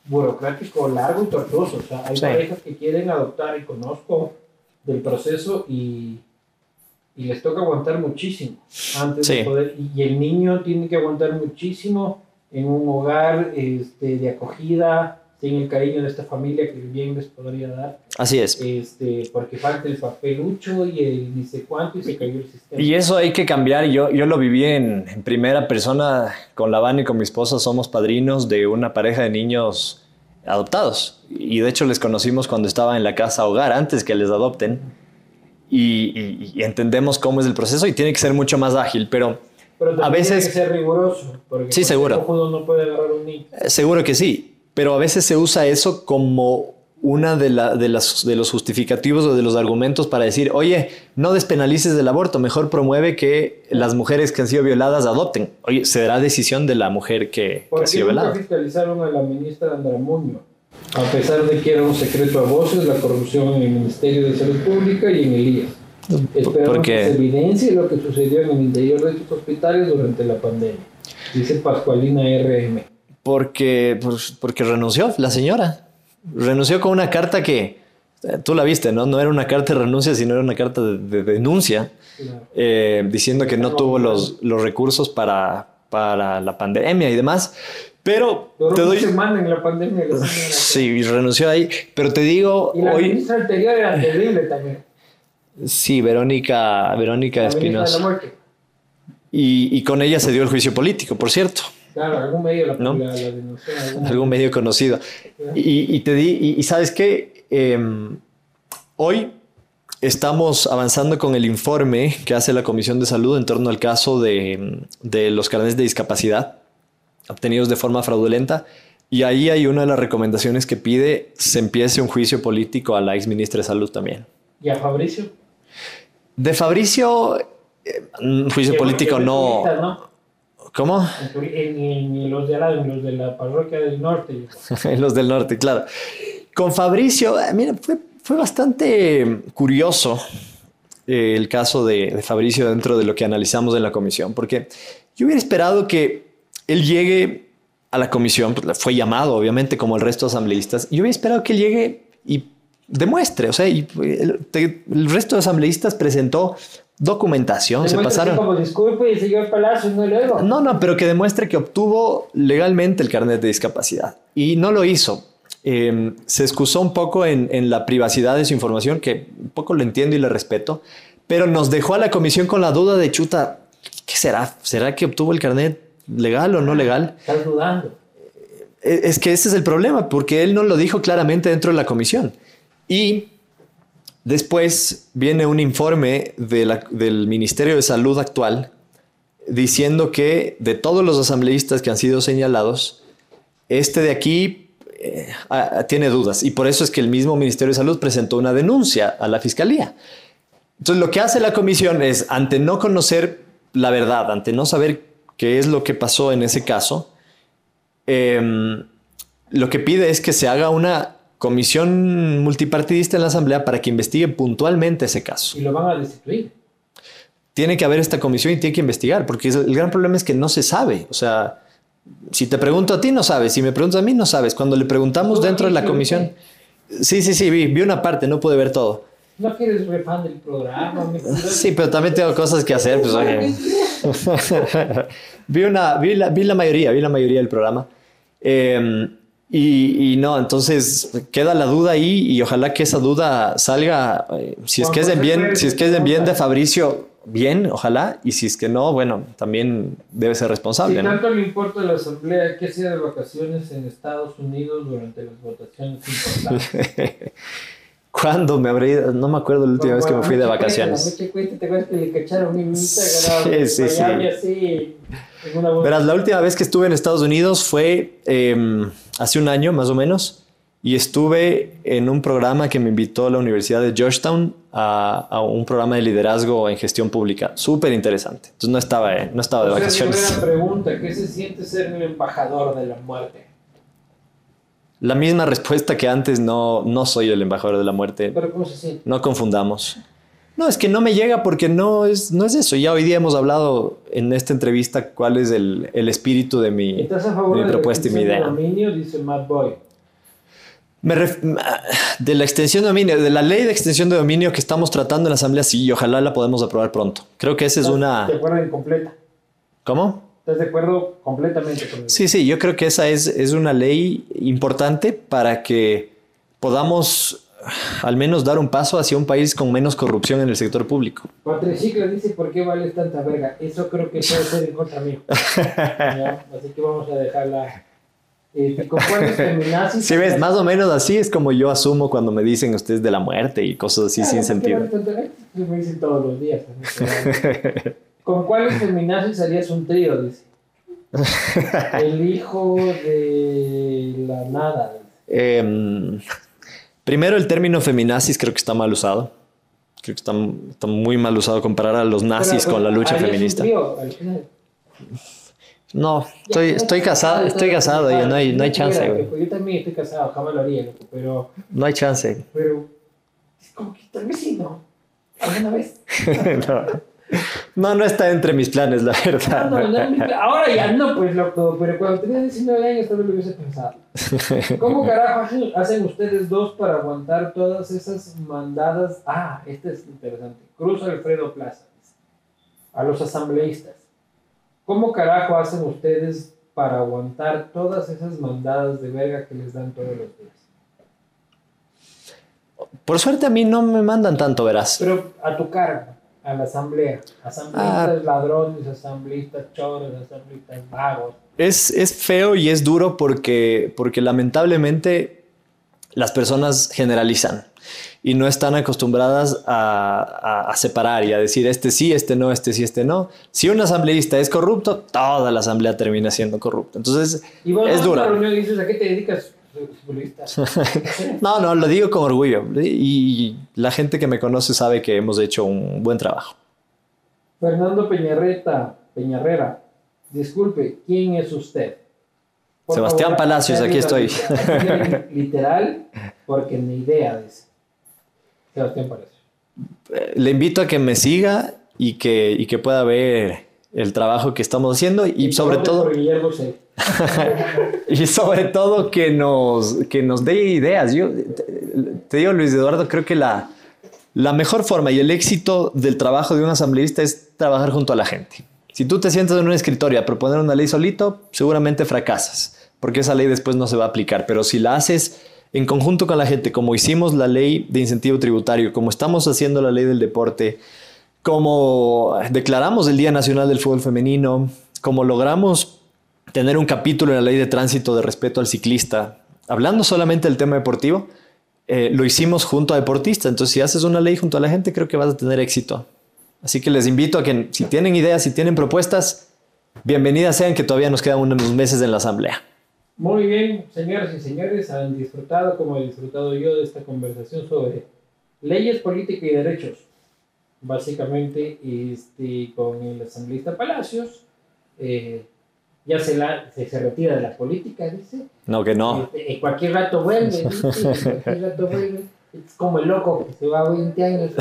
[SPEAKER 1] burocrático largo y tortuoso. O sea, hay
[SPEAKER 2] Sí.
[SPEAKER 1] parejas que quieren adoptar y conozco del proceso y, y les toca aguantar muchísimo antes
[SPEAKER 2] Sí.
[SPEAKER 1] de poder. Y, y el niño tiene que aguantar muchísimo en un hogar este, de acogida, sin el cariño de esta familia que bien les podría dar,
[SPEAKER 2] Así es.
[SPEAKER 1] este, porque falta el papelucho y el ni sé cuánto y se cayó el sistema.
[SPEAKER 2] Y eso hay que cambiar. Yo, yo lo viví en, en primera persona con la y con mi esposa. Somos padrinos de una pareja de niños adoptados. Y de hecho les conocimos cuando estaba en la casa hogar, antes que les adopten. Y, y- y entendemos cómo es el proceso y tiene que ser mucho más ágil. Pero
[SPEAKER 1] Pero también
[SPEAKER 2] a veces-
[SPEAKER 1] tiene que ser riguroso, porque
[SPEAKER 2] Sí, seguro.
[SPEAKER 1] no puede agarrar un niño.
[SPEAKER 2] Eh, Seguro que sí, pero a veces se usa eso como una de, la- de las, de los justificativos o de los argumentos para decir, oye, no despenalices el aborto, mejor promueve que las mujeres que han sido violadas adopten. Oye, será decisión de la mujer que, que ha
[SPEAKER 1] ¿Por qué
[SPEAKER 2] sido violada.
[SPEAKER 1] fiscalizaron a la ministra Andramuño? A pesar de que era un secreto a voces la corrupción en el Ministerio de Salud Pública y en el IES. Esperamos
[SPEAKER 2] porque-
[SPEAKER 1] que se evidencie lo que sucedió en el interior de estos hospitales durante la pandemia. Dice Pascualina RM.
[SPEAKER 2] Porque, pues, porque renunció la señora. Renunció con una carta que, eh, tú la viste, ¿no? No era una carta de renuncia, sino era una carta de, de denuncia. Eh, diciendo que no tuvo los, los recursos para, para la pandemia y demás. Pero
[SPEAKER 1] Duró
[SPEAKER 2] te doy...
[SPEAKER 1] semana en la pandemia. la.
[SPEAKER 2] Sí, y renunció ahí. Pero te digo,
[SPEAKER 1] Y la
[SPEAKER 2] hoy...
[SPEAKER 1] ministra anterior era terrible también.
[SPEAKER 2] Sí, Verónica, Verónica Espinosa. Y, y con ella se dio el juicio político, por cierto.
[SPEAKER 1] Claro, algún medio la,
[SPEAKER 2] ¿No?
[SPEAKER 1] la, la denunció. algún-
[SPEAKER 2] algún medio conocido. Y, y te di, y, y sabes qué, Em, hoy estamos avanzando con el informe que hace la Comisión de Salud en torno al caso de, de los carnets de discapacidad obtenidos de forma fraudulenta. Y ahí hay una de las recomendaciones que pide se empiece un juicio político a la ex ministra de Salud también.
[SPEAKER 1] ¿Y a Fabricio?
[SPEAKER 2] De Fabricio, eh, un juicio político ¿no? ¿Cómo?
[SPEAKER 1] En, en- en los de al lado, en los de la parroquia del norte. hijo.
[SPEAKER 2] los del norte, claro. Con Fabricio, eh, mira, fue, fue bastante curioso eh, el caso de, de Fabricio dentro de lo que analizamos en la comisión, porque yo hubiera esperado que él llegue a la comisión, pues, fue llamado obviamente como el resto de asambleístas, y yo hubiera esperado que él llegue y demuestre, o sea, y el, te- el resto de asambleístas presentó documentación, se
[SPEAKER 1] Demuestra
[SPEAKER 2] pasaron...
[SPEAKER 1] Como disculpe, señor Palacio, no luego.
[SPEAKER 2] No, no, pero que demuestre que obtuvo legalmente el carnet de discapacidad. Y no lo hizo. Eh, se excusó un poco en, en la privacidad de su información, que un poco lo entiendo y le respeto, pero nos dejó a la comisión con la duda de chuta, ¿qué será? ¿Será que obtuvo el carnet legal o no legal?
[SPEAKER 1] Estás dudando.
[SPEAKER 2] Eh, Es que ese es el problema, porque él no lo dijo claramente dentro de la comisión. Y después viene un informe del Ministerio de Salud actual diciendo que de todos los asambleístas que han sido señalados, este de aquí eh, tiene dudas. Y por eso es que el mismo Ministerio de Salud presentó una denuncia a la Fiscalía. Entonces lo que hace la comisión es, ante no conocer la verdad, ante no saber qué es lo que pasó en ese caso, em, lo que pide es que se haga una comisión multipartidista en la Asamblea para que investigue puntualmente ese caso.
[SPEAKER 1] Y lo van a destituir.
[SPEAKER 2] Tiene que haber esta comisión y tiene que investigar, porque el gran problema es que no se sabe. O sea, si te pregunto a ti, no sabes. Si me preguntas a mí, no sabes. Cuando le preguntamos dentro de la comisión... Sí, sí, sí, vi, vi una parte, no pude ver todo.
[SPEAKER 1] No quieres re fan del programa.
[SPEAKER 2] Sí, pero también tengo cosas que hacer, pues oye. vi, una, vi, la, vi la mayoría, vi la mayoría del programa. Eh, y, y no, entonces queda la duda ahí y ojalá que esa duda salga, eh, si es que es en bien, si es que es en bien de. Fabricio, bien, ojalá, y si es que no, bueno, también debe ser
[SPEAKER 1] Si
[SPEAKER 2] responsable, ¿no?
[SPEAKER 1] tanto le importa a la Asamblea que sea de vacaciones en Estados Unidos durante las votaciones importantes.
[SPEAKER 2] ¿Cuándo me habré ido? No me acuerdo la última vez que me fui de vacaciones.
[SPEAKER 1] cuenta, ¿Te acuerdas que le cacharon mi Instagram?
[SPEAKER 2] Sí, sí, sí.
[SPEAKER 1] Así,
[SPEAKER 2] Verás, la última vez que estuve en Estados Unidos fue eh, hace un año más o menos y estuve en un programa que me invitó la Universidad de Georgetown a, a un programa de liderazgo en gestión pública. Súper interesante. Entonces no estaba, eh, no estaba de
[SPEAKER 1] O sea,
[SPEAKER 2] vacaciones.
[SPEAKER 1] primera pregunta, ¿qué se siente ser el embajador de la muerte?
[SPEAKER 2] La misma respuesta que antes, no, no soy el embajador de la muerte.
[SPEAKER 1] ¿Pero cómo se siente?
[SPEAKER 2] No confundamos. No, es que no me llega porque no es, no es eso. Ya hoy día hemos hablado en esta entrevista cuál es el, el espíritu de mi,
[SPEAKER 1] ¿Estás a favor
[SPEAKER 2] de mi propuesta y mi
[SPEAKER 1] extinción de
[SPEAKER 2] idea.
[SPEAKER 1] dominio? Dice Matt Boy.
[SPEAKER 2] Me ref- de la extensión de dominio, de la ley de extensión de dominio que estamos tratando en la Asamblea, sí, y ojalá la podemos aprobar pronto. Creo que esa es
[SPEAKER 1] ¿Estás
[SPEAKER 2] una...
[SPEAKER 1] de acuerdo en completa?
[SPEAKER 2] ¿Cómo?
[SPEAKER 1] ¿Estás de acuerdo completamente con?
[SPEAKER 2] Sí, sí, yo creo que esa es, es una ley importante para que podamos al menos dar un paso hacia un país con menos corrupción en el sector público.
[SPEAKER 1] Patricicla dice, ¿por qué vales tanta verga? Eso creo que puede ser en contra mío. Ya, Así que vamos a dejarla. Eh, ¿Con cuáles feminazis?
[SPEAKER 2] Si ves, más o menos así es como yo asumo cuando me dicen ustedes de la muerte y cosas así
[SPEAKER 1] Claro,
[SPEAKER 2] sin
[SPEAKER 1] ¿por qué
[SPEAKER 2] sentido.
[SPEAKER 1] Pues Me dicen todos los días. ¿no? ¿Con cuáles feminazis harías un trío? Dice. El hijo de la nada. dice.
[SPEAKER 2] Em, primero, el término feminazis creo que está mal usado. Creo que está, está muy mal usado comparar a los nazis
[SPEAKER 1] Pero,
[SPEAKER 2] con la lucha
[SPEAKER 1] ¿harías un
[SPEAKER 2] feminista.
[SPEAKER 1] trío al final?
[SPEAKER 2] No, estoy, casado, estoy casado,
[SPEAKER 1] ya,
[SPEAKER 2] no hay, no hay chance, güey.
[SPEAKER 1] Yo también estoy casado, jamás lo haría, pero,
[SPEAKER 2] No hay chance.
[SPEAKER 1] pero es como que tal vez sí, ¿no? ¿Alguna vez?
[SPEAKER 2] no. No, no está entre mis planes, la verdad.
[SPEAKER 1] No, no, no, ahora ya no, pues loco, pero cuando tenía 19 años tal vez lo hubiese pensado. ¿Cómo carajo hacen, ustedes dos para aguantar todas esas mandadas? Ah, este es interesante. Cruz Alfredo Plaza, a los asambleístas. ¿Cómo carajo hacen ustedes para aguantar todas esas mandadas de verga que les dan todos los días?
[SPEAKER 2] Por suerte a mí no me mandan tanto, verás.
[SPEAKER 1] Pero a tu cargo, a la asamblea. Asambleístas ladrones, asambleístas choros, asambleístas vagos.
[SPEAKER 2] Es, es feo y es duro porque, porque lamentablemente las personas generalizan y no están acostumbradas a, a- a separar y a decir este sí, este no, este sí, este no. Si un asambleísta es corrupto, toda la asamblea termina siendo corrupta. Entonces,
[SPEAKER 1] Y vos
[SPEAKER 2] es dura.
[SPEAKER 1] reunión dices, ¿a qué te dedicas? Futbolista.
[SPEAKER 2] No, no, lo digo con orgullo y la gente que me conoce sabe que hemos hecho un buen trabajo.
[SPEAKER 1] Fernando Peñarreta, Peñarrera, disculpe, ¿quién es usted?
[SPEAKER 2] Sebastián Palacios, aquí estoy.
[SPEAKER 1] Literal, porque ni idea, dice. Sebastián Palacios.
[SPEAKER 2] Eh, Le invito a que me siga y que, y que pueda ver el trabajo que estamos haciendo y, sobre todo
[SPEAKER 1] por Guillermo Sei.
[SPEAKER 2] y sobre todo que nos que nos dé ideas. Yo te, digo Luis Eduardo, creo que la la mejor forma y el éxito del trabajo de un asambleísta es trabajar junto a la gente. Si tú te sientas en un escritorio a proponer una ley solito, seguramente fracasas, porque esa ley después no se va a aplicar, pero si la haces en conjunto con la gente, como hicimos la ley de incentivo tributario, como estamos haciendo la ley del deporte, como declaramos el Día Nacional del Fútbol Femenino, como logramos tener un capítulo en la ley de tránsito de respeto al ciclista, hablando solamente del tema deportivo, eh, lo hicimos junto a deportistas. Entonces, si haces una ley junto a la gente, creo que vas a tener éxito. Así que les invito a que si tienen ideas, si tienen propuestas, bienvenidas sean, que todavía nos quedan unos meses en la asamblea.
[SPEAKER 1] Muy bien, señoras y señores, han disfrutado como he disfrutado yo de esta conversación sobre leyes, política y derechos. Básicamente, este, con el asambleísta Palacios, eh, ya se, la, se, se retira de la política, dice.
[SPEAKER 2] No, que no.
[SPEAKER 1] Este, en cualquier rato vuelve, dice, en cualquier rato vuelve. Es como el loco que se va a 20 años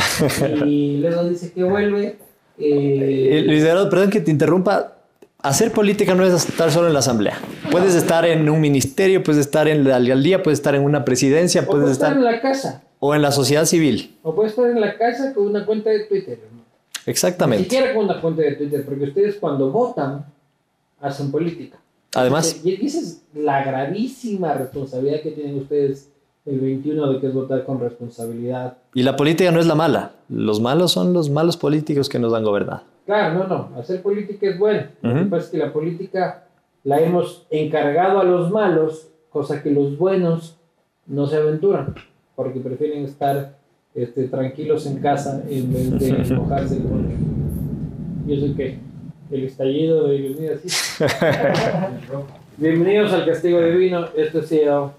[SPEAKER 1] y luego dice que vuelve.
[SPEAKER 2] Eh,
[SPEAKER 1] Eh,
[SPEAKER 2] Luis perdón que te interrumpa. Hacer política no es estar solo en la asamblea. Puedes estar en un ministerio, puedes estar en la alcaldía, puedes estar en una presidencia, puedes
[SPEAKER 1] puede estar
[SPEAKER 2] estar
[SPEAKER 1] en la casa,
[SPEAKER 2] o en la sociedad civil.
[SPEAKER 1] o puede estar en la casa con una cuenta de Twitter. hermano. Ni
[SPEAKER 2] Exactamente.
[SPEAKER 1] siquiera con una cuenta de Twitter, porque ustedes cuando votan hacen política.
[SPEAKER 2] Además,
[SPEAKER 1] Y esa es la gravísima responsabilidad que tienen ustedes el 21 de que es votar con responsabilidad.
[SPEAKER 2] y la política no es la mala. Los malos son los malos políticos que nos han gobernado.
[SPEAKER 1] Claro, no, no, hacer política es bueno. Lo que pasa es que la política la hemos encargado a los malos, cosa que los buenos no se aventuran, porque prefieren estar este, tranquilos en casa en vez de mojarse con... Yo sé que el estallido de así. Bienvenidos al Castigo Divino. Esto ha sido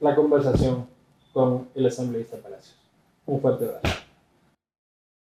[SPEAKER 1] la conversación con el asambleísta Palacios. Un fuerte abrazo.